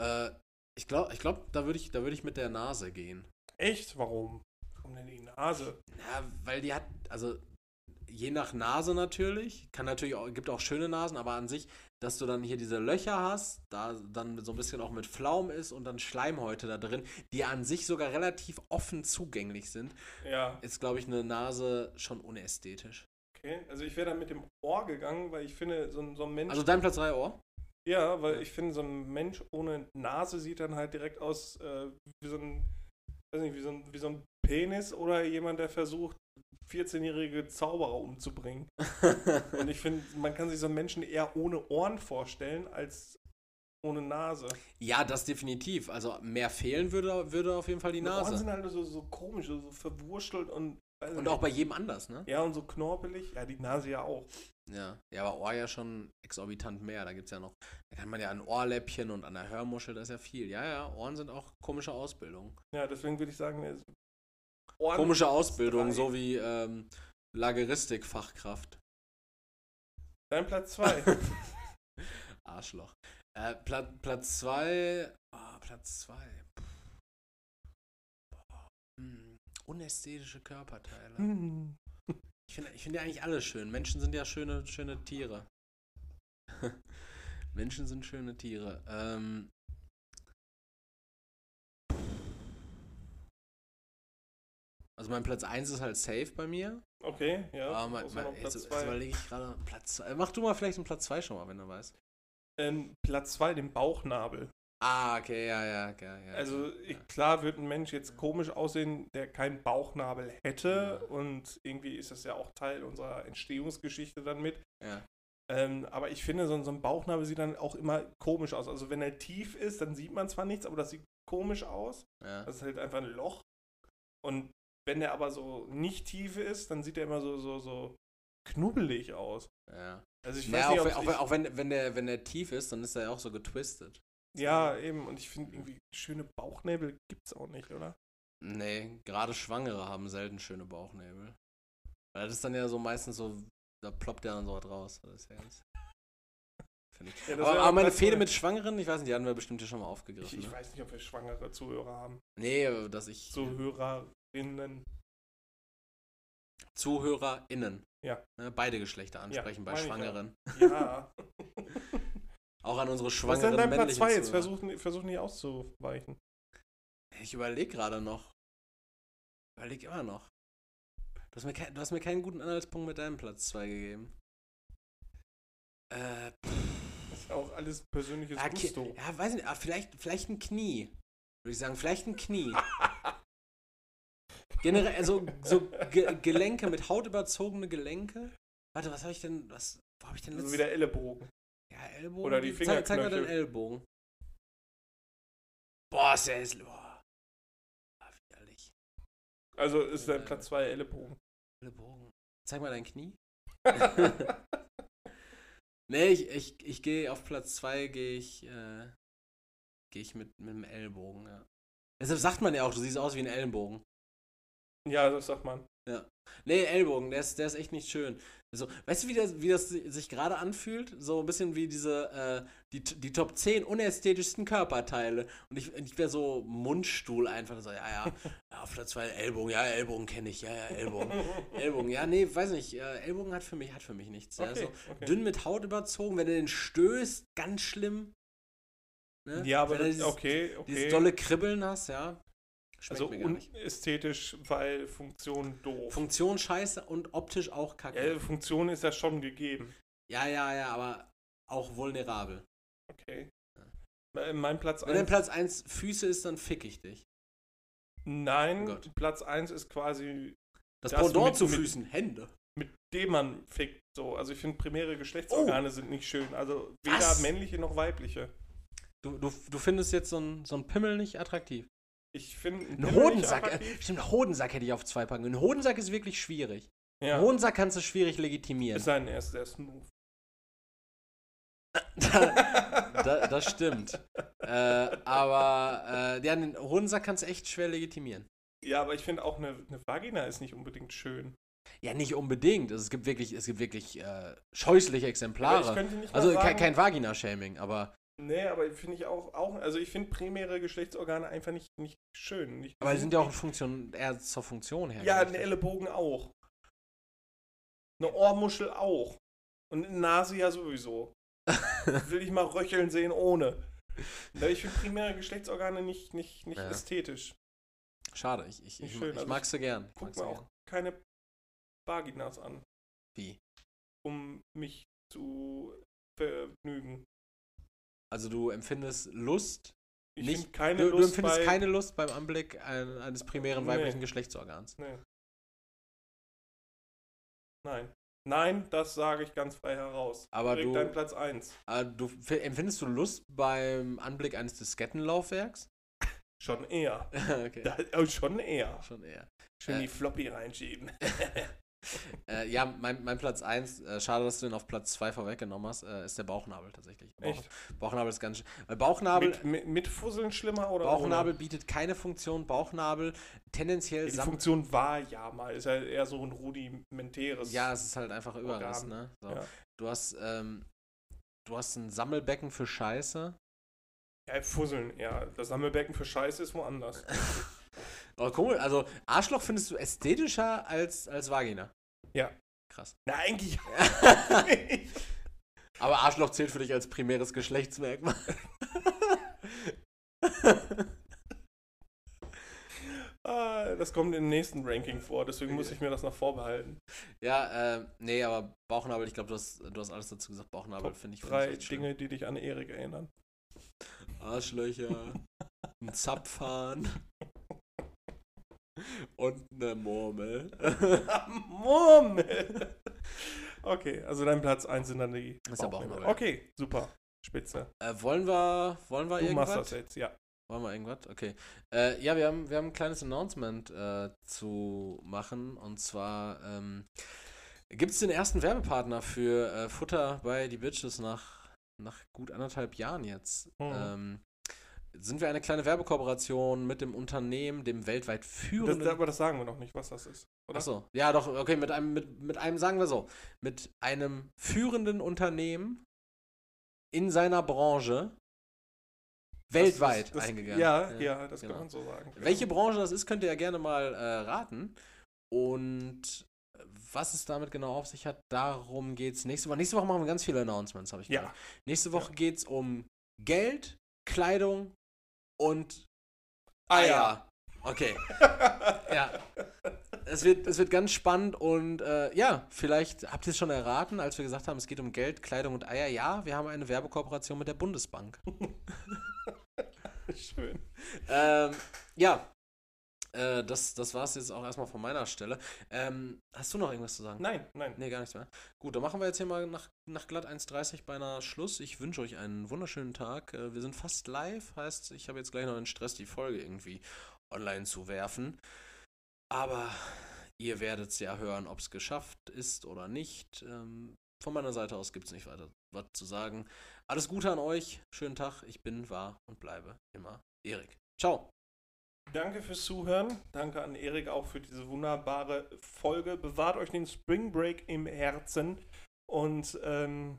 Äh, ich glaube, ich glaub, da würde ich, da würd ich mit der Nase gehen. Echt? Warum? Warum denn die Nase? Ja, weil die hat, also je nach Nase natürlich. Kann natürlich auch, gibt auch schöne Nasen, aber an sich, dass du dann hier diese Löcher hast, da dann so ein bisschen auch mit Pflaum ist und dann Schleimhäute da drin, die an sich sogar relativ offen zugänglich sind, Ja, ist, glaube ich, eine Nase schon unästhetisch. Okay. Also ich wäre dann mit dem Ohr gegangen, weil ich finde, so, ein- so ein Mensch. Also dein Platz 3 Ohr? ja, weil ich finde, so ein Mensch ohne Nase sieht dann halt direkt aus äh, wie so ein, weiß nicht, wie so ein, wie so ein Penis oder jemand, der versucht, 14-jährige Zauberer umzubringen. Und ich finde, man kann sich so einen Menschen eher ohne Ohren vorstellen als ohne Nase. ja, das definitiv. Also mehr fehlen würde, würde auf jeden Fall die Die Ohren Nase. sind halt so, so komisch, so verwurstelt und. Weiß Und auch bei jedem anders, ne? Ja, und so knorpelig. Ja, die Nase ja auch. Ja, ja, aber Ohr ja schon exorbitant mehr. Da gibt es ja noch, da kann man ja an Ohrläppchen und an der Hörmuschel, das ist ja viel. Ja, ja, Ohren sind auch komische Ausbildung. Ja, deswegen würde ich sagen, Ohren Komische Ausbildung, so wie ähm, Lageristik-Fachkraft. Dein Platz 2. Arschloch. Äh, Pla Platz 2. Oh, Platz 2. unästhetische Körperteile. Hm. Ich finde ich find ja eigentlich alle schön. Menschen sind ja schöne, schöne Tiere. Menschen sind schöne Tiere. Ähm, also mein Platz 1 ist halt safe bei mir. Okay, ja. Aber mein, mein, jetzt, jetzt zwei. überlege ich gerade Platz 2. Mach du mal vielleicht einen Platz 2 schon mal, wenn du weißt. ähm, Platz 2, den Bauchnabel. Ah, okay, ja, ja, ja. ja Also ja. klar wird ein Mensch jetzt komisch aussehen, der keinen Bauchnabel hätte. Ja. Und irgendwie ist das ja auch Teil unserer Entstehungsgeschichte dann mit. Ja. Ähm, aber ich finde, so, ein- so ein Bauchnabel sieht dann auch immer komisch aus. Also wenn er tief ist, dann sieht man zwar nichts, aber das sieht komisch aus. ja. Das ist halt einfach ein Loch. Und wenn der aber so nicht tief ist, dann sieht er immer so, so, so knubbelig aus. ja. Also ich weiß Ja, nicht, auch, wenn- auch, ich, wenn- auch wenn, wenn, der, wenn der tief ist, dann ist er ja auch so getwistet. Ja, eben. Und ich finde irgendwie schöne Bauchnäbel gibt's auch nicht, oder? Nee, gerade Schwangere haben selten schöne Bauchnäbel. Weil das ist dann ja so meistens so, da ploppt ja dann so was raus. Das ist ja ganz, ich. Ja, aber, aber meine Fehde mit Schwangeren, ich weiß nicht, die hatten wir bestimmt hier schon mal Ich, aufgegriffen. ich ne? weiß nicht, ob wir schwangere Zuhörer haben. Nee, dass ich Zuhörerinnen. ZuhörerInnen. Ja. Ne, beide Geschlechter ansprechen bei ich ja. Schwangeren. Ja. Auch an unsere Was ist schwangeren denn dein Platz männlichen 2 jetzt? Zuhörer. Versuch, versuch nicht auszuweichen. Ich überlege gerade noch. Überlege immer noch. Du hast, mir kein, du hast mir keinen guten Anhaltspunkt mit deinem Platz 2 gegeben. Äh, Das ist auch alles persönliches Ki- Gusto. ja, weiß nicht, ah, vielleicht, vielleicht ein Knie. Würde ich sagen, vielleicht ein Knie. Generell, also so Ge Gelenke mit Haut überzogene Gelenke. Warte, was habe ich denn, was, wo habe ich denn Also letzt- wie der Ellenbogen. Ja, Ellbogen. Oder die Zeig, zeig mal deinen Ellbogen. Boah, ist der hässlich. Boah. Ah, widerlich. Also ist dein Äh. Platz 2 Ellenbogen. Ellbogen. Zeig mal dein Knie. nee, ich, ich, ich gehe auf Platz 2 gehe ich, äh, gehe ich mit, mit dem Ellbogen, ja. Deshalb sagt man ja auch, du siehst aus wie ein Ellenbogen. ja, das sagt man. Nee, Ellbogen, der ist, der ist echt nicht schön. Also, weißt du, wie das, wie das sich gerade anfühlt? So ein bisschen wie diese, äh, die, die Top 10 unästhetischsten Körperteile. Und ich, ich wäre so Mundstuhl einfach so, ja, ja, ja, auf Platz 2 Ellbogen, ja, Ellbogen kenne ich, ja, ja, Ellbogen. Ellbogen, ja, nee, weiß nicht, äh, Ellbogen hat für mich, hat für mich nichts. Der Okay, so okay. dünn mit Haut überzogen, wenn du den stößt, ganz schlimm. Ne? Ja, aber das, dieses, okay, okay. dieses dolle Kribbeln hast, ja. Schmeckt also unästhetisch, weil Funktion doof. Funktion scheiße und optisch auch kacke. ja, Funktion ist ja schon gegeben. Ja, ja, ja, aber auch vulnerabel. Okay. Äh, Mein Platz Wenn dein 1. Platz 1 Füße ist, dann fick ich dich. Nein, Oh. Platz 1 ist quasi, Das, Das Pendant mit- zu mit- Füßen, Hände. mit dem man fickt. So. Also ich finde, primäre Geschlechtsorgane sind nicht schön. Also weder Oh. Was? männliche noch weibliche. Du, du, du findest jetzt so einen so Pimmel nicht attraktiv. Ich finde Ein Hodensack, äh, stimmt, einen Hodensack hätte ich auf zwei packen. Ein Hodensack ist wirklich schwierig. Ja. Einen Hodensack kannst du schwierig legitimieren. Es sei denn, er ist sehr smooth. da, das stimmt. äh, aber äh, ja, den Hodensack kannst du echt schwer legitimieren. Ja, aber ich finde auch eine, eine Vagina ist nicht unbedingt schön. Ja, nicht unbedingt. Also, es gibt wirklich, es gibt wirklich äh, scheußliche Exemplare. Also kein, sagen, kein Vagina-Shaming, aber, Nee, aber finde ich auch, auch, also ich finde primäre Geschlechtsorgane einfach nicht, nicht schön. Nicht aber die sind ja auch Funktion, eher zur Funktion her. Ja, ein. Ellenbogen auch. Eine Ohrmuschel auch. Und eine Nase ja sowieso. Will ich mal röcheln sehen ohne. Weil ich finde primäre Geschlechtsorgane nicht, nicht, nicht Ja. ästhetisch. Schade, ich, ich, ich, ich also mag sie gern. Ich Guck mag sie mir auch gern. keine Vaginas an, Wie? um mich zu vergnügen. Also du empfindest Lust, Ich nicht, keine du, du Lust empfindest bei, keine Lust beim Anblick ein, eines primären Nee. weiblichen Geschlechtsorgans. Nee. Nein. Nein, das sage ich ganz frei heraus. Aber Direkt du- dein Platz 1. Äh, du, empfindest du Lust beim Anblick eines Diskettenlaufwerks? Schon eher. okay. Da, oh, schon eher. Schon eher. Schön Äh. die Floppy reinschieben. Äh, ja, mein, mein Platz 1, äh, schade, dass du den auf Platz 2 vorweggenommen hast, äh, ist der Bauchnabel tatsächlich. Bauch, Echt? Bauchnabel ist ganz. sch- Weil Bauchnabel, Mit, mit, mit Fusseln schlimmer oder Bauchnabel ohne? bietet keine Funktion. Bauchnabel tendenziell Ja, die Funktion war ja mal. Ist ja eher so ein rudimentäres. Ja, es ist halt einfach Überriss, Organ. ne? So. Ja. Du hast, ähm, du hast ein Sammelbecken für Scheiße. Ja, Fusseln, ja. Das Sammelbecken für Scheiße ist woanders. Oh, cool. Also, Arschloch findest du ästhetischer als, als Vagina. Ja. Krass. Na, eigentlich. Aber Arschloch zählt für dich als primäres Geschlechtsmerkmal. Ah, das kommt im nächsten Ranking vor, deswegen muss ich mir das noch vorbehalten. ja, äh, nee, aber Bauchnabel, ich glaube, du hast, du hast alles dazu gesagt. Bauchnabel finde ich find Drei ich. Dinge, die dich an Erik erinnern. Arschlöcher, ein Zapfhahn und eine Murmel. Murmel! Okay, also dein Platz 1 sind dann die Das ist der Bauchnabel. Bauchnabel. Okay, super. Spitze. äh, wollen wir, wollen wir Du machst irgendwas? das jetzt, ja. Wollen wir irgendwas? Okay. Äh, ja, wir haben, wir haben ein kleines Announcement äh, zu machen. Und zwar ähm, gibt es den ersten Werbepartner für äh, Futter bei die Bitches nach, nach gut anderthalb Jahren jetzt. Mhm. Ähm, sind wir eine kleine Werbekooperation mit dem Unternehmen, dem weltweit Das, führenden. aber das sagen wir noch nicht, was das ist. Oder? Achso, ja doch, okay, mit einem, mit, mit einem, sagen wir so, mit einem führenden Unternehmen in seiner Branche weltweit das, das, eingegangen. Ja, ja, das genau. kann man so sagen. Welche Branche das ist, könnt ihr ja gerne mal äh, raten. Und was es damit genau auf sich hat, darum geht es nächste Woche. Nächste Woche machen wir ganz viele Announcements, habe ich Ja. gehört. Nächste Woche geht es um Geld, Kleidung und Eier. Okay. ja. Es wird, es wird ganz spannend und äh, ja, vielleicht habt ihr es schon erraten, als wir gesagt haben, es geht um Geld, Kleidung und Eier. Ja, wir haben eine Werbekooperation mit der Bundesbank. Schön. ähm, ja, äh, das, das war es jetzt auch erstmal von meiner Stelle. Ähm, hast du noch irgendwas zu sagen? Nein, nein. Nee, gar nichts mehr. Gut, dann machen wir jetzt hier mal nach, nach glatt 1,30 beinahe Schluss. Ich wünsche euch einen wunderschönen Tag. Äh, Wir sind fast live, heißt, ich habe jetzt gleich noch den Stress, die Folge irgendwie online zu werfen. Aber ihr werdet es ja hören, ob es geschafft ist oder nicht. Ähm, von meiner Seite aus gibt es nicht weiter was zu sagen. Alles Gute an euch. Schönen Tag. Ich bin, war und bleibe immer Erik. Ciao. Danke fürs Zuhören. Danke an Erik auch für diese wunderbare Folge. Bewahrt euch den Spring Break im Herzen. Und ähm,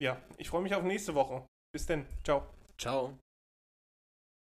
ja, ich freue mich auf nächste Woche. Bis denn. Ciao. Ciao.